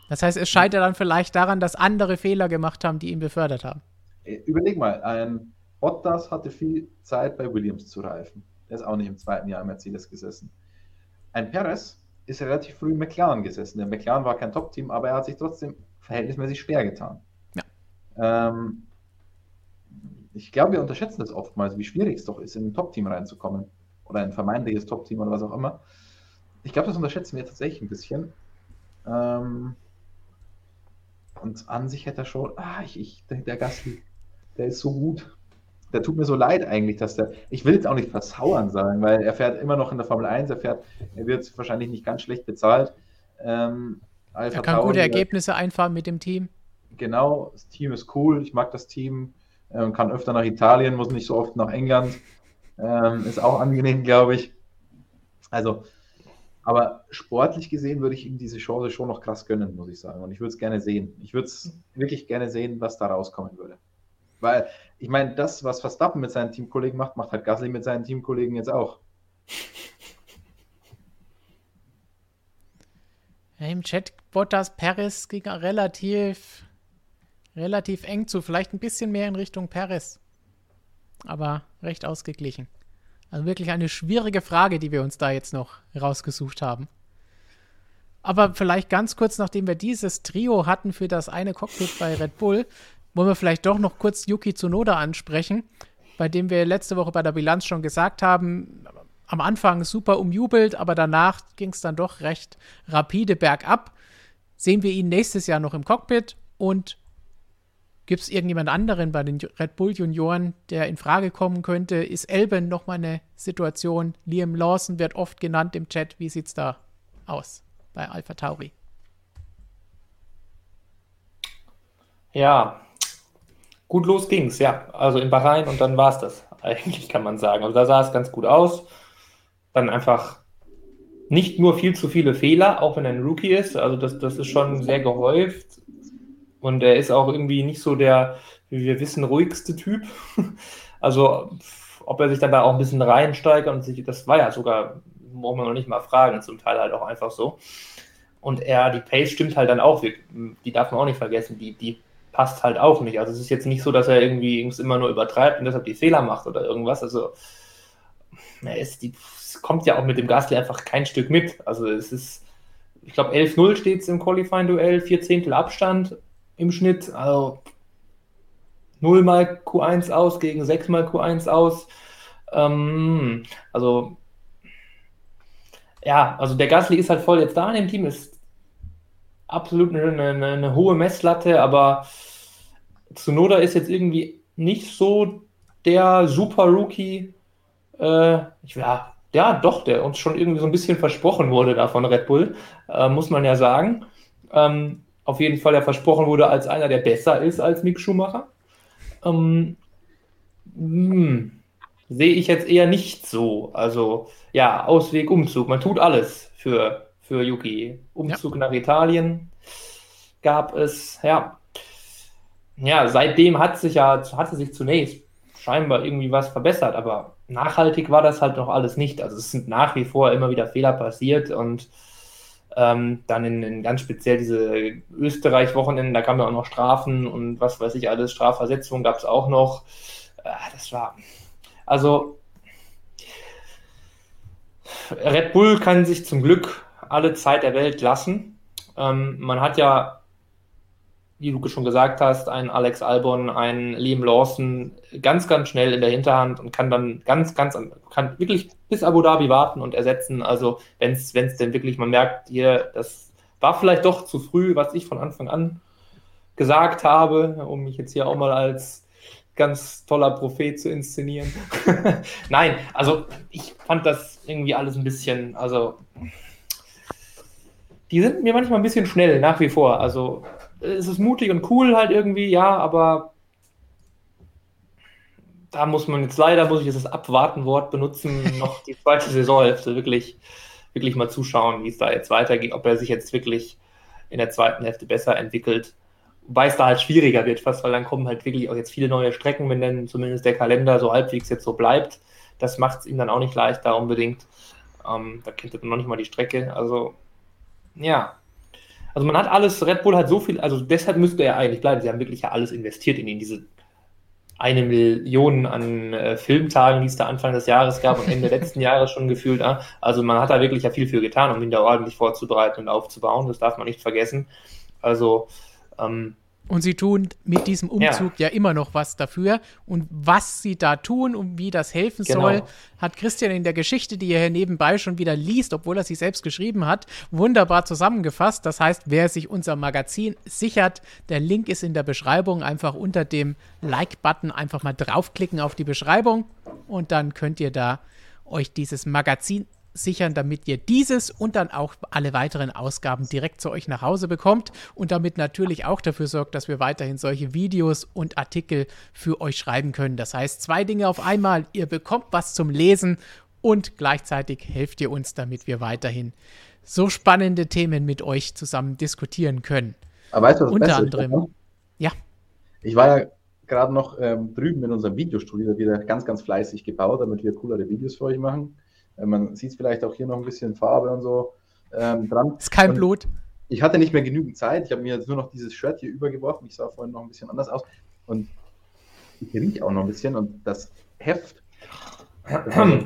Das heißt, es scheitert dann vielleicht daran, dass andere Fehler gemacht haben, die ihn befördert haben. Äh, überleg mal, ein Bottas hatte viel Zeit bei Williams zu reifen. Der ist auch nicht im zweiten Jahr im Mercedes gesessen. Ein Perez ist relativ früh im McLaren gesessen. Der McLaren war kein Top-Team, aber er hat sich trotzdem verhältnismäßig schwer getan. Ja. Ähm, ich glaube, wir unterschätzen das oftmals, wie schwierig es doch ist, in ein Top-Team reinzukommen. Oder ein vermeintliches Top-Team oder was auch immer. Ich glaube, das unterschätzen wir tatsächlich ein bisschen. Ähm, und an sich hätte er schon, ah, ich, ich, der, der Gasly, der ist so gut. Der tut mir so leid eigentlich, dass der, ich will jetzt auch nicht versauern sagen, weil er fährt immer noch in der Formel 1, er fährt, er wird wahrscheinlich nicht ganz schlecht bezahlt. Ähm, er kann Tauri, gute Ergebnisse einfahren mit dem Team. Genau, das Team ist cool, ich mag das Team, ähm, kann öfter nach Italien, muss nicht so oft nach England, ähm, ist auch angenehm, glaube ich. Also, aber sportlich gesehen würde ich ihm diese Chance schon noch krass gönnen, muss ich sagen. Und ich würde es gerne sehen. Ich würde es wirklich gerne sehen, was da rauskommen würde. Weil, ich meine, das, was Verstappen mit seinen Teamkollegen macht, macht halt Gasly mit seinen Teamkollegen jetzt auch. Im Chat Bottas Paris ging relativ, relativ eng zu. Vielleicht ein bisschen mehr in Richtung Paris. Aber recht ausgeglichen. Also wirklich eine schwierige Frage, die wir uns da jetzt noch rausgesucht haben. Aber vielleicht ganz kurz, nachdem wir dieses Trio hatten für das eine Cockpit bei Red Bull, wollen wir vielleicht doch noch kurz Yuki Tsunoda ansprechen, bei dem wir letzte Woche bei der Bilanz schon gesagt haben, am Anfang super umjubelt, aber danach ging es dann doch recht rapide bergab. Sehen wir ihn nächstes Jahr noch im Cockpit und Gibt es irgendjemand anderen bei den Red Bull Junioren, der in Frage kommen könnte? Ist Elben nochmal eine Situation? Liam Lawson wird oft genannt im Chat. Wie sieht es da aus bei Alpha Tauri? Ja, gut los ging's, ja. Also in Bahrain und dann war es das. Eigentlich kann man sagen. Also da sah es ganz gut aus. Dann einfach nicht nur viel zu viele Fehler, auch wenn er ein Rookie ist. Also das, das ist schon sehr gehäuft. Und er ist auch irgendwie nicht so der, wie wir wissen, ruhigste Typ. Also, ob er sich dabei auch ein bisschen reinsteigert und sich, das war ja sogar, braucht man noch nicht mal fragen, zum Teil halt auch einfach so. Und er, die Pace stimmt halt dann auch, die darf man auch nicht vergessen, die, die passt halt auch nicht. Also es ist jetzt nicht so, dass er irgendwie immer nur übertreibt und deshalb die Fehler macht oder irgendwas. Also ist, die, es kommt ja auch mit dem Gasly einfach kein Stück mit. Also es ist, ich glaube 11-0 steht es im Qualifying-Duell, vier Zehntel Abstand im Schnitt. Also 0 mal Q1 aus gegen 6 mal Q1 aus. Ähm, also ja, also der Gasly ist halt voll jetzt da in dem Team, ist absolut eine, eine, eine hohe Messlatte, aber Tsunoda ist jetzt irgendwie nicht so der super Rookie. Äh, ja, ja, doch, der uns schon irgendwie so ein bisschen versprochen wurde da von Red Bull, äh, muss man ja sagen. Ähm, auf jeden Fall ja versprochen wurde als einer, der besser ist als Mick Schumacher. Ähm, hm, sehe ich jetzt eher nicht so. Also ja, Ausweg, Umzug. Man tut alles für, für Yuki. Umzug ja. nach Italien gab es, ja. Ja, seitdem hat sich ja, hatte sich zunächst scheinbar irgendwie was verbessert, aber nachhaltig war das halt noch alles nicht. Also es sind nach wie vor immer wieder Fehler passiert und ähm, dann in, in, ganz speziell diese Österreich-Wochenenden, da kamen ja auch noch Strafen und was weiß ich alles, Strafversetzung gab es auch noch. Äh, das war, also Red Bull kann sich zum Glück alle Zeit der Welt lassen. Ähm, man hat ja wie du schon gesagt hast, ein Alex Albon, ein Liam Lawson ganz, ganz schnell in der Hinterhand und kann dann ganz, ganz, kann wirklich bis Abu Dhabi warten und ersetzen. Also, wenn es denn wirklich, man merkt hier, das war vielleicht doch zu früh, was ich von Anfang an gesagt habe, um mich jetzt hier auch mal als ganz toller Prophet zu inszenieren. Nein, also ich fand das irgendwie alles ein bisschen, also die sind mir manchmal ein bisschen schnell, nach wie vor. Also es ist mutig und cool halt irgendwie, ja, aber da muss man jetzt leider, muss ich jetzt das Abwarten-Wort benutzen, noch die zweite Saisonhälfte wirklich, wirklich mal zuschauen, wie es da jetzt weitergeht, ob er sich jetzt wirklich in der zweiten Hälfte besser entwickelt Wobei es da halt schwieriger wird fast, weil dann kommen halt wirklich auch jetzt viele neue Strecken, wenn dann zumindest der Kalender so halbwegs jetzt so bleibt. Das macht es ihm dann auch nicht leichter unbedingt. Ähm, da kennt er noch nicht mal die Strecke. Also, ja. Also man hat alles, Red Bull hat so viel, also deshalb müsste er eigentlich bleiben. Sie haben wirklich ja alles investiert in ihn, diese eine Million an äh, Filmtagen, die es da Anfang des Jahres gab und Ende letzten Jahres schon gefühlt. Äh? Also man hat da wirklich ja viel für getan, um ihn da ordentlich vorzubereiten und aufzubauen. Das darf man nicht vergessen. Also ähm, und sie tun mit diesem Umzug ja. ja. immer noch was dafür. Und was sie da tun und wie das helfen genau. soll, hat Christian in der Geschichte, die er hier nebenbei schon wieder liest, obwohl er sie selbst geschrieben hat, wunderbar zusammengefasst. Das heißt, wer sich unser Magazin sichert, der Link ist in der Beschreibung. Einfach unter dem Like-Button einfach mal draufklicken auf die Beschreibung und dann könnt ihr da euch dieses Magazin sichern, damit ihr dieses und dann auch alle weiteren Ausgaben direkt zu euch nach Hause bekommt und damit natürlich auch dafür sorgt, dass wir weiterhin solche Videos und Artikel für euch schreiben können. Das heißt, zwei Dinge auf einmal. Ihr bekommt was zum Lesen und gleichzeitig helft ihr uns, damit wir weiterhin so spannende Themen mit euch zusammen diskutieren können. Aber weißt du, was Unter anderem. Ist, ja. Ich war ja gerade noch ähm, drüben in unserem Videostudio, da wieder ganz, ganz fleißig gebaut, damit wir coolere Videos für euch machen. Äh, man sieht vielleicht auch hier noch ein bisschen Farbe und so ähm, dran. Ist kein und Blut. Ich hatte nicht mehr genügend Zeit. Ich habe mir jetzt nur noch dieses Shirt hier übergeworfen. Ich sah vorhin noch ein bisschen anders aus. Und ich rieche auch noch ein bisschen. Und das Heft, das,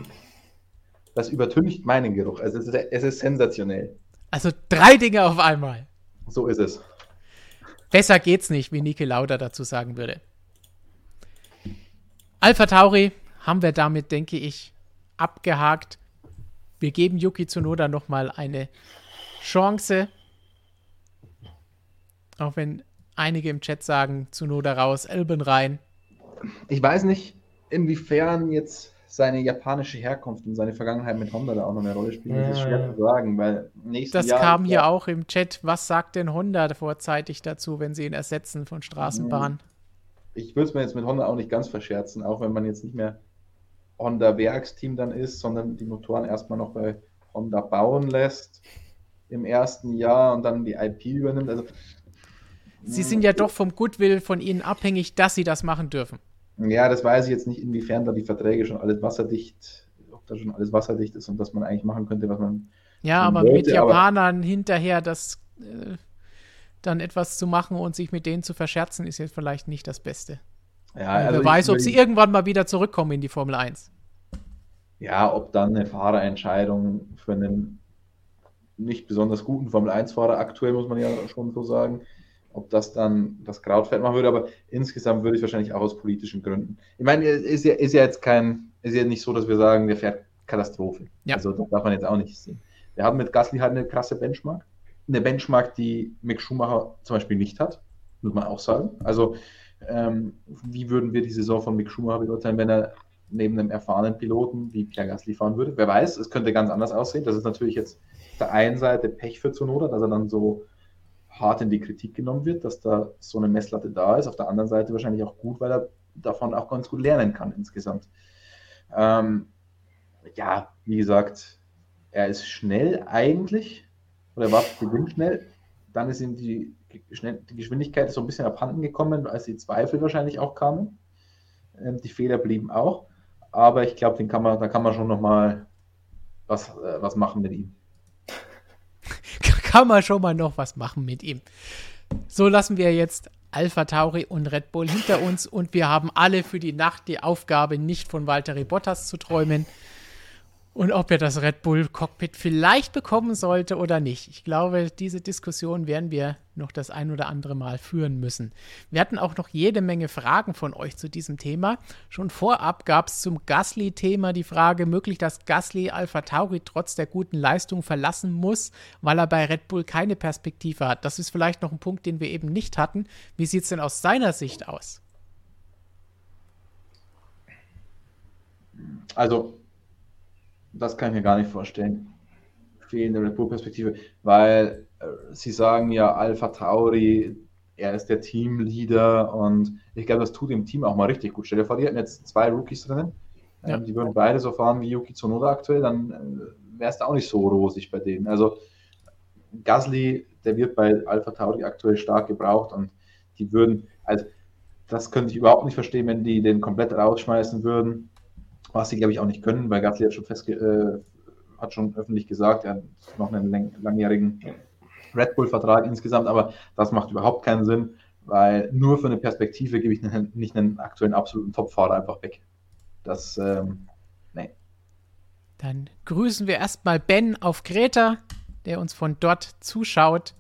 das übertüncht meinen Geruch. Also es ist, es ist sensationell. Also drei Dinge auf einmal. So ist es. Besser geht's nicht, wie Niki Lauda dazu sagen würde. Alpha Tauri haben wir damit, denke ich, abgehakt. Wir geben Yuki Tsunoda nochmal eine Chance. Auch wenn einige im Chat sagen, Tsunoda raus, Elben rein. Ich weiß nicht, inwiefern jetzt seine japanische Herkunft und seine Vergangenheit mit Honda da auch noch eine Rolle spielen. Das ist schwer zu sagen, weil nächstes Das Jahr kam hier auch im Chat. Was sagt denn Honda vorzeitig dazu, wenn sie ihn ersetzen von Straßenbahn? Ich würde es mir jetzt mit Honda auch nicht ganz verscherzen, auch wenn man jetzt nicht mehr Honda Werksteam dann ist, sondern die Motoren erstmal noch bei Honda bauen lässt im ersten Jahr und dann die IP übernimmt. Also, Sie sind ja doch vom Goodwill von Ihnen abhängig, dass Sie das machen dürfen. Ja, das weiß ich jetzt nicht, inwiefern da die Verträge schon alles wasserdicht, ob da schon alles wasserdicht ist und was man eigentlich machen könnte, was man. Ja, aber wollte, mit Japanern aber hinterher das äh, dann etwas zu machen und sich mit denen zu verscherzen, ist jetzt vielleicht nicht das Beste. Ja, also Wer weiß, ob sie irgendwann mal wieder zurückkommen in die Formel 1. Ja, ob dann eine Fahrerentscheidung für einen nicht besonders guten Formel 1-Fahrer aktuell, muss man ja schon so sagen, ob das dann das Krautfeld machen würde, aber insgesamt würde ich wahrscheinlich auch aus politischen Gründen. Ich meine, ist ja, ist ja jetzt kein, ist ja nicht so, dass wir sagen, der fährt Katastrophe. Ja. Also das darf man jetzt auch nicht sehen. Wir haben mit Gasly halt eine krasse Benchmark. Eine Benchmark, die Mick Schumacher zum Beispiel nicht hat, muss man auch sagen. Also ähm, wie würden wir die Saison von Mick Schumacher beurteilen, wenn er neben einem erfahrenen Piloten wie Pierre Gasly fahren würde? Wer weiß, es könnte ganz anders aussehen. Das ist natürlich jetzt auf der einen Seite Pech für Zunoda, dass er dann so hart in die Kritik genommen wird, dass da so eine Messlatte da ist. Auf der anderen Seite wahrscheinlich auch gut, weil er davon auch ganz gut lernen kann insgesamt. Ähm, ja, wie gesagt, er ist schnell eigentlich, oder war beginnt schnell. Dann ist ihm die die Geschwindigkeit ist so ein bisschen abhanden gekommen, als die Zweifel wahrscheinlich auch kamen. Ähm, die Fehler blieben auch. Aber ich glaube, da kann man schon nochmal was, äh, was machen mit ihm. kann man schon mal noch was machen mit ihm. So lassen wir jetzt Alpha Tauri und Red Bull hinter uns und wir haben alle für die Nacht die Aufgabe, nicht von Valtteri Bottas zu träumen, und ob er das Red Bull Cockpit vielleicht bekommen sollte oder nicht. Ich glaube, diese Diskussion werden wir noch das ein oder andere Mal führen müssen. Wir hatten auch noch jede Menge Fragen von euch zu diesem Thema. Schon vorab gab es zum Gasly-Thema die Frage, möglich, dass Gasly Alpha Tauri trotz der guten Leistung verlassen muss, weil er bei Red Bull keine Perspektive hat. Das ist vielleicht noch ein Punkt, den wir eben nicht hatten. Wie sieht es denn aus seiner Sicht aus? Also das kann ich mir gar nicht vorstellen. Fehlende Red Bull-Perspektive, weil äh, sie sagen ja, Alpha Tauri, er ist der Teamleader und ich glaube, das tut dem Team auch mal richtig gut. Stell dir vor, die hätten jetzt zwei Rookies drinnen, ja. ähm, die würden beide so fahren wie Yuki Tsunoda aktuell, dann äh, wäre es da auch nicht so rosig bei denen. Also Gasly, der wird bei Alpha Tauri aktuell stark gebraucht und Die würden, also das könnte ich überhaupt nicht verstehen, wenn die den komplett rausschmeißen würden, was sie, glaube ich, auch nicht können, weil Gasly hat schon, festge äh, hat schon öffentlich gesagt, er hat noch einen langjährigen Red Bull-Vertrag insgesamt, aber das macht überhaupt keinen Sinn, weil nur für eine Perspektive gebe ich nicht einen aktuellen absoluten Topfahrer einfach weg. Das, ähm, nee. Dann grüßen wir erstmal Ben auf Kreta, der uns von dort zuschaut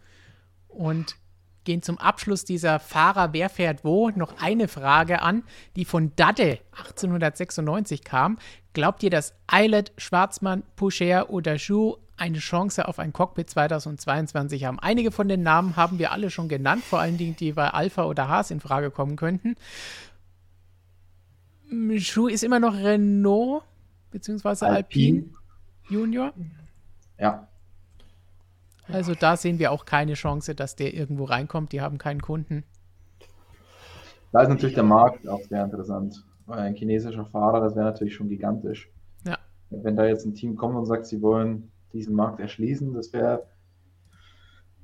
und gehen zum Abschluss dieser Fahrer Wer fährt wo noch eine Frage an, die von Dadde 1896 kam. Glaubt ihr, dass Eilert, Schwarzmann, Poucher oder Schuh eine Chance auf ein Cockpit 2022 haben? Einige von den Namen haben wir alle schon genannt, vor allen Dingen, die bei Alpha oder Haas in Frage kommen könnten. Schuh ist immer noch Renault beziehungsweise Alpine, Alpine Junior. Ja, also da sehen wir auch keine Chance, dass der irgendwo reinkommt. Die haben keinen Kunden. Da ist natürlich der Markt auch sehr interessant. Weil ein chinesischer Fahrer, das wäre natürlich schon gigantisch. Ja. Wenn da jetzt ein Team kommt und sagt, sie wollen diesen Markt erschließen, das wäre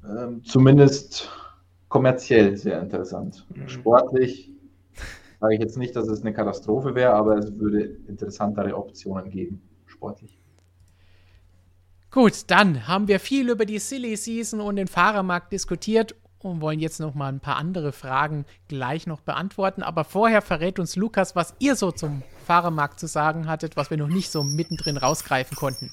ähm, zumindest kommerziell sehr interessant. Mhm. Sportlich sage ich jetzt nicht, dass es eine Katastrophe wäre, aber es würde interessantere Optionen geben, sportlich. Gut, dann haben wir viel über die Silly Season und den Fahrermarkt diskutiert und wollen jetzt noch mal ein paar andere Fragen gleich noch beantworten. Aber vorher verrät uns Lukas, was ihr so zum Fahrermarkt zu sagen hattet, was wir noch nicht so mittendrin rausgreifen konnten.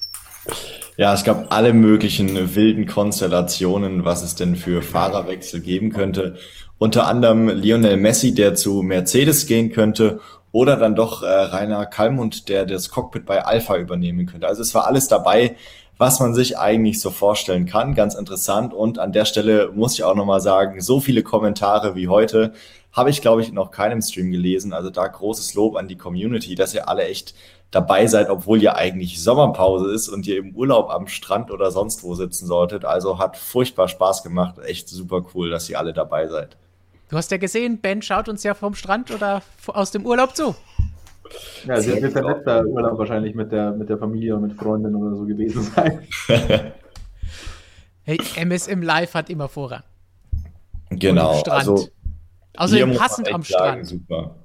Ja, es gab alle möglichen wilden Konstellationen, was es denn für Fahrerwechsel geben könnte. Unter anderem Lionel Messi, der zu Mercedes gehen könnte, oder dann doch äh, Rainer Kalmund, der das Cockpit bei Alpha übernehmen könnte. Also es war alles dabei was man sich eigentlich so vorstellen kann. Ganz interessant. Und an der Stelle muss ich auch nochmal sagen, so viele Kommentare wie heute habe ich, glaube ich, noch keinem Stream gelesen. Also da großes Lob an die Community, dass ihr alle echt dabei seid, obwohl ihr eigentlich Sommerpause ist und ihr im Urlaub am Strand oder sonst wo sitzen solltet. Also hat furchtbar Spaß gemacht. Echt super cool, dass ihr alle dabei seid. Du hast ja gesehen, Ben schaut uns ja vom Strand oder aus dem Urlaub zu. Ja, das wird der letzte Urlaub wahrscheinlich mit der, mit der Familie und mit Freunden oder so gewesen sein. hey, MSM Live hat immer Vorrang. Genau. Also, also passend am Strand. super.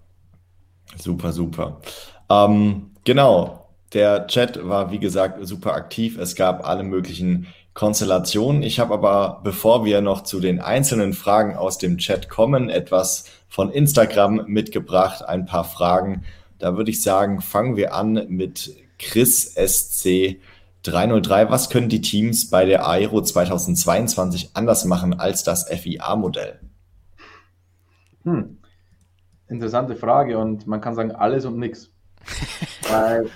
Super, super. Ähm, genau. Der Chat war, wie gesagt, super aktiv. Es gab alle möglichen Konstellationen. Ich habe aber, bevor wir noch zu den einzelnen Fragen aus dem Chat kommen, etwas von Instagram mitgebracht. Ein paar Fragen da würde ich sagen, fangen wir an mit Chris SC 303. Was können die Teams bei der Aero 2022 anders machen als das FIA-Modell? Hm. Interessante Frage und man kann sagen alles und nichts. Weil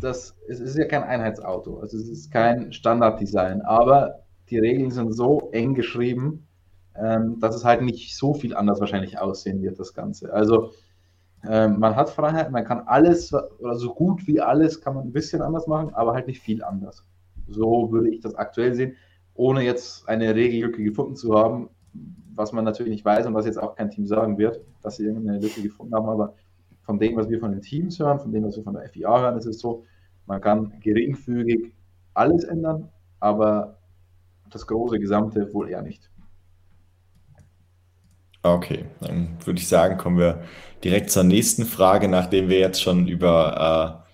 das es ist ja kein Einheitsauto, also es ist kein Standarddesign, aber die Regeln sind so eng geschrieben, ähm, dass es halt nicht so viel anders wahrscheinlich aussehen wird, das Ganze. Also ähm, man hat Freiheit, man kann alles oder so gut wie alles kann man ein bisschen anders machen, aber halt nicht viel anders. So würde ich das aktuell sehen, ohne jetzt eine Regellücke gefunden zu haben, was man natürlich nicht weiß und was jetzt auch kein Team sagen wird, dass sie irgendeine Lücke gefunden haben, aber von dem, was wir von den Teams hören, von dem, was wir von der FIA hören, ist es so, man kann geringfügig alles ändern, aber das große Gesamte wohl eher nicht. Okay, dann würde ich sagen, kommen wir direkt zur nächsten Frage, nachdem wir jetzt schon über äh,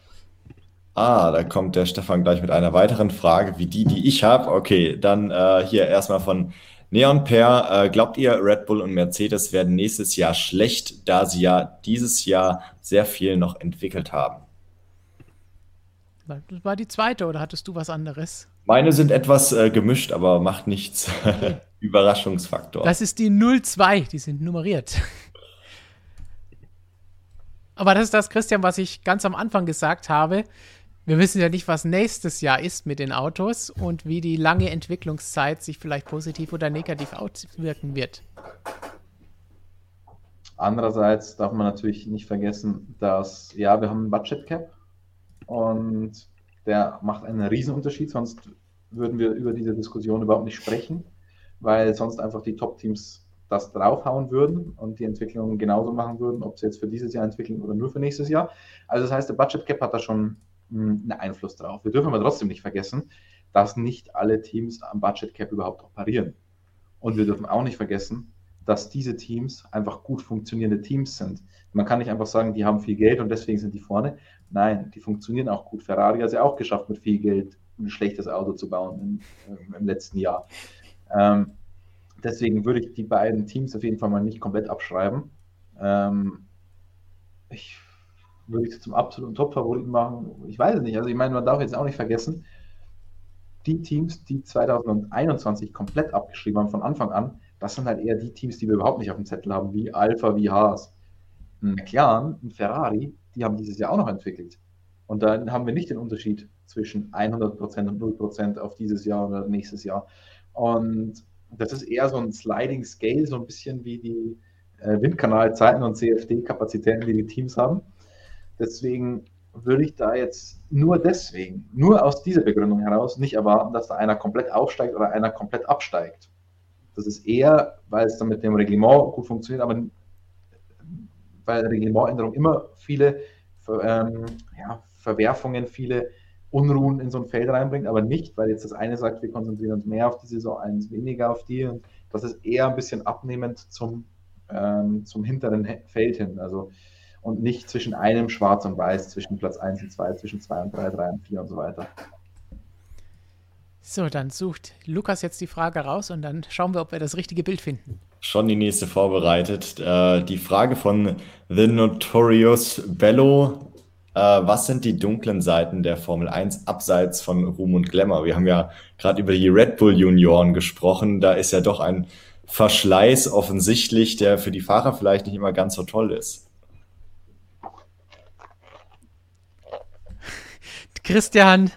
Ah, da kommt der Stefan gleich mit einer weiteren Frage, wie die, die ich habe. Okay, dann äh, hier erstmal von Neon Pair. Äh, glaubt ihr, Red Bull und Mercedes werden nächstes Jahr schlecht, da sie ja dieses Jahr sehr viel noch entwickelt haben? Das war die zweite oder hattest du was anderes? Meine sind etwas äh, gemischt, aber macht nichts. Überraschungsfaktor. Das ist die 02, die sind nummeriert. Aber das ist das, Christian, was ich ganz am Anfang gesagt habe. Wir wissen ja nicht, was nächstes Jahr ist mit den Autos und wie die lange Entwicklungszeit sich vielleicht positiv oder negativ auswirken wird. Andererseits darf man natürlich nicht vergessen, dass, ja, wir haben ein Budget Cap und der macht einen Riesenunterschied, sonst würden wir über diese Diskussion überhaupt nicht sprechen weil sonst einfach die Top-Teams das draufhauen würden und die Entwicklung genauso machen würden, ob sie jetzt für dieses Jahr entwickeln oder nur für nächstes Jahr. Also das heißt, der Budget Cap hat da schon hm, einen Einfluss drauf. Wir dürfen aber trotzdem nicht vergessen, dass nicht alle Teams am Budget Cap überhaupt operieren. Und wir dürfen auch nicht vergessen, dass diese Teams einfach gut funktionierende Teams sind. Man kann nicht einfach sagen, die haben viel Geld und deswegen sind die vorne. Nein, die funktionieren auch gut. Ferrari hat es ja auch geschafft, mit viel Geld ein schlechtes Auto zu bauen im, äh, im letzten Jahr. Ähm, deswegen würde ich die beiden Teams auf jeden Fall mal nicht komplett abschreiben. Ähm, ich würde ich zum absoluten Top-Favoriten machen. Ich weiß es nicht. Also ich meine, man darf jetzt auch nicht vergessen, die Teams, die 2021 komplett abgeschrieben haben von Anfang an, das sind halt eher die Teams, die wir überhaupt nicht auf dem Zettel haben, wie Alpha, wie Haas. Ein McLaren, ein Ferrari, die haben dieses Jahr auch noch entwickelt. Und dann haben wir nicht den Unterschied zwischen 100% und 0% auf dieses Jahr oder nächstes Jahr. Und das ist eher so ein Sliding Scale, so ein bisschen wie die äh, Windkanalzeiten und CFD-Kapazitäten, die die Teams haben. Deswegen würde ich da jetzt nur deswegen, nur aus dieser Begründung heraus nicht erwarten, dass da einer komplett aufsteigt oder einer komplett absteigt. Das ist eher, weil es dann mit dem Reglement gut funktioniert, aber weil Reglementänderung immer viele ähm, ja, Verwerfungen, viele Unruhen in so ein Feld reinbringt, aber nicht, weil jetzt das eine sagt, wir konzentrieren uns mehr auf die Saison 1, weniger auf die. Und das ist eher ein bisschen abnehmend zum, ähm, zum hinteren Feld hin. Also und nicht zwischen einem Schwarz und Weiß, zwischen Platz 1 und 2, zwischen 2 und 3, 3 und 4 und so weiter. So, dann sucht Lukas jetzt die Frage raus und dann schauen wir, ob wir das richtige Bild finden. Schon die nächste vorbereitet. Äh, die Frage von The Notorious Bello. Äh, was sind die dunklen Seiten der Formel 1 abseits von Ruhm und Glamour? Wir haben ja gerade über die Red Bull Junioren gesprochen. Da ist ja doch ein Verschleiß offensichtlich, der für die Fahrer vielleicht nicht immer ganz so toll ist. Christian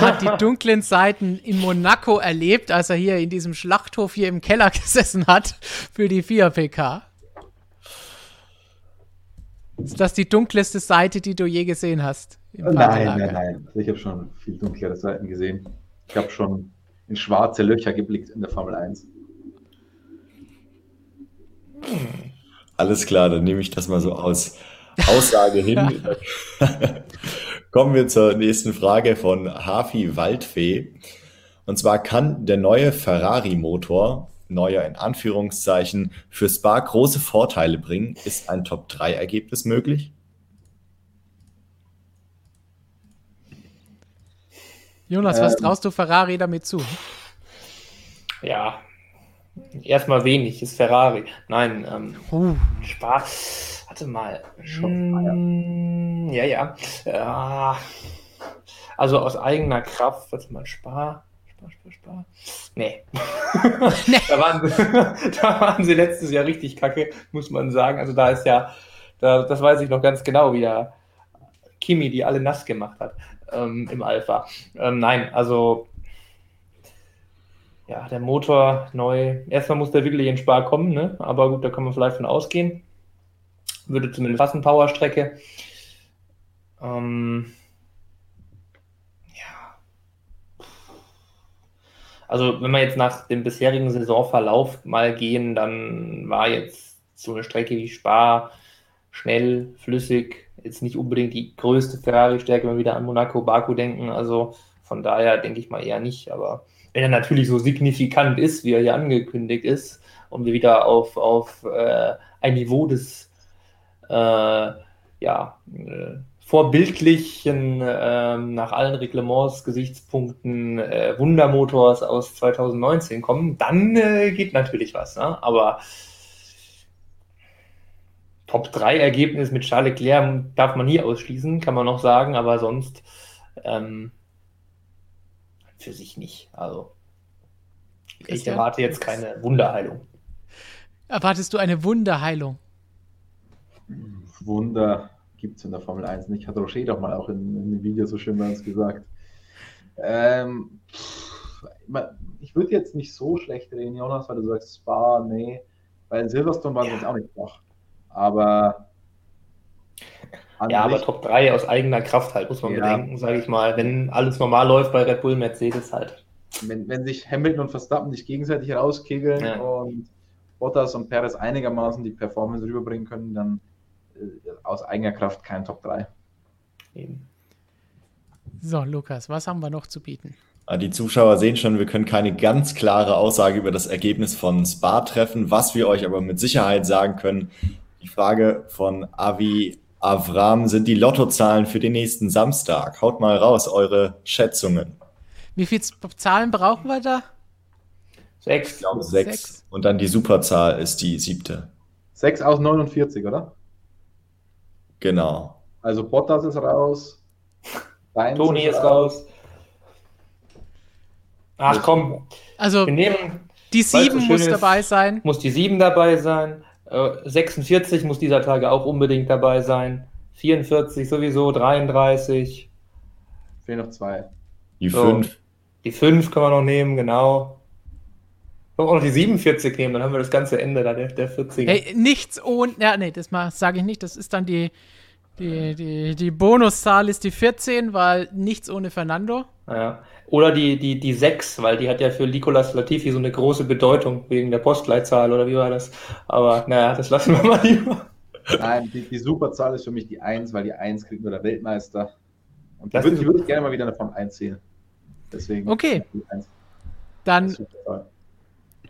hat die dunklen Seiten in Monaco erlebt, als er hier in diesem Schlachthof hier im Keller gesessen hat für die 4 PK. Ist das die dunkelste Seite, die du je gesehen hast? nein, nein, nein. Ich habe schon viel dunklere Seiten gesehen. Ich habe schon in schwarze Löcher geblickt in der Formel 1. Alles klar, dann nehme ich das mal so aus Aussage hin. Kommen wir zur nächsten Frage von Hafi Waldfee. Und zwar kann der neue Ferrari-Motor, neuer in Anführungszeichen, für Spa große Vorteile bringen. Ist ein Top-3-Ergebnis möglich? Jonas, was ähm, traust du Ferrari damit zu? Ja, erstmal wenig, ist Ferrari. Nein, ähm, uh. Spaß Warte mal. Hm, ja, ja. ja. Also aus eigener Kraft, warte mal, Spar. Spar, Spar, Spar. Nee. nee. da, waren, da waren sie letztes Jahr richtig kacke, muss man sagen. Also da ist ja, da, das weiß ich noch ganz genau, wie der Kimi die alle nass gemacht hat ähm, im Alpha. Ähm, nein, also ja, der Motor neu. Erstmal muss der wirklich in Spar kommen, ne? aber gut, da kann man vielleicht von ausgehen würde zumindest passen, Powerstrecke. Ähm, Also, wenn wir jetzt nach dem bisherigen Saisonverlauf mal gehen, dann war jetzt so eine Strecke wie Spa schnell, flüssig, jetzt nicht unbedingt die größte Ferrari-Stärke, wenn wir wieder an Monaco, Baku denken. Also von daher denke ich mal eher nicht. Aber wenn er natürlich so signifikant ist, wie er hier angekündigt ist, und wir wieder auf, auf äh, ein Niveau des äh, ja, äh, vorbildlichen, äh, nach allen Reglements, Gesichtspunkten äh, Wundermotors aus 2019 kommen, dann äh, geht natürlich was. Ne? Aber Top 3 Ergebnis mit Charles Leclerc darf man nie ausschließen, kann man noch sagen, aber sonst ähm, für sich nicht. Also ich erwarte jetzt keine Wunderheilung. Erwartest du eine Wunderheilung? Wunder gibt es in der Formel 1 nicht. Hat Rocher doch mal auch in, in dem Video so schön bei uns gesagt. Ähm, ich würde jetzt nicht so schlecht reden, Jonas, weil du sagst, Spa, nee. Weil Silverstone waren ja. jetzt auch nicht flach. Aber. Ja, aber Top 3 aus eigener Kraft halt, muss man ja. bedenken, sage ich mal. Wenn alles normal läuft bei Red Bull, Mercedes halt. Wenn, wenn sich Hamilton und Verstappen sich gegenseitig rauskegeln ja. und Bottas und Perez einigermaßen die Performance rüberbringen können, dann aus eigener Kraft kein Top 3. Eben. So, Lukas, was haben wir noch zu bieten? Ah, die Zuschauer sehen schon, wir können keine ganz klare Aussage über das Ergebnis von Spa treffen. Was wir euch aber mit Sicherheit sagen können, die Frage von Avi Avram sind die Lottozahlen für den nächsten Samstag. Haut mal raus eure Schätzungen. Wie viele Zahlen brauchen wir da? Sechs. Ich glaube sechs. Sechs. Und dann die Superzahl ist die siebte. 6 aus 49, oder? Genau. Also Bottas ist raus. Sainz Toni ist raus. Ach komm, Also wir nehmen, die so sieben schön muss ist. dabei sein. muss die 7 dabei sein. Äh, 46 muss dieser Tage auch unbedingt dabei sein. 44 sowieso, 33. Fehlen noch zwei. Die So. fünf. Die 5 kann man noch nehmen, genau. Können wir auch noch die 47 nehmen, dann haben wir das ganze Ende da, der, der 40er. Hey, nichts ohne. Ja, nee, das sage ich nicht. Das ist dann die, die, die, die Bonuszahl ist die 14, weil nichts ohne Fernando. Ja. Oder die, die, die 6, weil die hat ja für Nicolas Latifi so eine große Bedeutung wegen der Postleitzahl oder wie war das? Aber naja, das lassen wir mal lieber. Nein, die, die Superzahl ist für mich die 1, weil die 1 kriegt nur der Weltmeister. Und Das würde ich gerne mal wieder von 1 sehen. Deswegen. Okay. Die 1 Dann.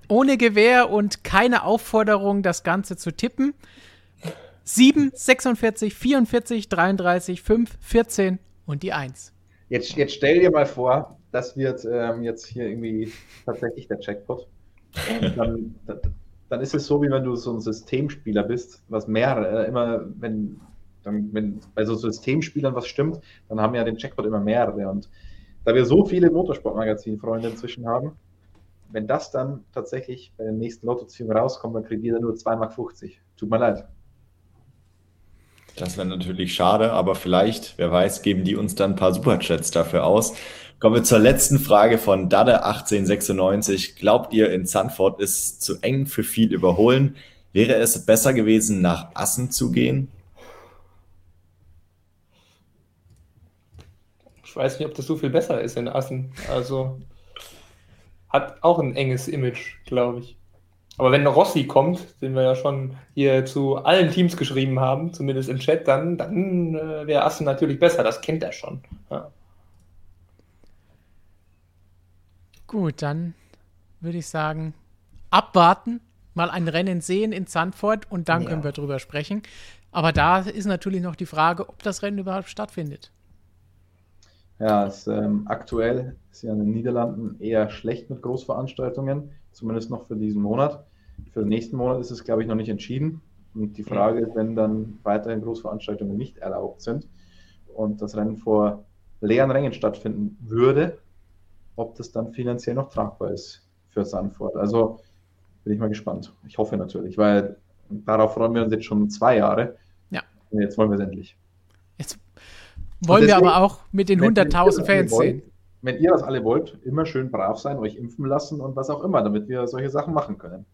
Ohne Gewehr und keine Aufforderung, das Ganze zu tippen. 7, 46, 44, 33, 5, 14 und die 1. Jetzt, jetzt stell dir mal vor, das wird ähm, jetzt hier irgendwie tatsächlich der. Und dann, dann- ist es so, wie wenn du so ein Systemspieler bist, was mehrere, äh, immer, wenn, dann, wenn bei so Systemspielern was stimmt, dann haben ja den Jackpot immer mehrere. Und da wir so viele Motorsportmagazin-Freunde inzwischen haben, wenn das dann tatsächlich bei den nächsten Lottoziehungen rauskommt, dann kriegt jeder nur 2,50 Mark. Tut mir leid. Das wäre natürlich schade, aber vielleicht, wer weiß, geben die uns dann ein paar Superchats dafür aus. Kommen wir zur letzten Frage von Dade1896. Glaubt ihr, in Sanford ist zu eng für viel überholen? Wäre es besser gewesen, nach Assen zu gehen? Ich weiß nicht, ob das so viel besser ist in Assen. Also hat auch ein enges Image, glaube ich. Aber wenn Rossi kommt, den wir ja schon hier zu allen Teams geschrieben haben, zumindest im Chat, dann, dann äh, wäre Assen natürlich besser. Das kennt er schon. Ja. Gut, dann würde ich sagen, abwarten, mal ein Rennen sehen in Zandvoort und dann Ja. können wir drüber sprechen. Aber da ist natürlich noch die Frage, ob das Rennen überhaupt stattfindet. Ja, es, ähm, aktuell ist ja in den Niederlanden eher schlecht mit Großveranstaltungen, zumindest noch für diesen Monat. Für den nächsten Monat ist es, glaube ich, noch nicht entschieden. Und die Frage ist, wenn dann weiterhin Großveranstaltungen nicht erlaubt sind und das Rennen vor leeren Rängen stattfinden würde, ob das dann finanziell noch tragbar ist für Sanford. Also bin ich mal gespannt. Ich hoffe natürlich, weil darauf freuen wir uns jetzt schon zwei Jahre. Ja. Und jetzt wollen wir es endlich. Wollen wir deswegen- aber auch mit den Wenn- wenn ihr 100.000 das alle Fans wollt, sehen. Wenn ihr das alle wollt, immer schön brav sein, euch impfen lassen und was auch immer, damit wir solche Sachen machen können.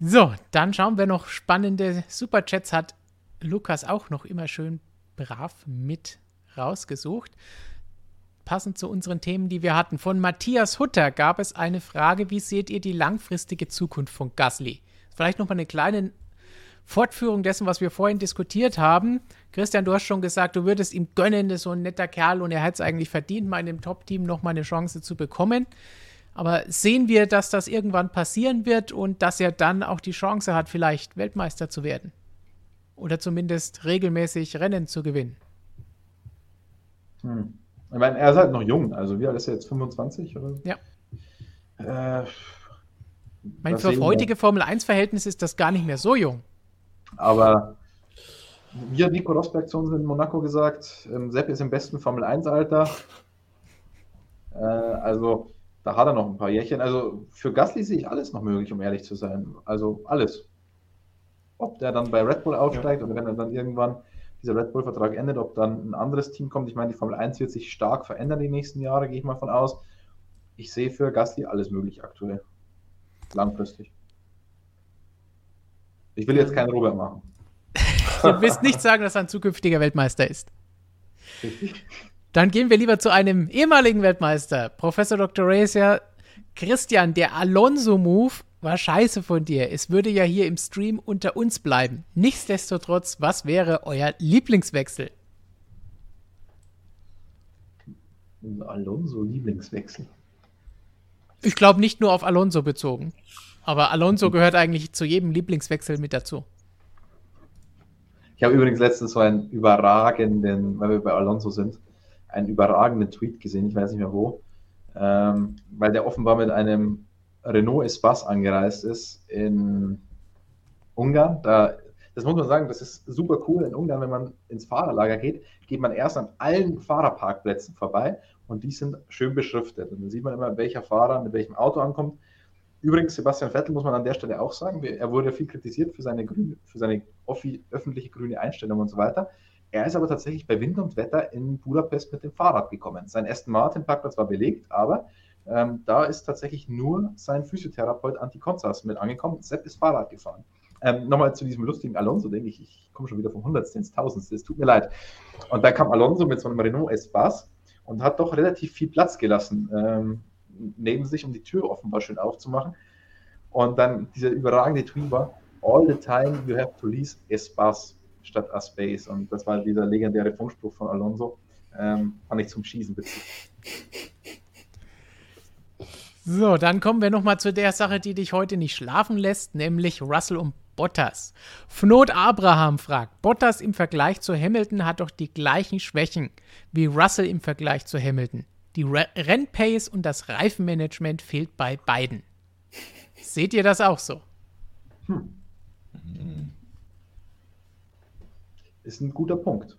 So, dann schauen wir noch spannende Superchats hat Lukas auch noch immer schön brav mit rausgesucht. Passend zu unseren Themen, die wir hatten. Von Matthias Hutter gab es eine Frage, wie seht ihr die langfristige Zukunft von Gasly? Vielleicht noch mal eine kleine Fortführung dessen, was wir vorhin diskutiert haben. Christian, du hast schon gesagt, du würdest ihm gönnen, das ist so ein netter Kerl und er hätte es eigentlich verdient, mal in dem Top-Team noch mal eine Chance zu bekommen. Aber sehen wir, dass das irgendwann passieren wird und dass er dann auch die Chance hat, vielleicht Weltmeister zu werden? Oder zumindest regelmäßig Rennen zu gewinnen? Hm. Ich meine, er ist halt noch jung, also wie alt ist er jetzt? 25 oder? Ja. Äh, Ich meine, für heutige Formel-1-Verhältnisse ist das gar nicht mehr so jung. Aber wie hat Nico Rosberg zu uns in Monaco gesagt, ähm, Sepp ist im besten Formel-1-Alter. Äh, also da hat er noch ein paar Jährchen. Also für Gasly sehe ich alles noch möglich, um ehrlich zu sein. Also alles. Ob der dann bei Red Bull aufsteigt oder wenn er dann irgendwann dieser Red Bull-Vertrag endet, ob dann ein anderes Team kommt. Ich meine, die Formel 1 wird sich stark verändern die nächsten Jahre, gehe ich mal von aus. Ich sehe für Gasly alles möglich aktuell. Langfristig. Ich will jetzt keinen Robert machen. Du willst nicht sagen, dass er ein zukünftiger Weltmeister ist. Dann gehen wir lieber zu einem ehemaligen Weltmeister, Professor Dr. Racer. Christian, der Alonso-Move war scheiße von dir. Es würde ja hier im Stream unter uns bleiben. Nichtsdestotrotz, was wäre euer Lieblingswechsel? Alonso Lieblingswechsel. Ich glaube nicht nur auf Alonso bezogen. Aber Alonso gehört eigentlich zu jedem Lieblingswechsel mit dazu. Ich habe übrigens letztens so einen überragenden, weil wir bei Alonso sind, einen überragenden Tweet gesehen, ich weiß nicht mehr wo, ähm, weil der offenbar mit einem Renault Espace angereist ist in Ungarn. Da, das muss man sagen, das ist super cool in Ungarn, wenn man ins Fahrerlager geht, geht man erst an allen Fahrerparkplätzen vorbei und die sind schön beschriftet. Und dann sieht man immer, welcher Fahrer mit welchem Auto ankommt. Übrigens, Sebastian Vettel muss man an der Stelle auch sagen, er wurde viel kritisiert für seine, grüne, für seine öffentliche grüne Einstellung und so weiter. Er ist aber tatsächlich bei Wind und Wetter in Budapest mit dem Fahrrad gekommen. Sein Aston Martin Parkplatz war belegt, aber ähm, da ist tatsächlich nur sein Physiotherapeut Anti Konzas mit angekommen. Sepp ist Fahrrad gefahren. Ähm, Nochmal zu diesem lustigen Alonso, denke ich, ich komme schon wieder vom Hundertsten ins Tausendste, es tut mir leid. Und da kam Alonso mit so einem Renault Espace und hat doch relativ viel Platz gelassen ähm, neben sich, um die Tür offenbar schön aufzumachen. Und dann dieser überragende Tweet war, all the time you have to lease Espace statt a Space. Und das war dieser legendäre Funkspruch von Alonso. Ähm, fand ich zum Schießen witzig. So, dann kommen wir nochmal zu der Sache, die dich heute nicht schlafen lässt, nämlich Russell und Bottas. Fnot Abraham fragt, Bottas im Vergleich zu Hamilton hat doch die gleichen Schwächen wie Russell im Vergleich zu Hamilton. Die Re Rennpace und das Reifenmanagement fehlt bei beiden. Seht ihr das auch so? Hm. Ist ein guter Punkt.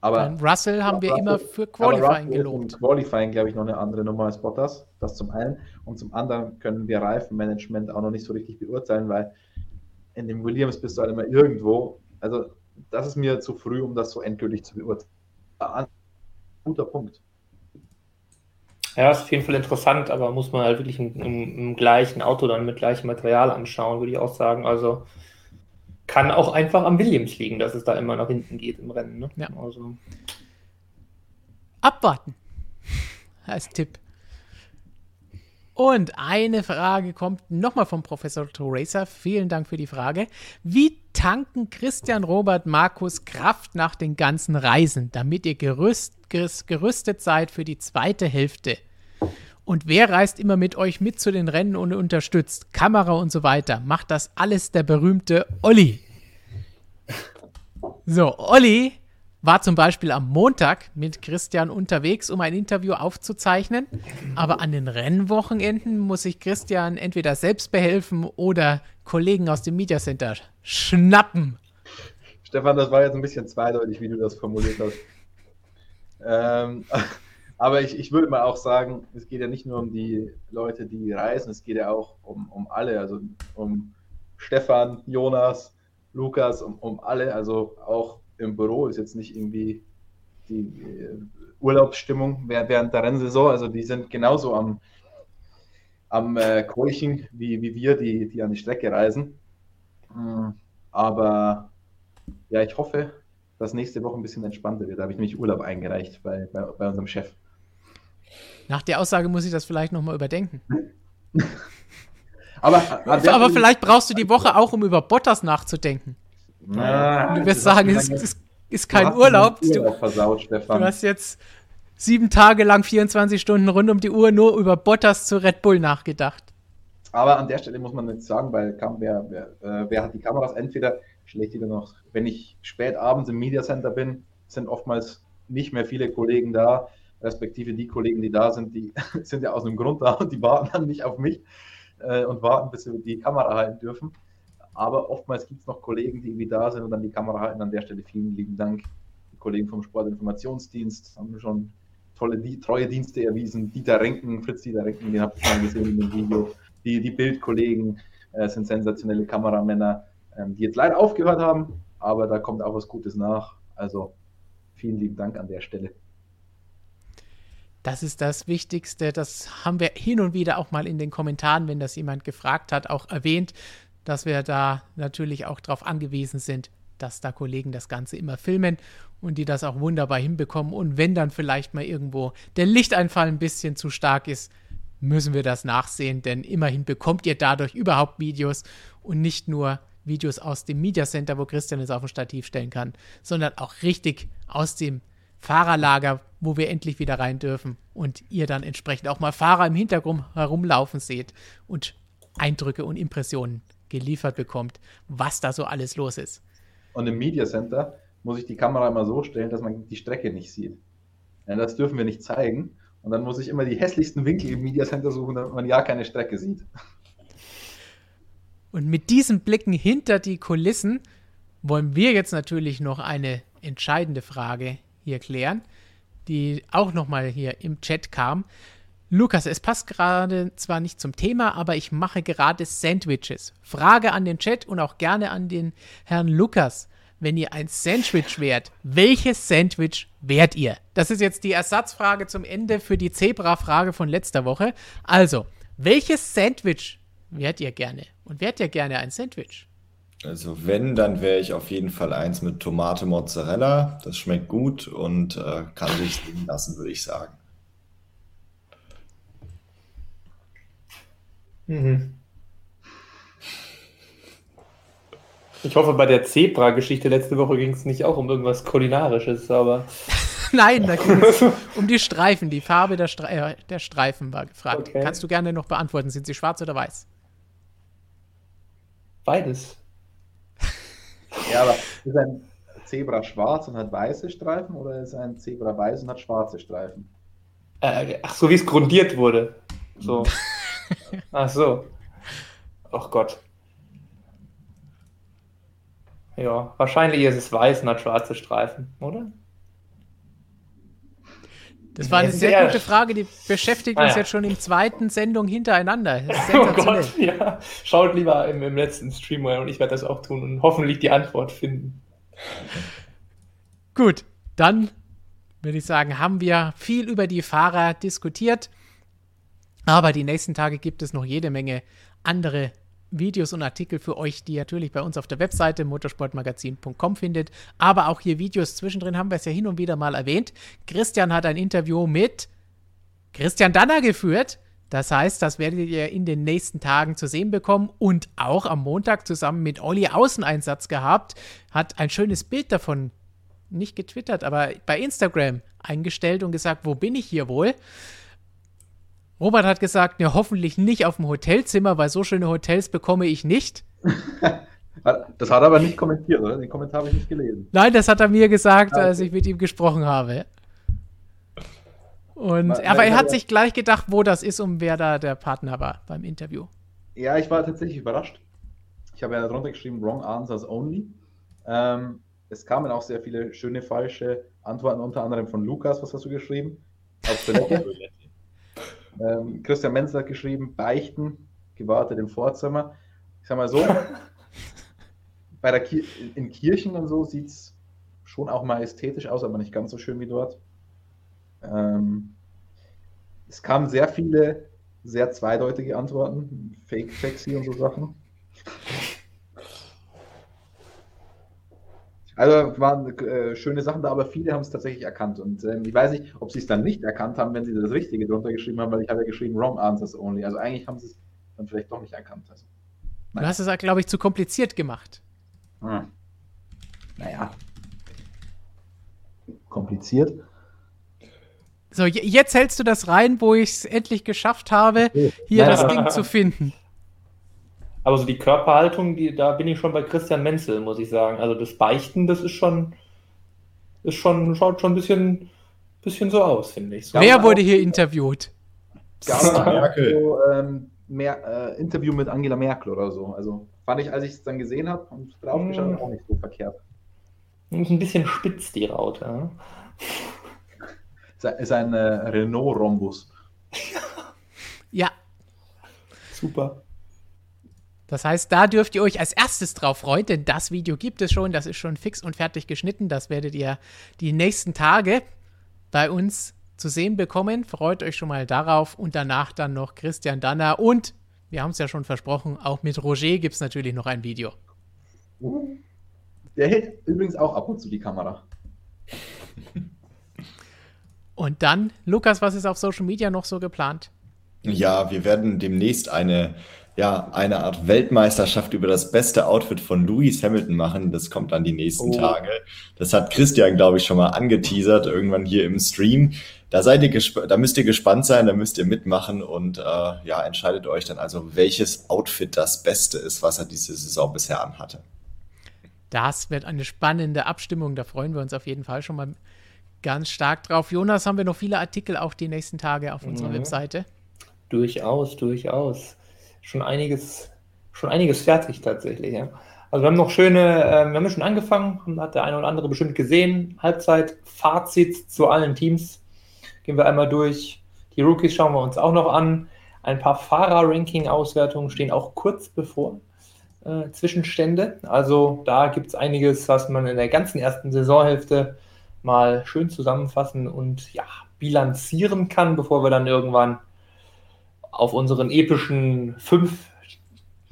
Aber Dann Russell haben wir Russell, immer für Qualifying gelobt. Qualifying, glaube ich, noch eine andere Nummer als Bottas. Das zum einen. Und zum anderen können wir Reifenmanagement auch noch nicht so richtig beurteilen, weil in dem Williams bist du halt immer irgendwo. Also, das ist mir zu früh, um das so endgültig zu beurteilen. Guter Punkt. Ja, ist auf jeden Fall interessant, aber muss man halt wirklich im, im, im gleichen Auto dann mit gleichem Material anschauen, würde ich auch sagen. Also, kann auch einfach am Williams liegen, dass es da immer nach hinten geht im Rennen. Ne? Ja. Also. Abwarten als Tipp. Und eine Frage kommt nochmal vom Professor Theresa. Vielen Dank für die Frage. Wie tanken Christian, Robert, Markus Kraft nach den ganzen Reisen, damit ihr gerüst, gerüstet seid für die zweite Hälfte? Und wer reist immer mit euch mit zu den Rennen und unterstützt? Kamera und so weiter. Macht das alles der berühmte Olli. So, Olli war zum Beispiel am Montag mit Christian unterwegs, um ein Interview aufzuzeichnen. Aber an den Rennwochenenden muss sich Christian entweder selbst behelfen oder Kollegen aus dem Media Center schnappen. Stefan, das war jetzt ein bisschen zweideutig, wie du das formuliert hast. Ähm, aber ich, ich würde mal auch sagen, es geht ja nicht nur um die Leute, die reisen, es geht ja auch um, um alle, also um Stefan, Jonas, Lukas, um, um alle, also auch im Büro ist jetzt nicht irgendwie die äh, Urlaubsstimmung während der Rennsaison, also die sind genauso am, am äh, Keuchen wie, wie wir, die, die an die Strecke reisen. Mm, aber ja, ich hoffe, dass nächste Woche ein bisschen entspannter wird. Da habe ich nämlich Urlaub eingereicht bei, bei, bei unserem Chef. Nach der Aussage muss ich das vielleicht nochmal überdenken. aber, aber vielleicht brauchst du die Woche auch, um über Bottas nachzudenken. Na, du wirst sagen, es ist, ist, kein Urlaub. Urlaub versaut, du, du hast jetzt sieben Tage lang 24 Stunden rund um die Uhr nur über Bottas zu Red Bull nachgedacht. Aber an der Stelle muss man jetzt sagen, weil wer, wer, äh, wer hat die Kameras? Entweder schlecht wieder noch, wenn ich spät abends im Media Center bin, sind oftmals nicht mehr viele Kollegen da respektive die Kollegen, die da sind, die sind ja aus einem Grund da und die warten dann nicht auf mich äh, und warten, bis sie die Kamera halten dürfen. Aber oftmals gibt es noch Kollegen, die irgendwie da sind und dann die Kamera halten. An der Stelle vielen lieben Dank. Die Kollegen vom Sportinformationsdienst haben schon tolle, die, treue Dienste erwiesen. Dieter Renken, Fritz Dieter Renken, den habt ihr schon gesehen in dem Video. Die, die Bildkollegen äh, sind sensationelle Kameramänner, ähm, die jetzt leider aufgehört haben, aber da kommt auch was Gutes nach. Also vielen lieben Dank an der Stelle. Das ist das Wichtigste. Das haben wir hin und wieder auch mal in den Kommentaren, wenn das jemand gefragt hat, auch erwähnt, dass wir da natürlich auch darauf angewiesen sind, dass da Kollegen das Ganze immer filmen und die das auch wunderbar hinbekommen. Und wenn dann vielleicht mal irgendwo der Lichteinfall ein bisschen zu stark ist, müssen wir das nachsehen, denn immerhin bekommt ihr dadurch überhaupt Videos und nicht nur Videos aus dem Media Center, wo Christian es auf dem Stativ stellen kann, sondern auch richtig aus dem Fahrerlager, wo wir endlich wieder rein dürfen und ihr dann entsprechend auch mal Fahrer im Hintergrund herumlaufen seht und Eindrücke und Impressionen geliefert bekommt, was da so alles los ist. Und im Media Center muss ich die Kamera immer so stellen, dass man die Strecke nicht sieht. Ja, das dürfen wir nicht zeigen. Und dann muss ich immer die hässlichsten Winkel im Media Center suchen, damit man ja keine Strecke sieht. Und mit diesen Blicken hinter die Kulissen wollen wir jetzt natürlich noch eine entscheidende Frage hier klären, die auch nochmal hier im Chat kam. Lukas, es passt gerade zwar nicht zum Thema, aber ich mache gerade Sandwiches. Frage an den Chat und auch gerne an den Herrn Lukas. Wenn ihr ein Sandwich wärt, welches Sandwich wärt ihr? Das ist jetzt die Ersatzfrage zum Ende für die Zebra-Frage von letzter Woche. Also, welches Sandwich wärt ihr gerne? Und wärt ihr gerne ein Sandwich? Also wenn, dann wäre ich auf jeden Fall eins mit Tomate Mozzarella. Das schmeckt gut und äh, kann sich sehen lassen, würde ich sagen. Mhm. Ich hoffe, bei der Zebra-Geschichte letzte Woche ging es nicht auch um irgendwas Kulinarisches, aber. Nein, da ging es um die Streifen. Die Farbe der, Stre äh, der Streifen war gefragt. Okay. Kannst du gerne noch beantworten. Sind sie schwarz oder weiß? Beides. Ja, aber ist ein Zebra schwarz und hat weiße Streifen oder ist ein Zebra weiß und hat schwarze Streifen? Äh, ach so, wie es grundiert wurde. So. Ach so. Ach Gott. Ja, wahrscheinlich ist es weiß und hat schwarze Streifen, oder? Das war eine sehr, sehr gute Frage, die beschäftigt ah, uns ja. jetzt schon im zweiten Sendung hintereinander. oh Gott, ja. Schaut lieber im, im letzten Stream rein und ich werde das auch tun und hoffentlich die Antwort finden. Gut, dann würde ich sagen, haben wir viel über die Fahrer diskutiert. Aber die nächsten Tage gibt es noch jede Menge andere Videos und Artikel für euch, die ihr natürlich bei uns auf der Webseite motorsportmagazin.com findet. Aber auch hier Videos zwischendrin haben wir es ja hin und wieder mal erwähnt. Christian hat ein Interview mit Christian Danner geführt. Das heißt, das werdet ihr in den nächsten Tagen zu sehen bekommen und auch am Montag zusammen mit Olli Außeneinsatz gehabt. Hat ein schönes Bild davon nicht getwittert, aber bei Instagram eingestellt und gesagt, wo bin ich hier wohl? Robert hat gesagt, ja, hoffentlich nicht auf dem Hotelzimmer, weil so schöne Hotels bekomme ich nicht. Das hat er aber nicht kommentiert, oder? Den Kommentar habe ich nicht gelesen. Nein, das hat er mir gesagt, okay. als ich mit ihm gesprochen habe. Und, mal, aber er hat sich gleich gedacht, wo das ist und wer da der Partner war beim Interview. Ja, ich war tatsächlich überrascht. Ich habe ja darunter geschrieben, wrong answers only. Ähm, es kamen auch sehr viele schöne falsche Antworten, unter anderem von Lukas, was hast du geschrieben? Auf Toilette. Ähm, Christian Menz hat geschrieben, beichten, gewartet im Vorzimmer. Ich sag mal so, bei der Ki in Kirchen und so sieht es schon auch mal ästhetisch aus, aber nicht ganz so schön wie dort. Ähm, es kamen sehr viele sehr zweideutige Antworten, Fake Sexy und so Sachen. Also waren äh, schöne Sachen da, aber viele haben es tatsächlich erkannt. Und ähm, ich weiß nicht, ob sie es dann nicht erkannt haben, wenn sie das Richtige drunter geschrieben haben, weil ich habe ja geschrieben Wrong Answers Only. Also eigentlich haben sie es dann vielleicht doch nicht erkannt. Also, du hast es, glaube ich, zu kompliziert gemacht. Hm. Naja. Kompliziert. So, jetzt hältst du das rein, wo ich es endlich geschafft habe, hier das Ding zu finden. Aber so die Körperhaltung, die, da bin ich schon bei Christian Menzel, muss ich sagen. Also das Beichten, das ist schon, ist schon, schaut schon ein bisschen, bisschen so aus, finde ich. So. Wer wurde hier interviewt? Ja, Merkel. So, ähm, mehr, äh, Interview mit Angela Merkel oder so. Also fand ich, als ich es dann gesehen habe und draufgeschaut habe, mm. auch nicht so verkehrt. Ist ein bisschen spitz, die Raute. Ja? Ist ein äh, Renault-Rhombus. ja. Super. Das heißt, da dürft ihr euch als erstes drauf freuen, denn das Video gibt es schon, das ist schon fix und fertig geschnitten. Das werdet ihr die nächsten Tage bei uns zu sehen bekommen. Freut euch schon mal darauf und danach dann noch Christian Danner und wir haben es ja schon versprochen, auch mit Roger gibt es natürlich noch ein Video. Der hält übrigens auch ab und zu die Kamera. Und dann, Lukas, was ist auf Social Media noch so geplant? Ja, wir werden demnächst eine, ja, eine Art Weltmeisterschaft über das beste Outfit von Lewis Hamilton machen. Das kommt dann die nächsten Oh. Tage. Das hat Christian, glaube ich, schon mal angeteasert, irgendwann hier im Stream. Da seid ihr gesp da müsst ihr gespannt sein, da müsst ihr mitmachen und äh, ja, entscheidet euch dann also, welches Outfit das Beste ist, was er diese Saison bisher anhatte. Das wird eine spannende Abstimmung. Da freuen wir uns auf jeden Fall schon mal ganz stark drauf. Jonas, haben wir noch viele Artikel auch die nächsten Tage auf unserer Mhm. Webseite? Durchaus, durchaus. Schon einiges, schon einiges fertig tatsächlich. Ja. Also wir haben noch schöne, äh, wir haben schon angefangen, hat der eine oder andere bestimmt gesehen. Halbzeit, Fazit zu allen Teams. Gehen wir einmal durch. Die Rookies schauen wir uns auch noch an. Ein paar Fahrer-Ranking-Auswertungen stehen auch kurz bevor. Äh, Zwischenstände. Also da gibt es einiges, was man in der ganzen ersten Saisonhälfte mal schön zusammenfassen und ja, bilanzieren kann, bevor wir dann irgendwann auf unseren epischen fünf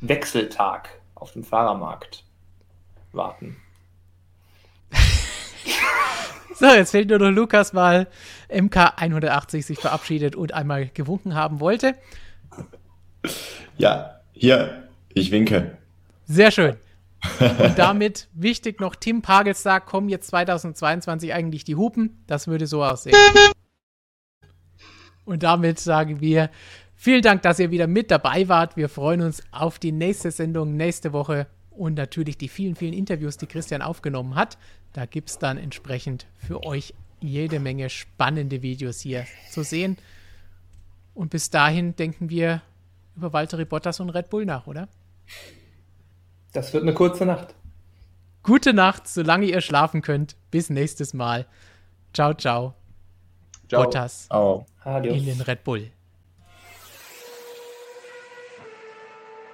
Wechseltag auf dem Fahrermarkt warten. So, jetzt fehlt nur noch Lukas, weil MK180 sich verabschiedet und einmal gewunken haben wollte. Ja, hier, ich winke. Sehr schön. Und damit wichtig noch, Tim Pagelstar, kommen jetzt 2022 eigentlich die Hupen? Das würde so aussehen. Und damit sagen wir vielen Dank, dass ihr wieder mit dabei wart. Wir freuen uns auf die nächste Sendung nächste Woche und natürlich die vielen, vielen Interviews, die Christian aufgenommen hat. Da gibt es dann entsprechend für euch jede Menge spannende Videos hier zu sehen. Und bis dahin denken wir über Valtteri Bottas und Red Bull nach, oder? Das wird eine kurze Nacht. Gute Nacht, solange ihr schlafen könnt. Bis nächstes Mal. Ciao, ciao. Ciao. Bottas. Adios. in den Red Bull.